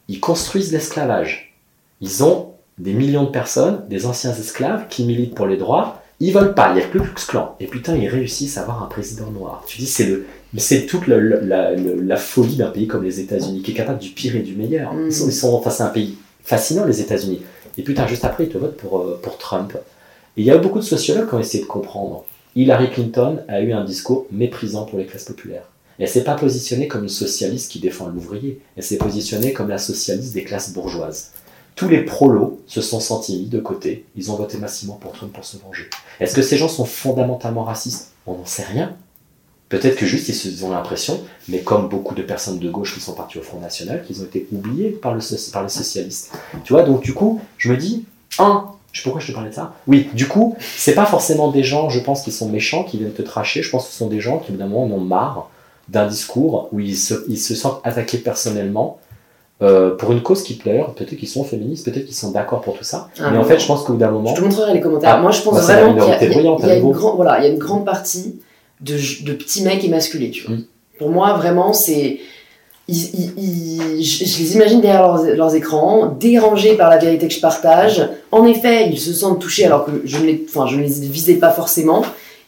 B: Ils construisent l'esclavage. Ils ont des millions de personnes, des anciens esclaves qui militent pour les droits. Ils veulent pas, il n'y a plus que ce clan. Et putain, ils réussissent à avoir un président noir. Tu dis, c'est le, mais c'est toute le- le- la, le- la folie d'un pays comme les États-Unis, qui est capable du pire et du meilleur.
A: Mm.
B: Ils sont, ils sont, enfin, c'est un pays fascinant, les États-Unis. Et putain, juste après, ils te votent pour, euh, pour Trump. Et il y a beaucoup de sociologues qui ont essayé de comprendre. Hillary Clinton a eu un discours méprisant pour les classes populaires. Elle s'est pas positionnée comme une socialiste qui défend l'ouvrier. Elle s'est positionnée comme la socialiste des classes bourgeoises. Tous les prolos se sont sentis mis de côté. Ils ont voté massivement pour Trump pour se venger. Est-ce que ces gens sont fondamentalement racistes? On n'en sait rien. Peut-être que juste ils ont l'impression, mais comme beaucoup de personnes de gauche qui sont parties au Front National, qu'ils ont été oubliés par, le, par les socialistes. Tu vois, donc du coup, je me dis, un, pourquoi je te parlais de ça? Oui, du coup, c'est pas forcément des gens, je pense, qui sont méchants, qui viennent te tracher. Je pense que ce sont des gens qui, évidemment, en ont marre d'un discours où ils se, ils se sentent attaqués personnellement euh, pour une cause qui plaire. Peut-être qu'ils sont féministes, peut-être qu'ils sont d'accord pour tout ça.
A: Ah,
B: mais en fait, je pense qu'au bout d'un moment,
A: Je te montrerai les commentaires.
B: Ah,
A: Moi, je pense
B: bah,
A: vraiment qu'il y a, y y une grande, voilà, il y a une grande partie de, de petits mecs émasculés, tu vois.
B: Mm.
A: Pour moi, vraiment, c'est. ils- ils- ils- je, je les imagine derrière leurs, leurs écrans, dérangés par la vérité que je partage. En effet, ils se sentent touchés alors que je ne les, enfin, je ne les visais pas forcément.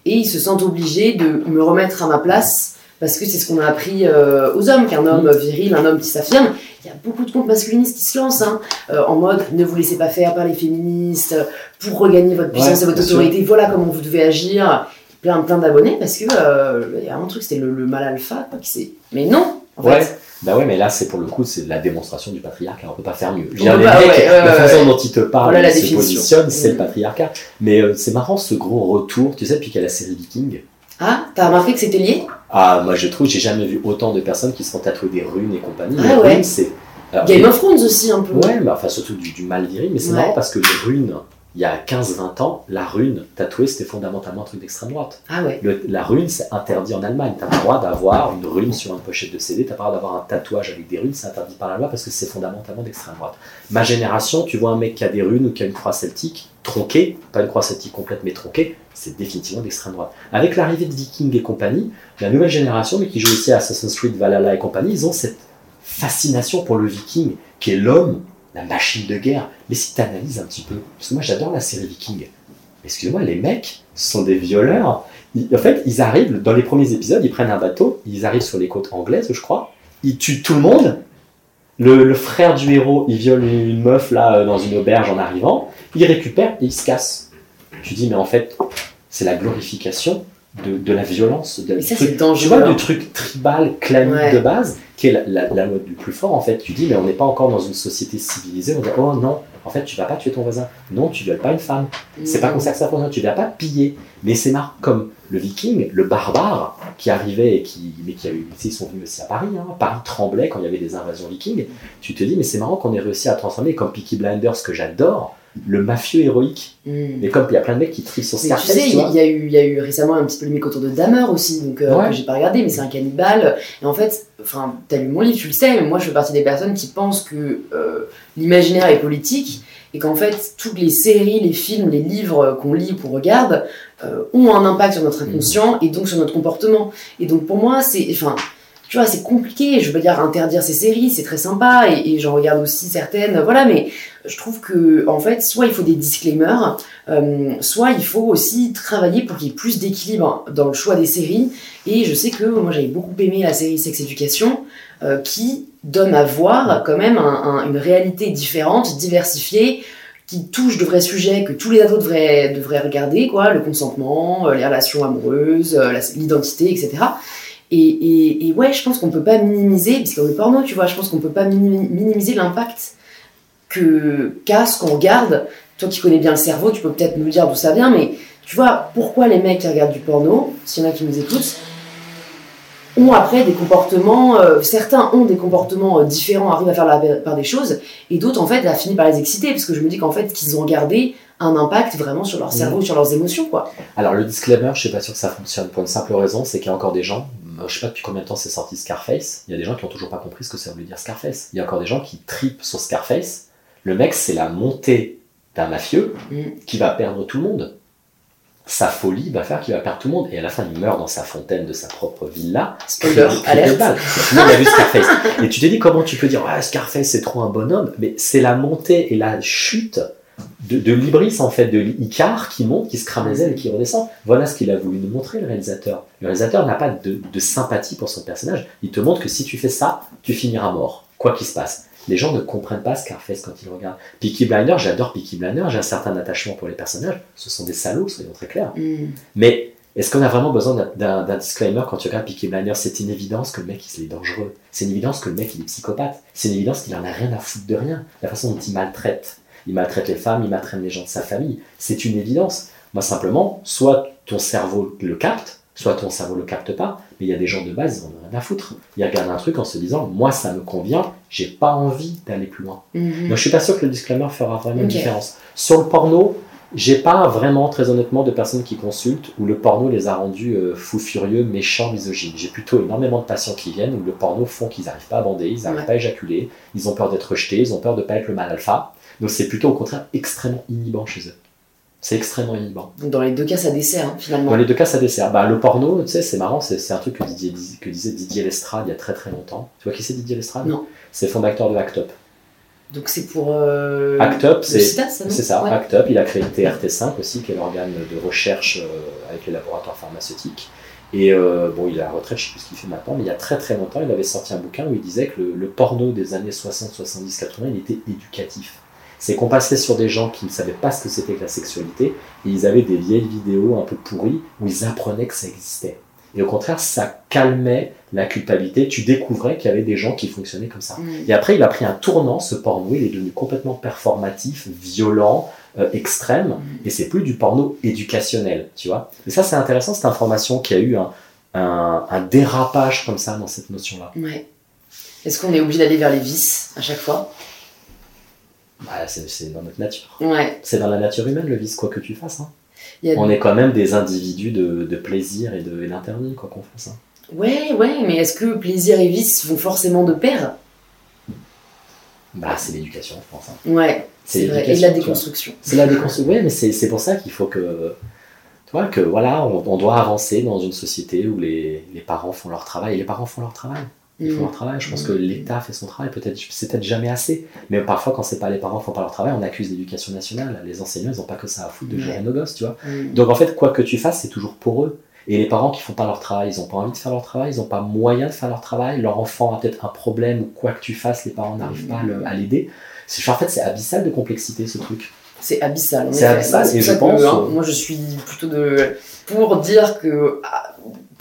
A: Et ils se sentent obligés de me remettre à ma place parce que c'est ce qu'on a appris euh, aux hommes, qu'un homme viril, un homme qui s'affirme. Il y a beaucoup de comptes masculinistes qui se lancent hein, euh, en mode ne vous laissez pas faire par les féministes pour regagner votre puissance
B: Ouais,
A: et votre
B: sûr.
A: autorité. Voilà comment vous devez agir. Plein, plein d'abonnés parce que euh, il y a un truc, c'était le, le mal alpha qui s'est. Mais non, en
B: Ouais.
A: fait.
B: Bah ouais, mais là, c'est pour le coup, c'est la démonstration du patriarcat. On peut pas faire mieux. Je dire,
A: pas,
B: mecs,
A: ouais,
B: la façon dont ils te parlent,
A: Voilà
B: ils se positionnent, c'est
A: Mm.
B: le patriarcat. Mais euh, c'est marrant ce gros retour, tu sais, depuis qu'il y a la série Viking.
A: Ah, t'as remarqué que c'était lié?
B: Ah, moi je trouve, j'ai jamais vu autant de personnes qui se font tatouer des runes et compagnie.
A: Ah ouais.
B: runes, c'est. alors,
A: Game of Thrones aussi un peu.
B: Ouais, mais enfin surtout du, du mal viril, mais c'est
A: Ouais.
B: marrant parce que les runes, il y a 15-20 ans, la rune tatouée c'était fondamentalement un truc d'extrême droite.
A: Ah ouais.
B: Le- la rune, c'est interdit en Allemagne. T'as pas le droit d'avoir une rune sur une pochette de CD, t'as pas le droit d'avoir un tatouage avec des runes, c'est interdit par la loi parce que c'est fondamentalement d'extrême droite. Ma génération, tu vois un mec qui a des runes ou qui a une croix celtique tronquée, pas une croix celtique complète mais tronquée, c'est définitivement d'extrême droite. Avec l'arrivée de Vikings et compagnie, la nouvelle génération, mais qui joue aussi à Assassin's Creed Valhalla et compagnie, ils ont cette fascination pour le Viking, qui est l'homme, la machine de guerre. Mais si tu analyses un petit peu, parce que moi j'adore la série Viking, excusez-moi, les mecs sont des violeurs. Ils- en fait, ils arrivent, dans les premiers épisodes, ils prennent un bateau, ils arrivent sur les côtes anglaises, je crois, ils tuent tout le monde. Le, le frère du héros, il viole une meuf là euh, dans une auberge en arrivant, il récupère et il se casse. Tu dis, mais en fait, c'est la glorification de, de la violence. De,
A: ça,
B: du truc-
A: c'est dangereux.
B: tu vois,
A: hein.
B: le truc tribal, clanique
A: Ouais.
B: de base, qui est la, la, la loi du plus fort, en fait. Tu dis, mais on n'est pas encore dans une société civilisée. On dit, oh non, en fait, tu vas pas tuer ton voisin. Non, tu violes pas une femme. C'est pas comme ça que ça fonctionne. Tu vas pas piller. Mais c'est marrant, comme le viking, le barbare, qui arrivait et qui, mais qui a eu, ils sont venus aussi à Paris. Hein. Paris tremblait quand il y avait des invasions vikings. Tu te dis, mais c'est marrant qu'on ait réussi à transformer, comme Peaky Blinders, que j'adore. Le mafieux héroïque.
A: Hmm.
B: Mais comme il y a plein de mecs qui trient sur
A: Mais tu
B: Scarface,
A: sais, il y, a eu, il y a eu récemment un petit polémique autour de Dahmer aussi, donc euh,
B: Ouais.
A: que j'ai pas regardé, mais c'est un cannibale. Et en fait, enfin, t'as lu mon livre, tu le sais, mais moi je fais partie des personnes qui pensent que euh, l'imaginaire est politique et qu'en fait toutes les séries, les films, les livres qu'on lit ou qu'on regarde euh, ont un impact sur notre inconscient et donc sur notre comportement. Et donc pour moi, c'est, enfin, c'est compliqué. Je veux dire interdire ces séries, c'est très sympa et, j'en regarde aussi certaines, voilà, mais je trouve que en fait, soit il faut des disclaimers. Euh, soit il faut aussi travailler pour qu'il y ait plus d'équilibre dans le choix des séries. Et je sais que moi j'avais beaucoup aimé la série Sex Education, euh, qui donne à voir quand même un- un- une réalité différente, diversifiée, qui touche de vrais sujets que tous les ados devraient, devraient regarder, quoi, le consentement, euh, les relations amoureuses, l'identité, etc. Et, et, et ouais, je pense qu'on peut pas minimiser, parce que le porno, tu vois, je pense qu'on peut pas minimi- minimiser l'impact que qu'a ce qu'on regarde toi qui connais bien le cerveau, tu peux peut-être nous dire d'où ça vient, mais tu vois, pourquoi les mecs qui regardent du porno, s'il y en a qui nous écoutent, ont après des comportements, euh, certains ont des comportements euh, différents, arrivent à faire la part des choses, et d'autres en fait, ça finit par les exciter, parce que je me dis qu'en fait, qu'ils ont regardé un impact vraiment sur leur cerveau, sur leurs émotions, quoi.
B: Alors le disclaimer, je suis pas sûr que ça fonctionne pour une simple raison, c'est qu'il y a encore des gens, euh, je sais pas depuis combien de temps c'est sorti Scarface, il y a des gens qui ont toujours pas compris ce que ça voulait dire Scarface. Il y a encore des gens qui tripent sur Scarface. Le mec, c'est la montée d'un mafieux
A: Mm.
B: qui va perdre tout le monde. Sa folie va faire qu'il va perdre tout le monde. Et à la fin, il meurt dans sa fontaine de sa propre villa.
A: Spoiler, alerte.
B: Tout le monde a vu Scarface. Et tu te dis comment tu peux dire ouais, Scarface c'est trop un bonhomme, mais c'est la montée et la chute de, de l'Ibris en fait, de l'Icar qui monte, qui se crame les ailes et qui redescend. Voilà ce qu'il a voulu nous montrer le réalisateur. Le réalisateur n'a pas de, de sympathie pour son personnage. Il te montre que si tu fais ça, tu finiras mort, quoi qu'il se passe. Les gens ne comprennent pas Scarface quand ils regardent. Peaky Blinders, j'adore Peaky Blinders, j'ai un certain attachement pour les personnages. Ce sont des salauds, soyons très clairs.
A: Mm.
B: Mais est-ce qu'on a vraiment besoin d'un disclaimer quand tu regardes Peaky Blinders? C'est une évidence que le mec il est dangereux. C'est une évidence que le mec il est psychopathe. C'est une évidence qu'il en a rien à foutre de rien. La façon dont il maltraite. Il maltraite les femmes, il maltraite les gens de sa famille. C'est une évidence. Moi simplement, soit ton cerveau le capte, soit ton cerveau le capte pas. Mais il y a des gens de base, ils en ont rien à foutre. Ils regardent un truc en se disant, moi ça me convient, j'ai pas envie d'aller plus loin.
A: Mhm.
B: Donc je suis pas sûr que le disclaimer fera vraiment une différence. Sur le porno, j'ai pas vraiment, très honnêtement, de personnes qui consultent où le porno les a rendus euh, fous furieux, méchants, misogynes. J'ai plutôt énormément de patients qui viennent où le porno font qu'ils n'arrivent pas à bander, ils n'arrivent
A: Ouais.
B: pas à éjaculer, ils ont peur d'être rejetés, ils ont peur de pas être le mal alpha. Donc c'est plutôt au contraire extrêmement inhibant chez eux. C'est extrêmement inhibant.
A: Dans les deux cas, ça dessert, hein, finalement.
B: Dans les deux cas, ça dessert. Bah, le porno, tu sais, c'est marrant, c'est un truc que, Didier, que disait Didier Lestrade il y a très très longtemps. Tu vois qui c'est Didier Lestrade?
A: Non.
B: C'est le fondateur de Act Up.
A: Donc c'est pour... Euh,
B: Act Up, c'est
A: ça,
B: ça,
A: Ouais.
B: Act Up, il a créé le TRT5 aussi, qui est l'organe de recherche euh, avec les laboratoires pharmaceutiques. Et euh, bon, il est à la retraite, je sais plus ce qu'il fait maintenant, mais il y a très très longtemps, il avait sorti un bouquin où il disait que le, le porno des années 60, 70, 80, il était éducatif. C'est qu'on passait sur des gens qui ne savaient pas ce que c'était que la sexualité, et ils avaient des vieilles vidéos un peu pourries où ils apprenaient que ça existait. Et au contraire, ça calmait la culpabilité. Tu découvrais qu'il y avait des gens qui fonctionnaient comme ça.
A: Mm.
B: Et après, il a pris un tournant, ce porno, il est devenu complètement performatif, violent, euh, extrême, et c'est plus du porno éducationnel, tu vois. Et ça, c'est intéressant, cette information qui a eu un, un, un dérapage comme ça dans cette notion-là.
A: Ouais. Est-ce qu'on est obligé d'aller vers les vices à chaque fois?
B: Bah, c'est dans notre nature.
A: Ouais.
B: C'est dans la nature humaine, le vice, quoi que tu fasses. hein. On est quand même des individus de, de plaisir et d'interdit, quoi qu'on fasse. hein.
A: Ouais, ouais, mais est-ce que plaisir et vice vont forcément de pair?
B: Bah, c'est l'éducation, je pense. hein.
A: Ouais,
B: C'est
A: vrai. Et la déconstruction.
B: C'est la déconstruction. Oui, mais c'est c'est pour ça qu'il faut que. Tu vois, que voilà, on, on doit avancer dans une société où les, les parents font leur travail. Et les parents font leur travail. Ils font leur travail. Je pense que l'État fait son travail. Peut-être, c'est peut-être jamais assez. Mais parfois, quand c'est pas les parents qui font pas leur travail, on accuse l'éducation nationale. Les enseignants, ils ont pas que ça à foutre de gérer nos gosses, tu vois. Donc en fait, quoi que tu fasses, c'est toujours pour eux. Et les parents qui font pas leur travail, ils ont pas envie de faire leur travail, ils ont pas moyen de faire leur travail. Leur enfant a peut-être un problème ou quoi que tu fasses, les parents n'arrivent pas à l'aider. C'est en fait, c'est abyssal de complexité ce truc.
A: C'est abyssal.
B: C'est abyssal, et je
A: que,
B: pense,
A: hein, moi, je suis plutôt de pour dire que ah,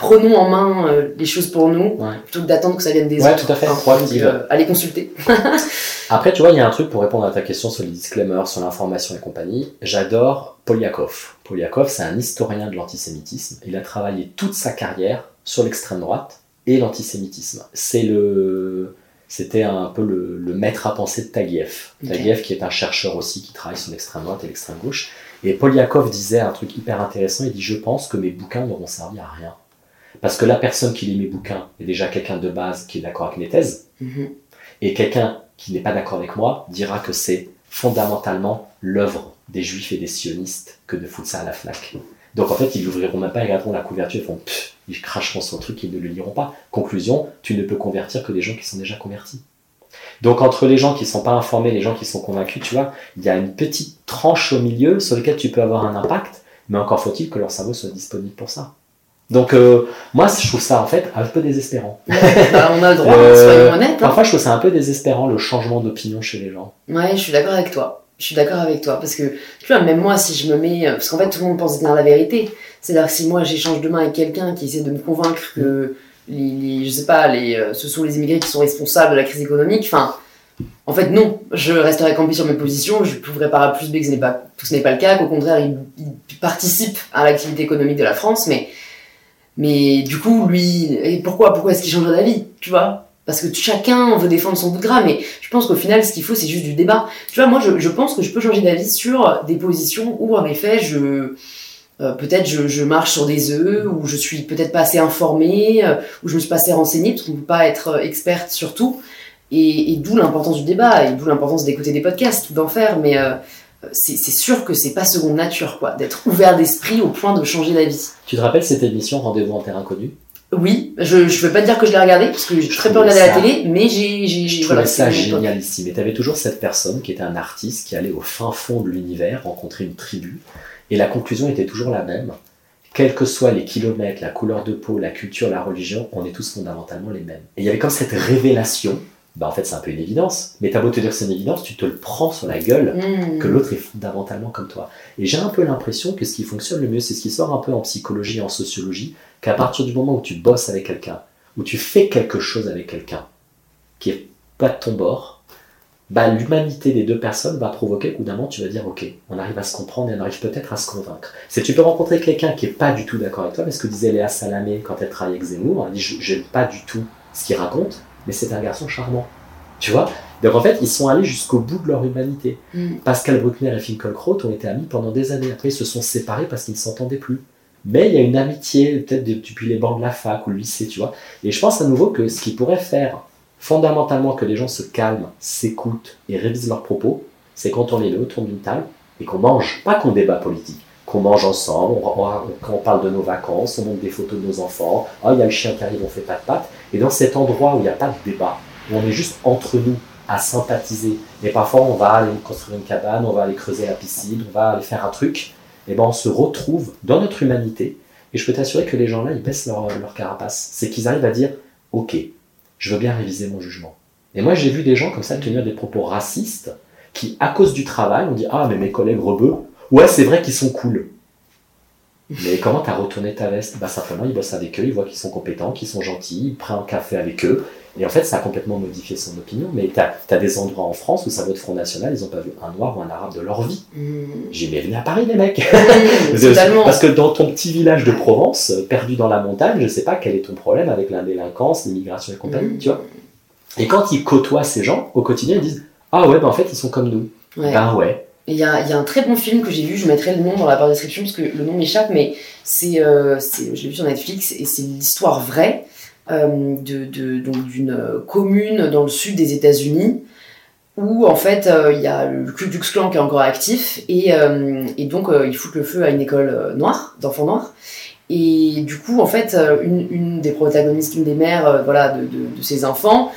A: prenons en main euh, les choses pour nous
B: Ouais.
A: plutôt que d'attendre que ça vienne des
B: Ouais,
A: autres.
B: tout à fait, proactive.
A: euh, allez consulter.
B: Après, tu vois, il y a un truc pour répondre à ta question sur les disclaimers, sur l'information et compagnie. J'adore Polyakov. Polyakov, c'est un historien de l'antisémitisme. Il a travaillé toute sa carrière sur l'extrême droite et l'antisémitisme. C'est le, C'était un peu le, le, maître à penser de Taguieff.
A: Ok.
B: Taguieff qui est un chercheur aussi qui travaille sur l'extrême droite et l'extrême gauche. Et Poliakov disait un truc hyper intéressant, il dit je pense que mes bouquins n'auront servi à rien. Parce que la personne qui lit mes bouquins est déjà quelqu'un de base qui est d'accord avec mes thèses,
A: Mhm.
B: et quelqu'un qui n'est pas d'accord avec moi dira que c'est fondamentalement l'œuvre des juifs et des sionistes que de foutre ça à la FNAC. Donc en fait, ils l'ouvriront même pas, ils regarderont la couverture, ils font pff, ils cracheront sur le truc, ils ne le liront pas. Conclusion, tu ne peux convertir que des gens qui sont déjà convertis. Donc entre les gens qui sont pas informés les gens qui sont convaincus, tu vois, il y a une petite tranche au milieu sur laquelle tu peux avoir un impact, mais encore faut-il que leur cerveau soit disponible pour ça. Donc euh, moi, je trouve ça en fait un peu désespérant.
A: Bah, on a le droit,
B: Euh,
A: soyons honnêtes. hein.
B: Parfois, je trouve ça un peu désespérant le changement d'opinion chez les gens.
A: Ouais, je suis d'accord avec toi. Je suis d'accord avec toi parce que tu vois, même moi, si je me mets, parce qu'en fait, tout le monde pense dire la vérité. C'est-à-dire que si moi j'échange demain avec quelqu'un qui essaie de me convaincre que les, les- je sais pas, les, euh, ce sont les immigrés qui sont responsables de la crise économique, enfin, en fait, non. Je resterai campé sur mes positions. Je prouverai par A plus B que ce n'est pas, que ce n'est pas le cas. Qu'au contraire, ils, ils participent à l'activité économique de la France, mais mais du coup, lui, et pourquoi, pourquoi est-ce qu'il changerait d'avis, tu vois? Parce que chacun veut défendre son bout de gras, mais je pense qu'au final, ce qu'il faut, c'est juste du débat. Tu vois, moi, je, pense que je peux changer d'avis sur des positions où, en effet, je euh, peut-être je, marche sur des œufs, ou je suis peut-être pas assez informée, euh, ou je me suis pas assez renseignée, parce qu'on peut pas être euh, experte sur tout. Et, d'où l'importance du débat, et d'où l'importance d'écouter des podcasts, d'en faire, mais euh, c'est c'est sûr que c'est pas seconde nature, quoi, d'être ouvert d'esprit au point de changer d'avis.
B: Tu te rappelles cette émission Rendez-vous en terre inconnue?
A: Oui, je, je veux pas te dire que je l'ai regardé, parce que j'ai
B: Je
A: très peu regardé la
B: ça-
A: télé, mais j'ai.
B: Je trouvais
A: voilà,
B: ça
A: c'est mon époque.
B: génialissime. Et tu avais toujours cette personne qui était un artiste qui allait au fin fond de l'univers rencontrer une tribu. Et la conclusion était toujours la même. Quels que soient les kilomètres, la couleur de peau, la culture, la religion, on est tous fondamentalement les mêmes. Et il y avait comme cette révélation. Bah en fait, c'est un peu une évidence. Mais t'as beau te dire que c'est une évidence, tu te le prends sur la gueule
A: Mmh.
B: que l'autre est fondamentalement comme toi. Et j'ai un peu l'impression que ce qui fonctionne le mieux, c'est ce qui sort un peu en psychologie, en sociologie, qu'à partir du moment où tu bosses avec quelqu'un, où tu fais quelque chose avec quelqu'un qui est pas de ton bord, bah, l'humanité des deux personnes va provoquer qu'au d'un moment tu vas dire ok, on arrive à se comprendre et on arrive peut-être à se convaincre. C'est tu peux rencontrer quelqu'un qui est pas du tout d'accord avec toi, mais ce que disait Léa Salamé quand elle travaillait avec Zemmour, elle dit Je- j'aime pas du tout ce qu'il raconte, mais c'est un garçon charmant. Tu vois? Donc en fait, ils sont allés jusqu'au bout de leur humanité.
A: Mm.
B: Pascal Bruckner et Finkielkraut ont été amis pendant des années. Après, ils se sont séparés parce qu'ils ne s'entendaient plus. Mais il y a une amitié, peut-être de- depuis les bancs de la fac ou le lycée, tu vois. Et je pense à nouveau que ce qui pourrait faire fondamentalement que les gens se calment, s'écoutent et révisent leurs propos, c'est quand on les met autour d'une table et qu'on mange, pas qu'on débat politique, qu'on mange ensemble, on, on- on parle de nos vacances, on montre des photos de nos enfants, ah, il y a le chien qui arrive, on fait pas de pattes. Et dans cet endroit où il n'y a pas de débat, où on est juste entre nous à sympathiser, et parfois on va aller construire une cabane, on va aller creuser la piscine, on va aller faire un truc, et ben on se retrouve dans notre humanité. Et je peux t'assurer que les gens là, ils baissent leur, leur carapace. C'est qu'ils arrivent à dire, ok, je veux bien réviser mon jugement. Et moi j'ai vu des gens comme ça tenir des propos racistes, qui à cause du travail, on dit, ah mais mes collègues rebeux, ouais c'est vrai qu'ils sont cool. Mais comment t'as retourné ta veste? Bah simplement, ils bossent avec eux, ils voient qu'ils sont compétents, qu'ils sont gentils, ils prennent un café avec eux. Et en fait, ça a complètement modifié son opinion. Mais t'as as des endroits en France où ça vote Front National, ils ont pas vu un noir ou un arabe de leur vie.
A: Mmh.
B: J'ai mais venez à Paris les mecs
A: Mmh.
B: Parce que dans ton petit village de Provence, perdu dans la montagne, je sais pas quel est ton problème avec la délinquance, l'immigration et compagnie,
A: Mmh.
B: tu vois. Et quand ils côtoient ces gens au quotidien, ils disent Ah ouais, ben en fait, ils sont comme nous.
A: Ouais.
B: Ben ouais.
A: Il y a, un très bon film que j'ai vu, je mettrai le nom dans la barre de description parce que le nom m'échappe, mais c'est, euh, je l'ai vu sur Netflix et c'est l'histoire vraie euh, de, donc d'une euh, commune dans le sud des États-Unis où en fait il y a le Ku Klux Klan qui est encore actif et, donc ils foutent le feu à une école noire, d'enfants noirs. Et du coup, en fait, une, des protagonistes, une des mères voilà, de, de, de ces enfants,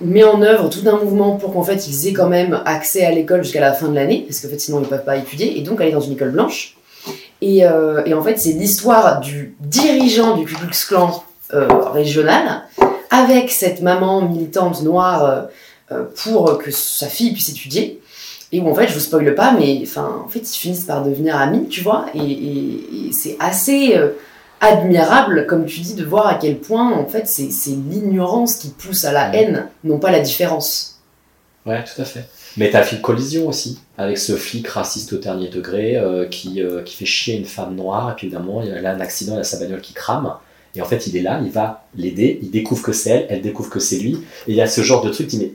A: met en œuvre tout un mouvement pour qu'en fait ils aient quand même accès à l'école jusqu'à la fin de l'année, parce qu'en fait sinon ils peuvent pas étudier, et donc aller dans une école blanche. Et, euh, et en fait c'est l'histoire du dirigeant du Ku Klux Klan euh, régional, avec cette maman militante noire euh, pour que sa fille puisse étudier. Et où en fait, je vous spoile pas, mais en fait, ils finissent par devenir amis, tu vois, et, c'est assez admirable, comme tu dis, de voir à quel point, en fait, c'est l'ignorance qui pousse à la
B: Ouais.
A: haine, non pas la différence.
B: Ouais, tout à fait. Mais t'as fait collision aussi, avec ce flic raciste au dernier degré euh, qui, euh, qui fait chier une femme noire, et puis évidemment, il a un accident, il a sa bagnole qui crame. Et en fait, il est là, il va l'aider, il découvre que c'est elle, elle découvre que c'est lui. Et il y a ce genre de truc, dit, mais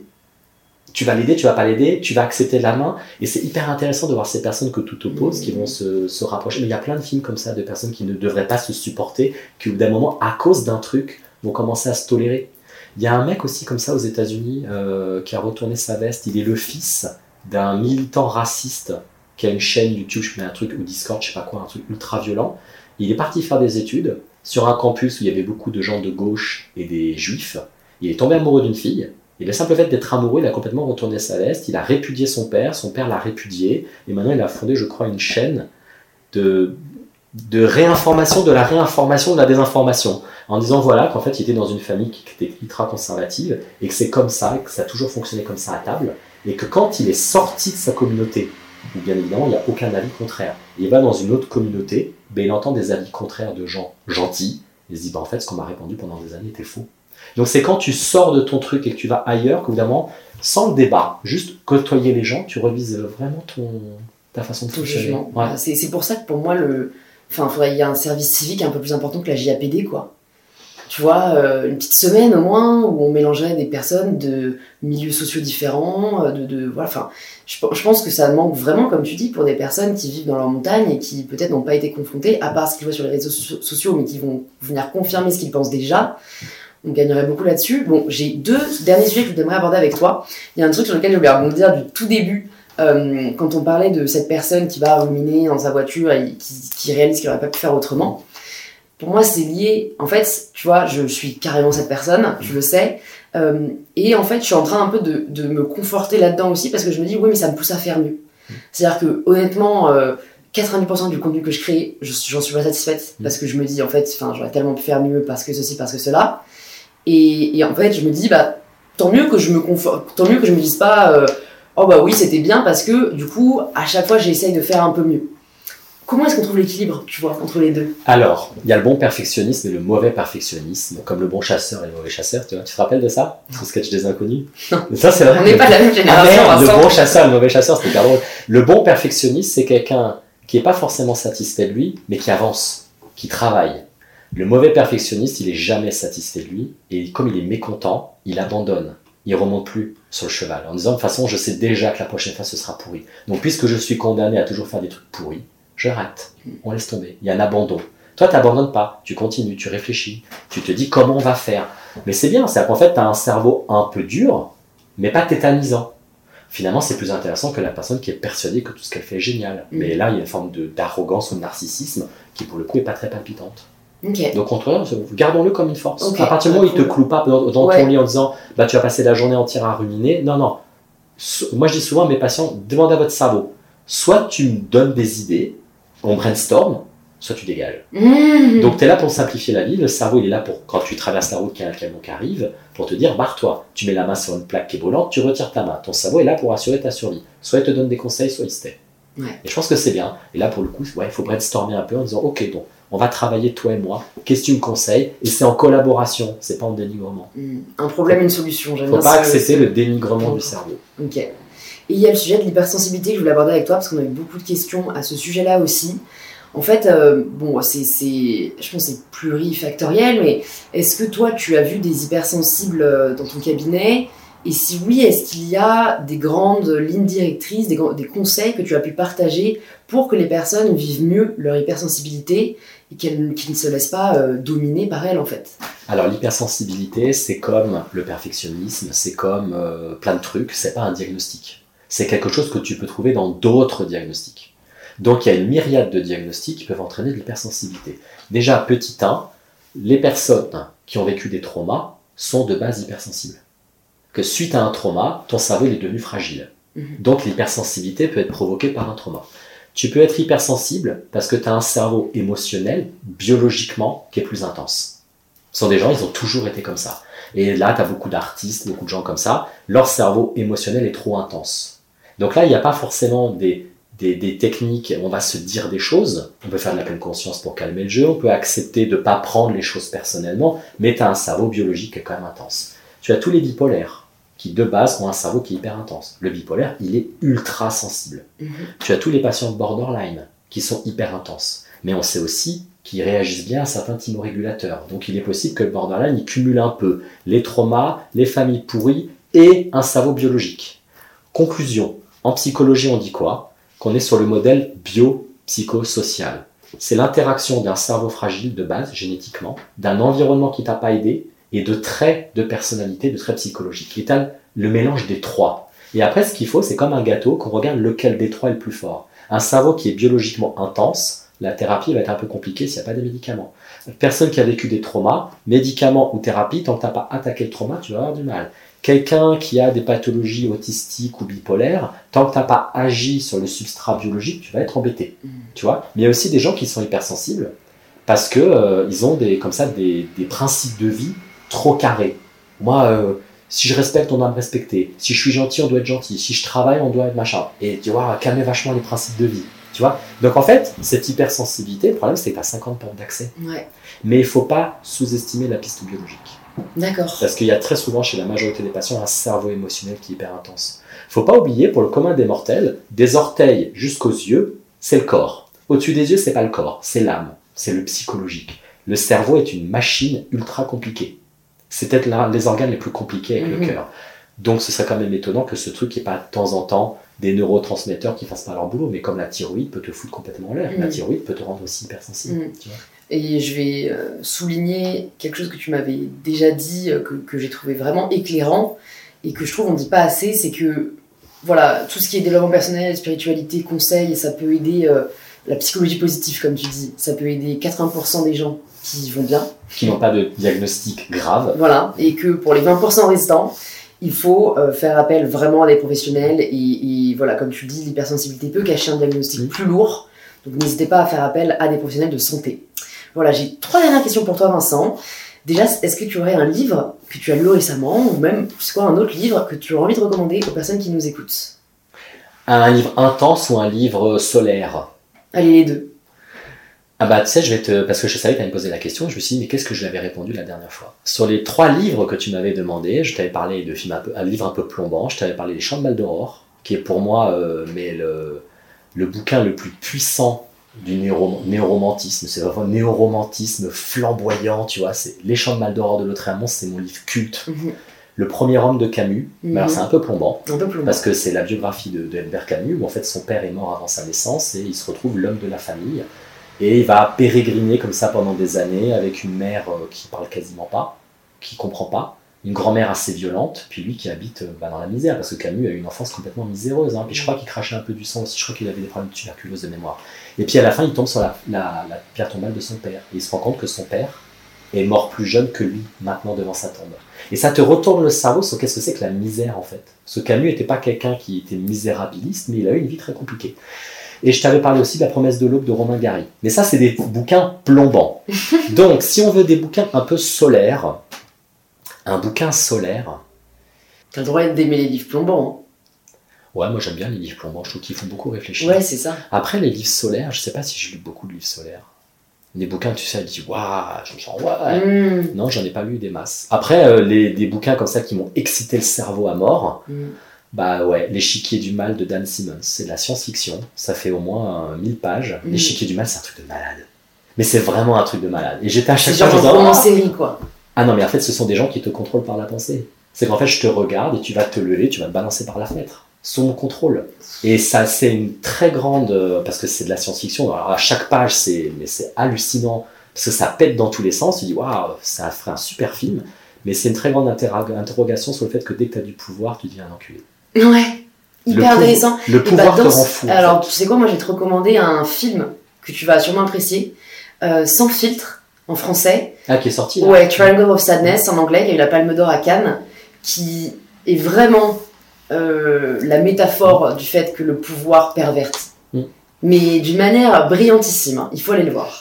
B: tu vas l'aider, tu vas pas l'aider, tu vas accepter la main. Et c'est hyper intéressant de voir ces personnes que tout oppose, qui vont se, se, rapprocher. Mais il y a plein de films comme ça, de personnes qui ne devraient pas se supporter, qui au bout d'un moment, à cause d'un truc, vont commencer à se tolérer. Il y a un mec aussi comme ça aux États-Unis euh, qui a retourné sa veste. Il est le fils d'un militant raciste qui a une chaîne YouTube, je mets un truc, ou Discord, je sais pas quoi, un truc ultra violent. Il est parti faire des études sur un campus où il y avait beaucoup de gens de gauche et des juifs. Il est tombé amoureux d'une fille. Et le simple fait d'être amoureux, il a complètement retourné sa veste. Il a répudié son père, son père l'a répudié. Et maintenant, il a fondé, je crois, une chaîne de, réinformation, de la réinformation, de la désinformation. En disant, voilà, qu'en fait, il était dans une famille qui était ultra conservative et que c'est comme ça, que ça a toujours fonctionné comme ça à table. Et que quand il est sorti de sa communauté, bien évidemment, il n'y a aucun avis contraire, il va dans une autre communauté, ben, il entend des avis contraires de gens gentils. Il se dit, ben, en fait, ce qu'on m'a répondu pendant des années était faux. Donc c'est quand tu sors de ton truc et que tu vas ailleurs, qu'évidemment, sans le débat, juste côtoyer les gens, tu revises vraiment ton, ta façon de fonctionner.
A: Ouais. C'est pour ça que pour moi, le... enfin, il y a un service civique un peu plus important que la JAPD, quoi. Tu vois, euh, une petite semaine au moins où on mélangerait des personnes de milieux sociaux différents, euh, de, de voilà, enfin, je, je, pense que ça manque vraiment, comme tu dis, pour des personnes qui vivent dans leur montagne et qui peut-être n'ont pas été confrontées, à part ce qu'ils voient sur les réseaux sociaux, mais qui vont venir confirmer ce qu'ils pensent déjà on gagnerait beaucoup là-dessus. Bon, j'ai deux derniers sujets que je voudrais aborder avec toi. Il y a un truc sur lequel je voulais rebondir du tout début, euh, quand on parlait de cette personne qui va ruminer dans sa voiture et qui, réalise qu'il n'aurait pas pu faire autrement. Pour moi, c'est lié. En fait, tu vois, je suis carrément cette personne, je le sais. Euh, et en fait, je suis en train un peu de, de me conforter là-dedans aussi parce que je me dis, oui, mais ça me pousse à faire mieux. C'est-à-dire que, honnêtement, euh, 90% du contenu que je crée, j'en suis pas satisfaite parce que je me dis, en fait, j'aurais tellement pu faire mieux parce que ceci, parce que cela. Et, en fait, je me dis, bah, tant mieux que je me conforte, tant mieux que je me dise pas, euh, oh bah oui, c'était bien parce que du coup, à chaque fois, j'essaye de faire un peu mieux. Comment est-ce qu'on trouve l'équilibre, tu vois, entre les deux?
B: Alors, il y a le bon perfectionnisme et le mauvais perfectionnisme, comme le bon chasseur et le mauvais chasseur, tu vois. Tu te rappelles de ça? Ce sketch des inconnus?
A: Ça, c'est vrai. On n'est pas de la même génération.
B: Ah, le bon chasseur et le mauvais chasseur, c'était hyper drôle. Le bon perfectionniste, c'est quelqu'un qui n'est pas forcément satisfait de lui, mais qui avance, qui travaille, le mauvais perfectionniste, il est jamais satisfait de lui, et comme il est mécontent, il abandonne. Il remonte plus sur le cheval, en disant de toute façon, je sais déjà que la prochaine fois ce sera pourri. Donc, puisque je suis condamné à toujours faire des trucs pourris, je rate. On laisse tomber. Il y a un abandon. Toi, tu n'abandonnes pas. Tu continues, tu réfléchis. Tu te dis comment on va faire. Mais c'est bien, c'est qu'en fait, tu as un cerveau un peu dur, mais pas tétanisant. Finalement, c'est plus intéressant que la personne qui est persuadée que tout ce qu'elle fait est génial. Mm. Mais là, il y a une forme d'arrogance ou de narcissisme qui, pour le coup, est pas très palpitante. Donc, contre gardons-le comme une force. À partir du moment où il te cloue pas dans, ton lit en disant bah, tu vas passer la journée entière à ruminer, non, non. moi, je dis souvent à mes patients demandez à votre cerveau soit tu me donnes des idées, on brainstorm, soit tu dégages. Mmh. Donc, tu es là pour simplifier la vie. Le cerveau, il est là pour, quand tu traverses la route, qu'il y a un camion qui arrive, pour te dire barre-toi. Tu mets la main sur une plaque qui est brûlante, tu retires ta main. Ton cerveau est là pour assurer ta survie. Soit il te donne des conseils, soit il se tait. Et je pense que c'est bien. Et là, pour le coup, ouais, il faut brainstormer un peu en disant ok, donc on va travailler toi et moi. Qu'est-ce que tu me conseilles Et c'est en collaboration, c'est pas en dénigrement.
A: Hmm. Un problème, une solution.
B: Il ne faut pas accepter le dénigrement du cerveau.
A: Ok. Et il y a le sujet de l'hypersensibilité que je voulais aborder avec toi parce qu'on a eu beaucoup de questions à ce sujet-là aussi. En fait, euh, bon, c'est, je pense c'est plurifactoriel, mais est-ce que toi, tu as vu des hypersensibles euh, dans ton cabinet? Et si oui, est-ce qu'il y a des grandes lignes directrices, des, des, conseils que tu as pu partager pour que les personnes vivent mieux leur hypersensibilité? Et ne se laissent pas euh, dominer par elle en fait
B: Alors l'hypersensibilité, c'est comme le perfectionnisme, c'est comme euh, plein de trucs, c'est pas un diagnostic. C'est quelque chose que tu peux trouver dans d'autres diagnostics. Donc il y a une myriade de diagnostics qui peuvent entraîner de l'hypersensibilité. Déjà, petit 1, les personnes qui ont vécu des traumas sont de base hypersensibles que suite à un trauma, ton cerveau est devenu fragile. Mhm. Donc l'hypersensibilité peut être provoquée par un trauma. Tu peux être hypersensible parce que tu as un cerveau émotionnel, biologiquement, qui est plus intense. Ce sont des gens, ils ont toujours été comme ça. Et là, tu as beaucoup d'artistes, beaucoup de gens comme ça, leur cerveau émotionnel est trop intense. Donc là, il n'y a pas forcément des, des, techniques, on va se dire des choses, on peut faire de la pleine conscience pour calmer le jeu, on peut accepter de ne pas prendre les choses personnellement, mais tu as un cerveau biologique qui est quand même intense. Tu as tous les bipolaires qui de base ont un cerveau qui est hyper intense. Le bipolaire, il est ultra sensible. Mhm. Tu as tous les patients borderline qui sont hyper intenses. Mais on sait aussi qui réagissent bien à certains thymorégulateurs. Donc il est possible que le borderline il cumule un peu les traumas, les familles pourries et un cerveau biologique. Conclusion, en psychologie on dit quoi? Qu'on est sur le modèle biopsychosocial. C'est l'interaction d'un cerveau fragile de base, génétiquement, d'un environnement qui t'a pas aidé et de traits de personnalité, de traits psychologiques. Et le mélange des trois. Et après, ce qu'il faut, c'est comme un gâteau, qu'on regarde lequel des trois est le plus fort. Un cerveau qui est biologiquement intense, la thérapie va être un peu compliquée s'il n'y a pas de médicaments. Personne qui a vécu des traumas, médicaments ou thérapie, tant que tu n'as pas attaqué le trauma, tu vas avoir du mal. Quelqu'un qui a des pathologies autistiques ou bipolaires, tant que tu n'as pas agi sur le substrat biologique, tu vas être embêté. Mm. Tu vois? Mais il y a aussi des gens qui sont hypersensibles parce que euh, ils ont des, comme ça des, principes de vie trop carrés. Moi, euh, si je respecte, on doit me respecter. Si je suis gentil, on doit être gentil. Si je travaille, on doit être machin. Et tu vois, calmer vachement les principes de vie. Tu vois? Donc en fait, cette hypersensibilité, le problème c'est que tu as 50 portes d'accès. Mais il faut pas sous-estimer la piste biologique.
A: D'accord.
B: Parce qu'il y a très souvent chez la majorité des patients un cerveau émotionnel qui est hyper intense. faut pas oublier, pour le commun des mortels, des orteils jusqu'aux yeux, c'est le corps. Au-dessus des yeux, c'est pas le corps, c'est l'âme, c'est le psychologique. Le cerveau est une machine ultra compliquée. C'est peut-être les organes les plus compliqués avec le mhm. cœur. Donc ce serait quand même étonnant que ce truc n'ait pas de temps en temps des neurotransmetteurs qui fassent pas leur boulot. Mais comme la thyroïde peut te foutre complètement en l'air, la mhm. thyroïde peut te rendre aussi hypersensible.
A: Mhm. Et je vais euh, souligner quelque chose que tu m'avais déjà dit, euh, que, j'ai trouvé vraiment éclairant et que je trouve on ne dit pas assez, c'est que voilà, tout ce qui est développement personnel, spiritualité, conseil, ça peut aider euh, la psychologie positive, comme tu dis. Ça peut aider 80% des gens qui vont bien.
B: Qui n'ont pas de diagnostic grave.
A: Voilà, et que pour les 20% restants, il faut euh, faire appel vraiment à des professionnels. Et, voilà, comme tu le dis, l'hypersensibilité peut cacher un diagnostic plus lourd. Donc n'hésitez pas à faire appel à des professionnels de santé. Voilà, j'ai trois dernières questions pour toi, Vincent. Déjà, est-ce que tu aurais un livre que tu as lu récemment, ou même, c'est quoi, un autre livre que tu aurais envie de recommander aux personnes qui nous écoutent?
B: Un livre intense ou un livre solaire?
A: Allez, les deux.
B: Ah bah tu sais, je vais te... Parce que je savais que tu allais me poser la question, je me suis dit, mais qu'est-ce que je l'avais répondu la dernière fois? Sur les trois livres que tu m'avais demandé, je t'avais parlé de films un, peu... un livre un peu plombant, je t'avais parlé des Chants de Mal d'Aurore, qui est pour moi euh, mais le... le bouquin le plus puissant du néo-romantisme. C'est vraiment un néo-romantisme flamboyant, tu vois. C'est Les Chants de Mal d'Aurore de Lautréamont, c'est mon livre culte. Mhm. Le premier homme de Camus, mais alors mhm. c'est un peu plombant, parce que c'est la biographie de, de Camus, où en fait son père est mort avant sa naissance et il se retrouve l'homme de la famille. Et il va pérégriner comme ça pendant des années avec une mère euh, qui parle quasiment pas, qui comprend pas, une grand-mère assez violente, puis lui qui habite euh, bah, dans la misère, parce que Camus a eu une enfance complètement miséreuse. Hein. Puis je crois qu'il crachait un peu du sang aussi, je crois qu'il avait des problèmes de tuberculose de mémoire. Et puis à la fin, il tombe sur la, la, pierre tombale de son père. Et il se rend compte que son père est mort plus jeune que lui, maintenant devant sa tombe. Et ça te retourne le cerveau sur qu'est-ce que c'est que la misère en fait. Ce Camus n'était pas quelqu'un qui était misérabiliste, mais il a eu une vie très compliquée. Et je t'avais parlé aussi de La promesse de l'aube de Romain Gary. Mais ça, c'est des bouquins plombants. Donc, si on veut des bouquins un peu solaires, un bouquin solaire.
A: T'as le droit d'aimer les livres plombants. Hein.
B: Ouais, moi j'aime bien les livres plombants, je trouve qu'ils font beaucoup réfléchir.
A: Ouais, c'est ça.
B: Après, les livres solaires, je sais pas si j'ai lu beaucoup de livres solaires. Des bouquins, tu sais, elle dit waouh, je me sens ouais. Hmm. Non, j'en ai pas lu des masses. Après, euh, les, des bouquins comme ça qui m'ont excité le cerveau à mort. Hmm. Bah ouais, L'échiquier du mal de Dan Simmons. C'est de la science-fiction. Ça fait au moins 1000 pages. Mm. L'échiquier du mal, c'est un truc de malade. Mais c'est vraiment un truc de malade. Et j'étais à chaque fois.
A: C'est genre en série, quoi.
B: Ah non, mais en fait, ce sont des gens qui te contrôlent par la pensée. C'est qu'en fait, je te regarde et tu vas te lever, tu vas te balancer par la fenêtre. Sous mon contrôle. Et ça, c'est une très grande. Euh, parce que c'est de la science-fiction. Alors à chaque page, c'est hallucinant. Parce que ça pète dans tous les sens. Tu dis, waouh, ça ferait un super film. Mais c'est une très grande interrogation sur le fait que dès que tu as du pouvoir, tu deviens un enculé.
A: Ouais, hyper intéressant.
B: Le pouvoir te rend fou.
A: Alors, tu sais quoi, moi je vais te recommander un film que tu vas sûrement apprécier, euh, sans filtre, en français.
B: Ah, qui est sorti
A: Ouais, Triangle of Sadness en anglais, qui a eu la Palme d'Or à Cannes, qui est vraiment euh, la métaphore du fait que le pouvoir pervertit. Mm. Mais d'une manière brillantissime, hein. il faut aller le voir.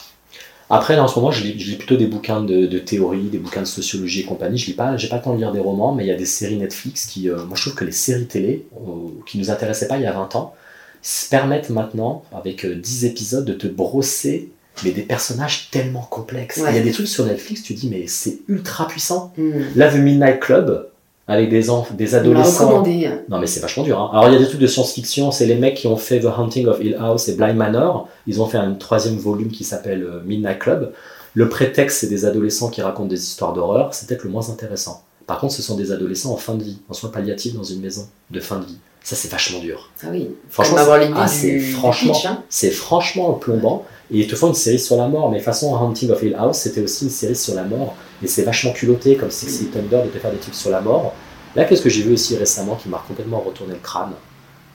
B: Après, là, en ce moment, je lis, plutôt des bouquins de, théorie, des bouquins de sociologie et compagnie. Je lis pas, j'ai pas le temps de lire des romans, mais il y a des séries Netflix qui, euh, moi, je trouve que les séries télé, euh, qui nous intéressaient pas il y a 20 ans, se permettent maintenant, avec 10 euh, épisodes, de te brosser mais des personnages tellement complexes. Il y a des trucs sur Netflix, tu dis, mais c'est ultra puissant. Mm. Là, The Midnight Club, avec des, enf- des adolescents.
A: recommandé.
B: Non, mais c'est vachement dur. hein. Alors, il y a des trucs de science-fiction. C'est les mecs qui ont fait The Hunting of Hill House et Blind Manor. Ils ont fait un troisième volume qui s'appelle euh, Midnight Club. Le prétexte, c'est des adolescents qui racontent des histoires d'horreur. C'est peut-être le moins intéressant. Par contre, ce sont des adolescents en fin de vie, en soins palliatifs dans une maison de fin de vie. Ça, c'est vachement dur.
A: Ah oui.
B: Franchement, ah,
A: du,
B: c'est
A: du
B: franchement-
A: hein.
B: C'est franchement plombant. Et ils te font une série sur la mort. Mais façon Hunting of Hill House, c'était aussi une série sur la mort. Et c'est vachement culotté, comme Six Feet Under, de te faire des trucs sur la mort. Là, qu'est-ce que j'ai vu aussi récemment qui m'a complètement retourné le crâne?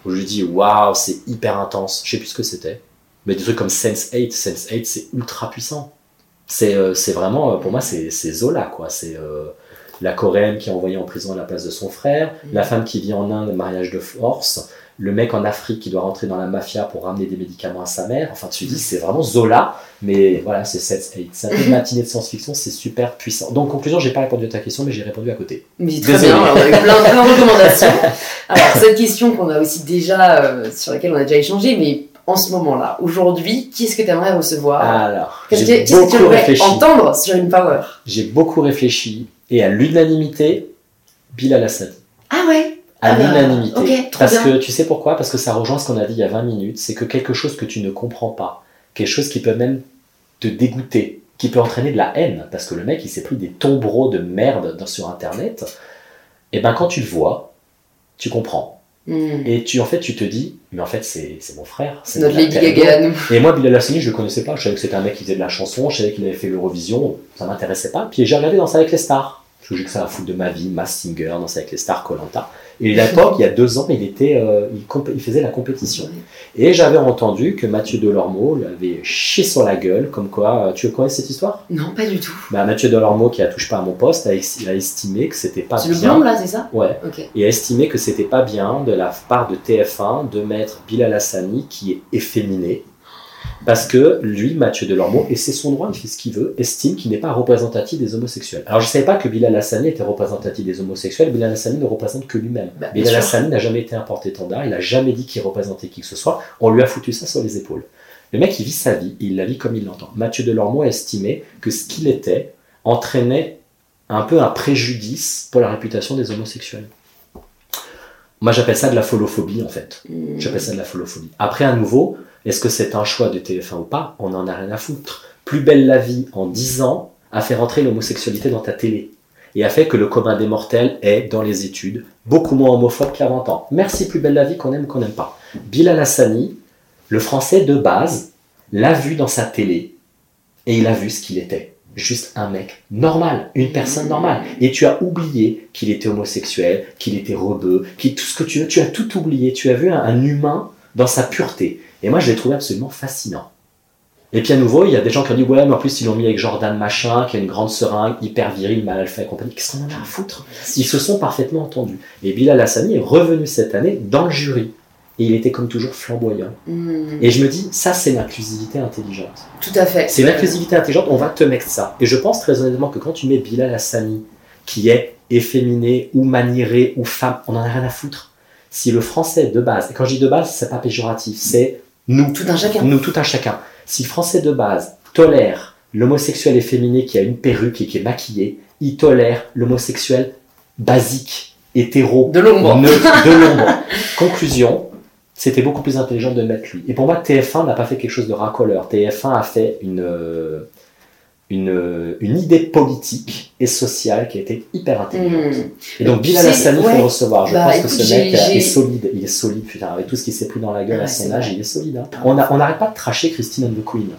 B: Où je dis, waouh, c'est hyper intense. Je sais plus ce que c'était. Mais des trucs comme Sense 8, Sense 8, c'est ultra puissant. C'est euh, vraiment, euh, pour moi, c'est Zola, quoi. C'est euh, la coréenne qui est envoyée en prison à la place de son frère,
A: Mm.
B: la femme qui vit en Inde, mariage de force, le mec en Afrique qui doit rentrer dans la mafia pour ramener des médicaments à sa mère. Enfin, tu dis, c'est vraiment Zola, mais voilà, c'est Sense 8. C'est un peu une matinée de science-fiction, c'est super puissant. Donc, conclusion, j'ai pas répondu à ta question, mais j'ai répondu à côté.
A: Mais très
B: Désolé.
A: bien, on a eu plein, plein de recommandations. Alors, cette question qu'on a aussi déjà, euh, sur laquelle on a déjà échangé, mais en ce moment-là, aujourd'hui, qui est-ce que tu aimerais recevoir?
B: Alors,
A: Qu'est-ce que tu
B: beaucoup
A: aimerais
B: réfléchi.
A: entendre sur une power?
B: J'ai beaucoup réfléchi, et à l'unanimité, Bilal Hassani.
A: Ah ouais?
B: À
A: Ah
B: l'unanimité. Parce
A: bien.
B: que tu sais pourquoi? Parce que ça rejoint ce qu'on a dit il y a 20 minutes, c'est que quelque chose que tu ne comprends pas, quelque chose qui peut même te dégoûter, qui peut entraîner de la haine, parce que le mec il s'est pris des tombereaux de merde dans- sur internet, et ben quand tu le vois, tu comprends.
A: Hmm.
B: Et tu en fait tu te dis, mais en fait c'est mon frère.
A: C'est notre Lady. Gaga.
B: Et moi, Bilal Hassani, je le connaissais pas. Je savais que c'était un mec qui faisait de la chanson, je savais qu'il avait fait l'Eurovision, ça m'intéressait pas. Puis j'ai regardé Danser avec les stars. Parce que ça à foutre de ma vie, Mass Singer, Danser avec les stars, Colanta. Et à l'époque, il y a deux ans, il, était, euh, il, faisait la compétition. Et j'avais entendu que Mathieu Delormeau lui avait chié sur la gueule, comme quoi. euh, Tu connais cette histoire?
A: Non, pas du tout.
B: bah, Mathieu Delormeau, qui a touché pas à mon poste, a, il a estimé que c'était pas
A: C'est le
B: bien.
A: blond là, c'est ça?
B: Ouais et a estimé que c'était pas bien de la part de TF1 de mettre Bilal Hassani qui est efféminé parce que lui, Mathieu Delormeau, et c'est son droit, il fait ce qu'il veut, estime qu'il n'est pas représentatif des homosexuels. Alors je savais pas que Bilal Hassani était représentatif des homosexuels, Bilal Hassani ne représente que lui-même.
A: Bah,
B: Bilal. Hassani n'a jamais été un porte-étendard, il a jamais dit qu'il représentait qui que ce soit, on lui a foutu ça sur les épaules. Le mec, il vit sa vie, il la vit comme il l'entend. Mathieu Delormeau a estimé que ce qu'il était entraînait un peu un préjudice pour la réputation des homosexuels. Moi, j'appelle ça de la folophobie, en fait.
A: Hmm.
B: J'appelle ça de la folophobie. Après, à nouveau, est-ce que c'est un choix de TF1 ou pas? On en a rien à foutre. Plus belle la vie, en 10 ans, a fait rentrer l'homosexualité dans ta télé. Et a fait que le commun des mortels est, dans les études, beaucoup moins homophobe qu'il y a 20 ans. Merci, plus belle la vie, qu'on aime qu'on n'aime pas. Bilal Hassani, le français de base, l'a vu dans sa télé, et il a vu ce qu'il était. Juste un mec normal, une personne normale. Et tu as oublié qu'il était homosexuel, qu'il était rebeu, qu'il tout ce que tu veux. Tu as tout oublié. Tu as vu un humain dans sa pureté. Et moi, je l'ai trouvé absolument fascinant. Et puis à nouveau, il y a des gens qui ont dit ouais, mais en plus ils l'ont mis avec Jordan machin, qui a une grande seringue, hyper viril, mal alpha et compagnie. Qu'est-ce qu'on en a à foutre? Ils se sont parfaitement entendus. Et Bilal Hassani est revenu cette année dans le jury. Et il était comme toujours flamboyant.
A: Hmm.
B: Et je me dis, ça c'est l'inclusivité intelligente.
A: Tout à fait.
B: C'est l'inclusivité intelligente, on va te mettre ça. Et je pense très honnêtement que quand tu mets Bilal Hassani, qui est efféminé ou maniéré ou femme, on en a rien à foutre. Si le français de base, et quand je dis de base, c'est pas péjoratif, c'est nous,
A: Tout un chacun.
B: nous tout un chacun. Si le français de base tolère l'homosexuel efféminé qui a une perruque et qui est maquillé, il tolère l'homosexuel basique, hétéro,
A: De l'ombre.
B: neutre, de l'ombre. Conclusion, c'était beaucoup plus intelligent de mettre lui. Et pour moi, TF1 n'a pas fait quelque chose de racoleur. TF1 a fait une, euh, une, euh, une idée politique et sociale qui a été hyper intelligente.
A: Hmm.
B: Et donc, Bilal Hassani, il
A: ouais.
B: faut le recevoir. Je
A: Bah,
B: pense que ce mec est solide. Il est solide, putain, avec tout ce qui s'est pris dans la gueule
A: Ouais,
B: à son âge,
A: vrai.
B: il est solide. hein. On n'arrête pas de tracher Christine and the Queen.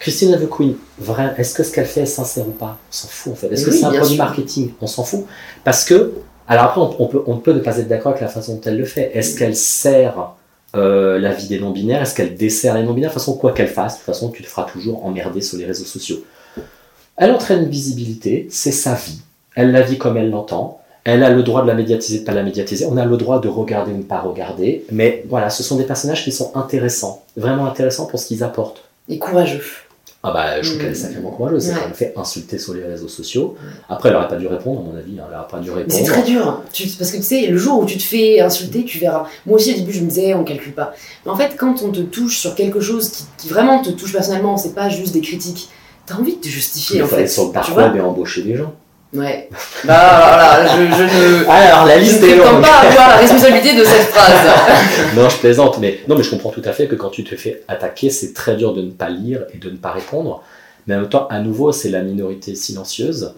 B: Christine and the Queen, vrai, est-ce que ce qu'elle fait est sincère ou pas? On s'en fout en fait. Est-ce
A: Mais
B: que
A: oui,
B: c'est un produit
A: sûr.
B: marketing? On s'en fout. Parce que, alors après, on, on peut, on peut ne pas être d'accord avec la façon dont elle le fait. Est-ce qu'elle sert euh, la vie des non-binaires? Est-ce qu'elle dessert les non-binaires? De toute façon, quoi qu'elle fasse, de toute façon, tu te feras toujours emmerder sur les réseaux sociaux. Elle entraîne une visibilité, c'est sa vie. Elle la vit comme elle l'entend. Elle a le droit de la médiatiser, de ne pas la médiatiser. On a le droit de regarder ou ne pas regarder. Mais voilà, ce sont des personnages qui sont intéressants. Vraiment intéressants pour ce qu'ils apportent.
A: Et courageux.
B: Ah bah, je trouve
A: Mm.
B: qu'elle est sacrément courageuse. Elle
A: Ouais.
B: même fait insulter sur les réseaux sociaux. Après, elle aurait pas dû répondre, à mon avis. hein. Elle aurait pas dû
A: Mais c'est
B: répondre.
A: très dur. Tu- parce que tu sais, le jour où tu te fais insulter, tu verras. Moi aussi, au début, je me disais, on calcule pas. Mais en fait, quand on te touche sur quelque chose qui, qui vraiment te touche personnellement, c'est pas juste des critiques. T'as envie de te justifier,
B: Il
A: en fait.
B: être sur le web et embaucher des gens.
A: Ouais. Bah voilà, je, je ne.
B: Alors la liste
A: je ne
B: est longue.
A: pas avoir la responsabilité de cette phrase.
B: non, je plaisante, mais non, mais je comprends tout à fait que quand tu te fais attaquer, c'est très dur de ne pas lire et de ne pas répondre. Mais en même temps, à nouveau, c'est la minorité silencieuse.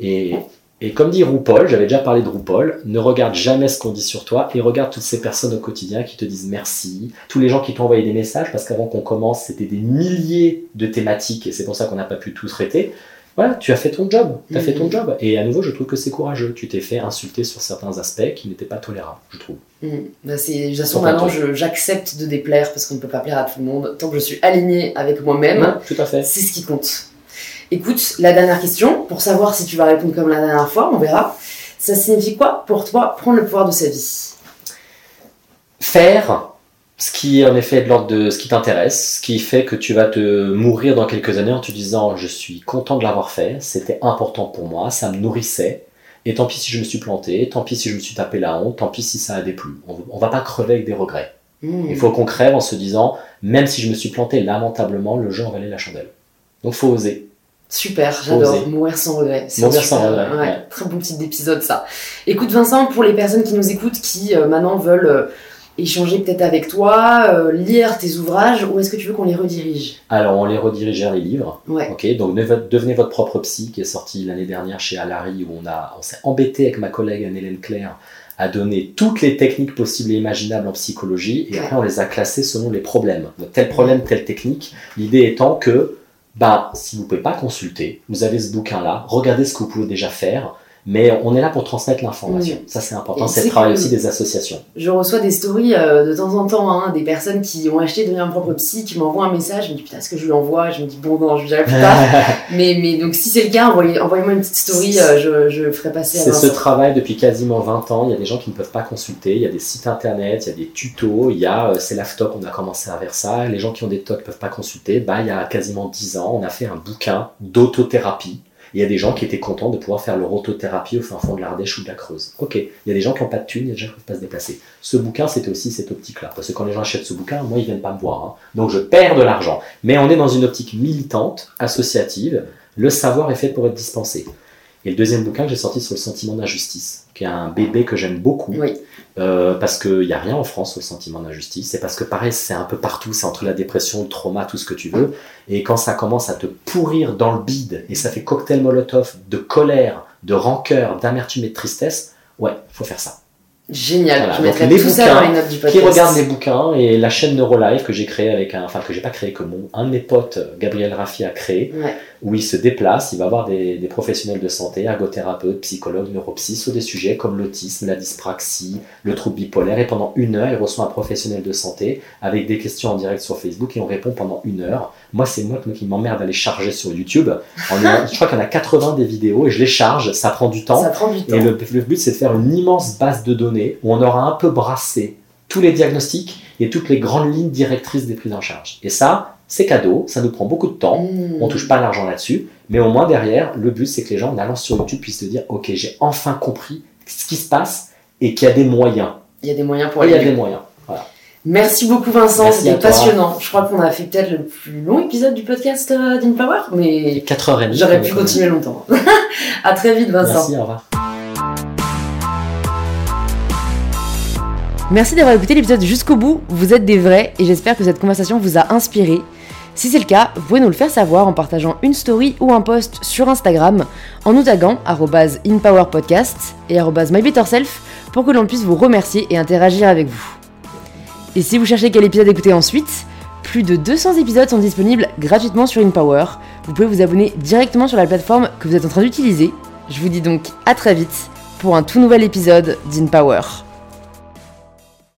B: Et, et comme dit RuPaul, j'avais déjà parlé de RuPaul, ne regarde jamais ce qu'on dit sur toi et regarde toutes ces personnes au quotidien qui te disent merci, tous les gens qui t'ont envoyé des messages, parce qu'avant qu'on commence, c'était des milliers de thématiques et c'est pour ça qu'on n'a pas pu tout traiter. Voilà, tu as fait ton job, tu as fait ton
A: Mhm.
B: job. Et à nouveau, je trouve que c'est courageux. Tu t'es fait insulter sur certains aspects qui n'étaient pas tolérables, je trouve.
A: Mm. Bah, c'est, de toute façon, maintenant, j'accepte de déplaire parce qu'on ne peut pas plaire à tout le monde. Tant que je suis alignée avec moi-même,
B: Non, tout à fait.
A: c'est ce qui compte. Écoute, la dernière question, pour savoir si tu vas répondre comme la dernière fois, on verra. Ça signifie quoi pour toi prendre le pouvoir de sa vie?
B: Faire ce qui est en effet de l'ordre de ce qui t'intéresse, ce qui fait que tu vas te mourir dans quelques années en te disant je suis content de l'avoir fait, c'était important pour moi, ça me nourrissait, et tant pis si je me suis planté, tant pis si je me suis tapé la honte, tant pis si ça a déplu. On, on va pas crever avec des regrets.
A: Mm.
B: Il faut qu'on crève en se disant même si je me suis planté lamentablement, le jeu en valait la chandelle. Donc faut oser.
A: Super, j'adore. Mourir sans regret. C'est
B: Mourir sans regret, ouais.
A: Très bon petit épisode, ça. Écoute, Vincent, pour les personnes qui nous écoutent, qui euh, maintenant veulent euh, échanger peut-être avec toi, euh, lire tes ouvrages, où est-ce que tu veux qu'on les redirige?
B: Alors on les redirige vers les livres.
A: Ouais.
B: Ok, donc devenez votre propre psy qui est sorti l'année dernière chez Alary où on a, on s'est embêté avec ma collègue Anne-Hélène Claire à donner toutes les techniques possibles et imaginables en psychologie et après on les a classées selon les problèmes. Donc, tel problème, telle technique. L'idée étant que, bah, si vous pouvez pas consulter, vous avez ce bouquin-là, regardez ce que vous pouvez déjà faire. Mais on est là pour transmettre l'information.
A: Oui.
B: Ça, c'est important. C'est le travail aussi des associations.
A: Je reçois des stories euh, de temps en temps, hein, des personnes qui ont acheté devenir un propre psy, qui m'envoient un message, je me dis putain, est-ce que je lui envoie Je me dis bon, non, je lui dirai plus tard. mais, mais donc si c'est le cas, envoyez- envoyez-moi une petite story, euh, je, je ferai passer à
B: C'est ce travail depuis quasiment 20 ans. Il y a des gens qui ne peuvent pas consulter. Il y a des sites internet, il y a des tutos. Il y a, euh, c'est l'AFTOC, on a commencé à faire ça. Les gens qui ont des TOC ne peuvent pas consulter. Bah, il y a quasiment 10 ans, on a fait un bouquin d'autothérapie. Il y a des gens qui étaient contents de pouvoir faire leur autothérapie au fin fond de l'Ardèche ou de la Creuse. Ok, il y a des gens qui n'ont pas de thunes, il y a des gens qui ne peuvent pas se déplacer. Ce bouquin, c'était aussi cette optique-là. Parce que quand les gens achètent ce bouquin, moi, ils viennent pas me voir. hein. Donc, je perds de l'argent. Mais on est dans une optique militante, associative. Le savoir est fait pour être dispensé. Et le deuxième bouquin que j'ai sorti sur le sentiment d'injustice, qui est un bébé que j'aime beaucoup,
A: Oui.
B: Euh, parce qu'il n'y a rien en France sur le sentiment d'injustice, c'est parce que pareil, c'est un peu partout, c'est entre la dépression, le trauma, tout ce que tu veux, et quand ça commence à te pourrir dans le bide, et ça fait cocktail molotov de colère, de rancœur, d'amertume et de tristesse, ouais, faut faire ça.
A: Génial,
B: Voilà,
A: je
B: donc
A: mettrai
B: les
A: tout ça
B: bouquins
A: dans les notes du podcast.
B: Qui regarde les bouquins et la chaîne Neurolife que j'ai créée avec un, enfin que j'ai pas créé, que mon, un de mes potes, Gabriel Raffi, a créé,
A: Ouais.
B: Où il se déplace, il va voir des, des professionnels de santé, ergothérapeutes, psychologues, neuropsy, sur des sujets comme l'autisme, la dyspraxie, le trouble bipolaire, et pendant une heure, il reçoit un professionnel de santé avec des questions en direct sur Facebook et on répond pendant une heure. Moi, c'est moi qui m'emmerde à les charger sur YouTube. En- je crois qu'il y en a 80 des vidéos et je les charge, ça prend du temps.
A: Ça prend du temps.
B: Et le, le but, c'est de faire une immense base de données où on aura un peu brassé tous les diagnostics et toutes les grandes lignes directrices des prises en charge. Et ça, c'est cadeau, ça nous prend beaucoup de temps.
A: Mmh.
B: On touche pas l'argent là-dessus, mais au moins derrière, le but c'est que les gens en allant sur YouTube puissent se dire Ok, j'ai enfin compris ce qui se passe et qu'il y a des moyens.
A: Il y a des moyens pour
B: Il y a des moyens. Voilà.
A: Merci beaucoup Vincent, c'était passionnant. Je crois qu'on a fait peut-être le plus long épisode du podcast euh, d'InPower, mais
B: 4h30.
A: j'aurais pu continuer longtemps. à très vite Vincent.
B: Merci, au revoir.
A: Merci d'avoir écouté l'épisode jusqu'au bout, vous êtes des vrais et j'espère que cette conversation vous a inspiré. Si c'est le cas, vous pouvez nous le faire savoir en partageant une story ou un post sur Instagram en nous taguant inpowerpodcast et mybetterself pour que l'on puisse vous remercier et interagir avec vous. Et si vous cherchez quel épisode écouter ensuite, plus de 200 épisodes sont disponibles gratuitement sur InPower. Vous pouvez vous abonner directement sur la plateforme que vous êtes en train d'utiliser. Je vous dis donc à très vite pour un tout nouvel épisode d'InPower.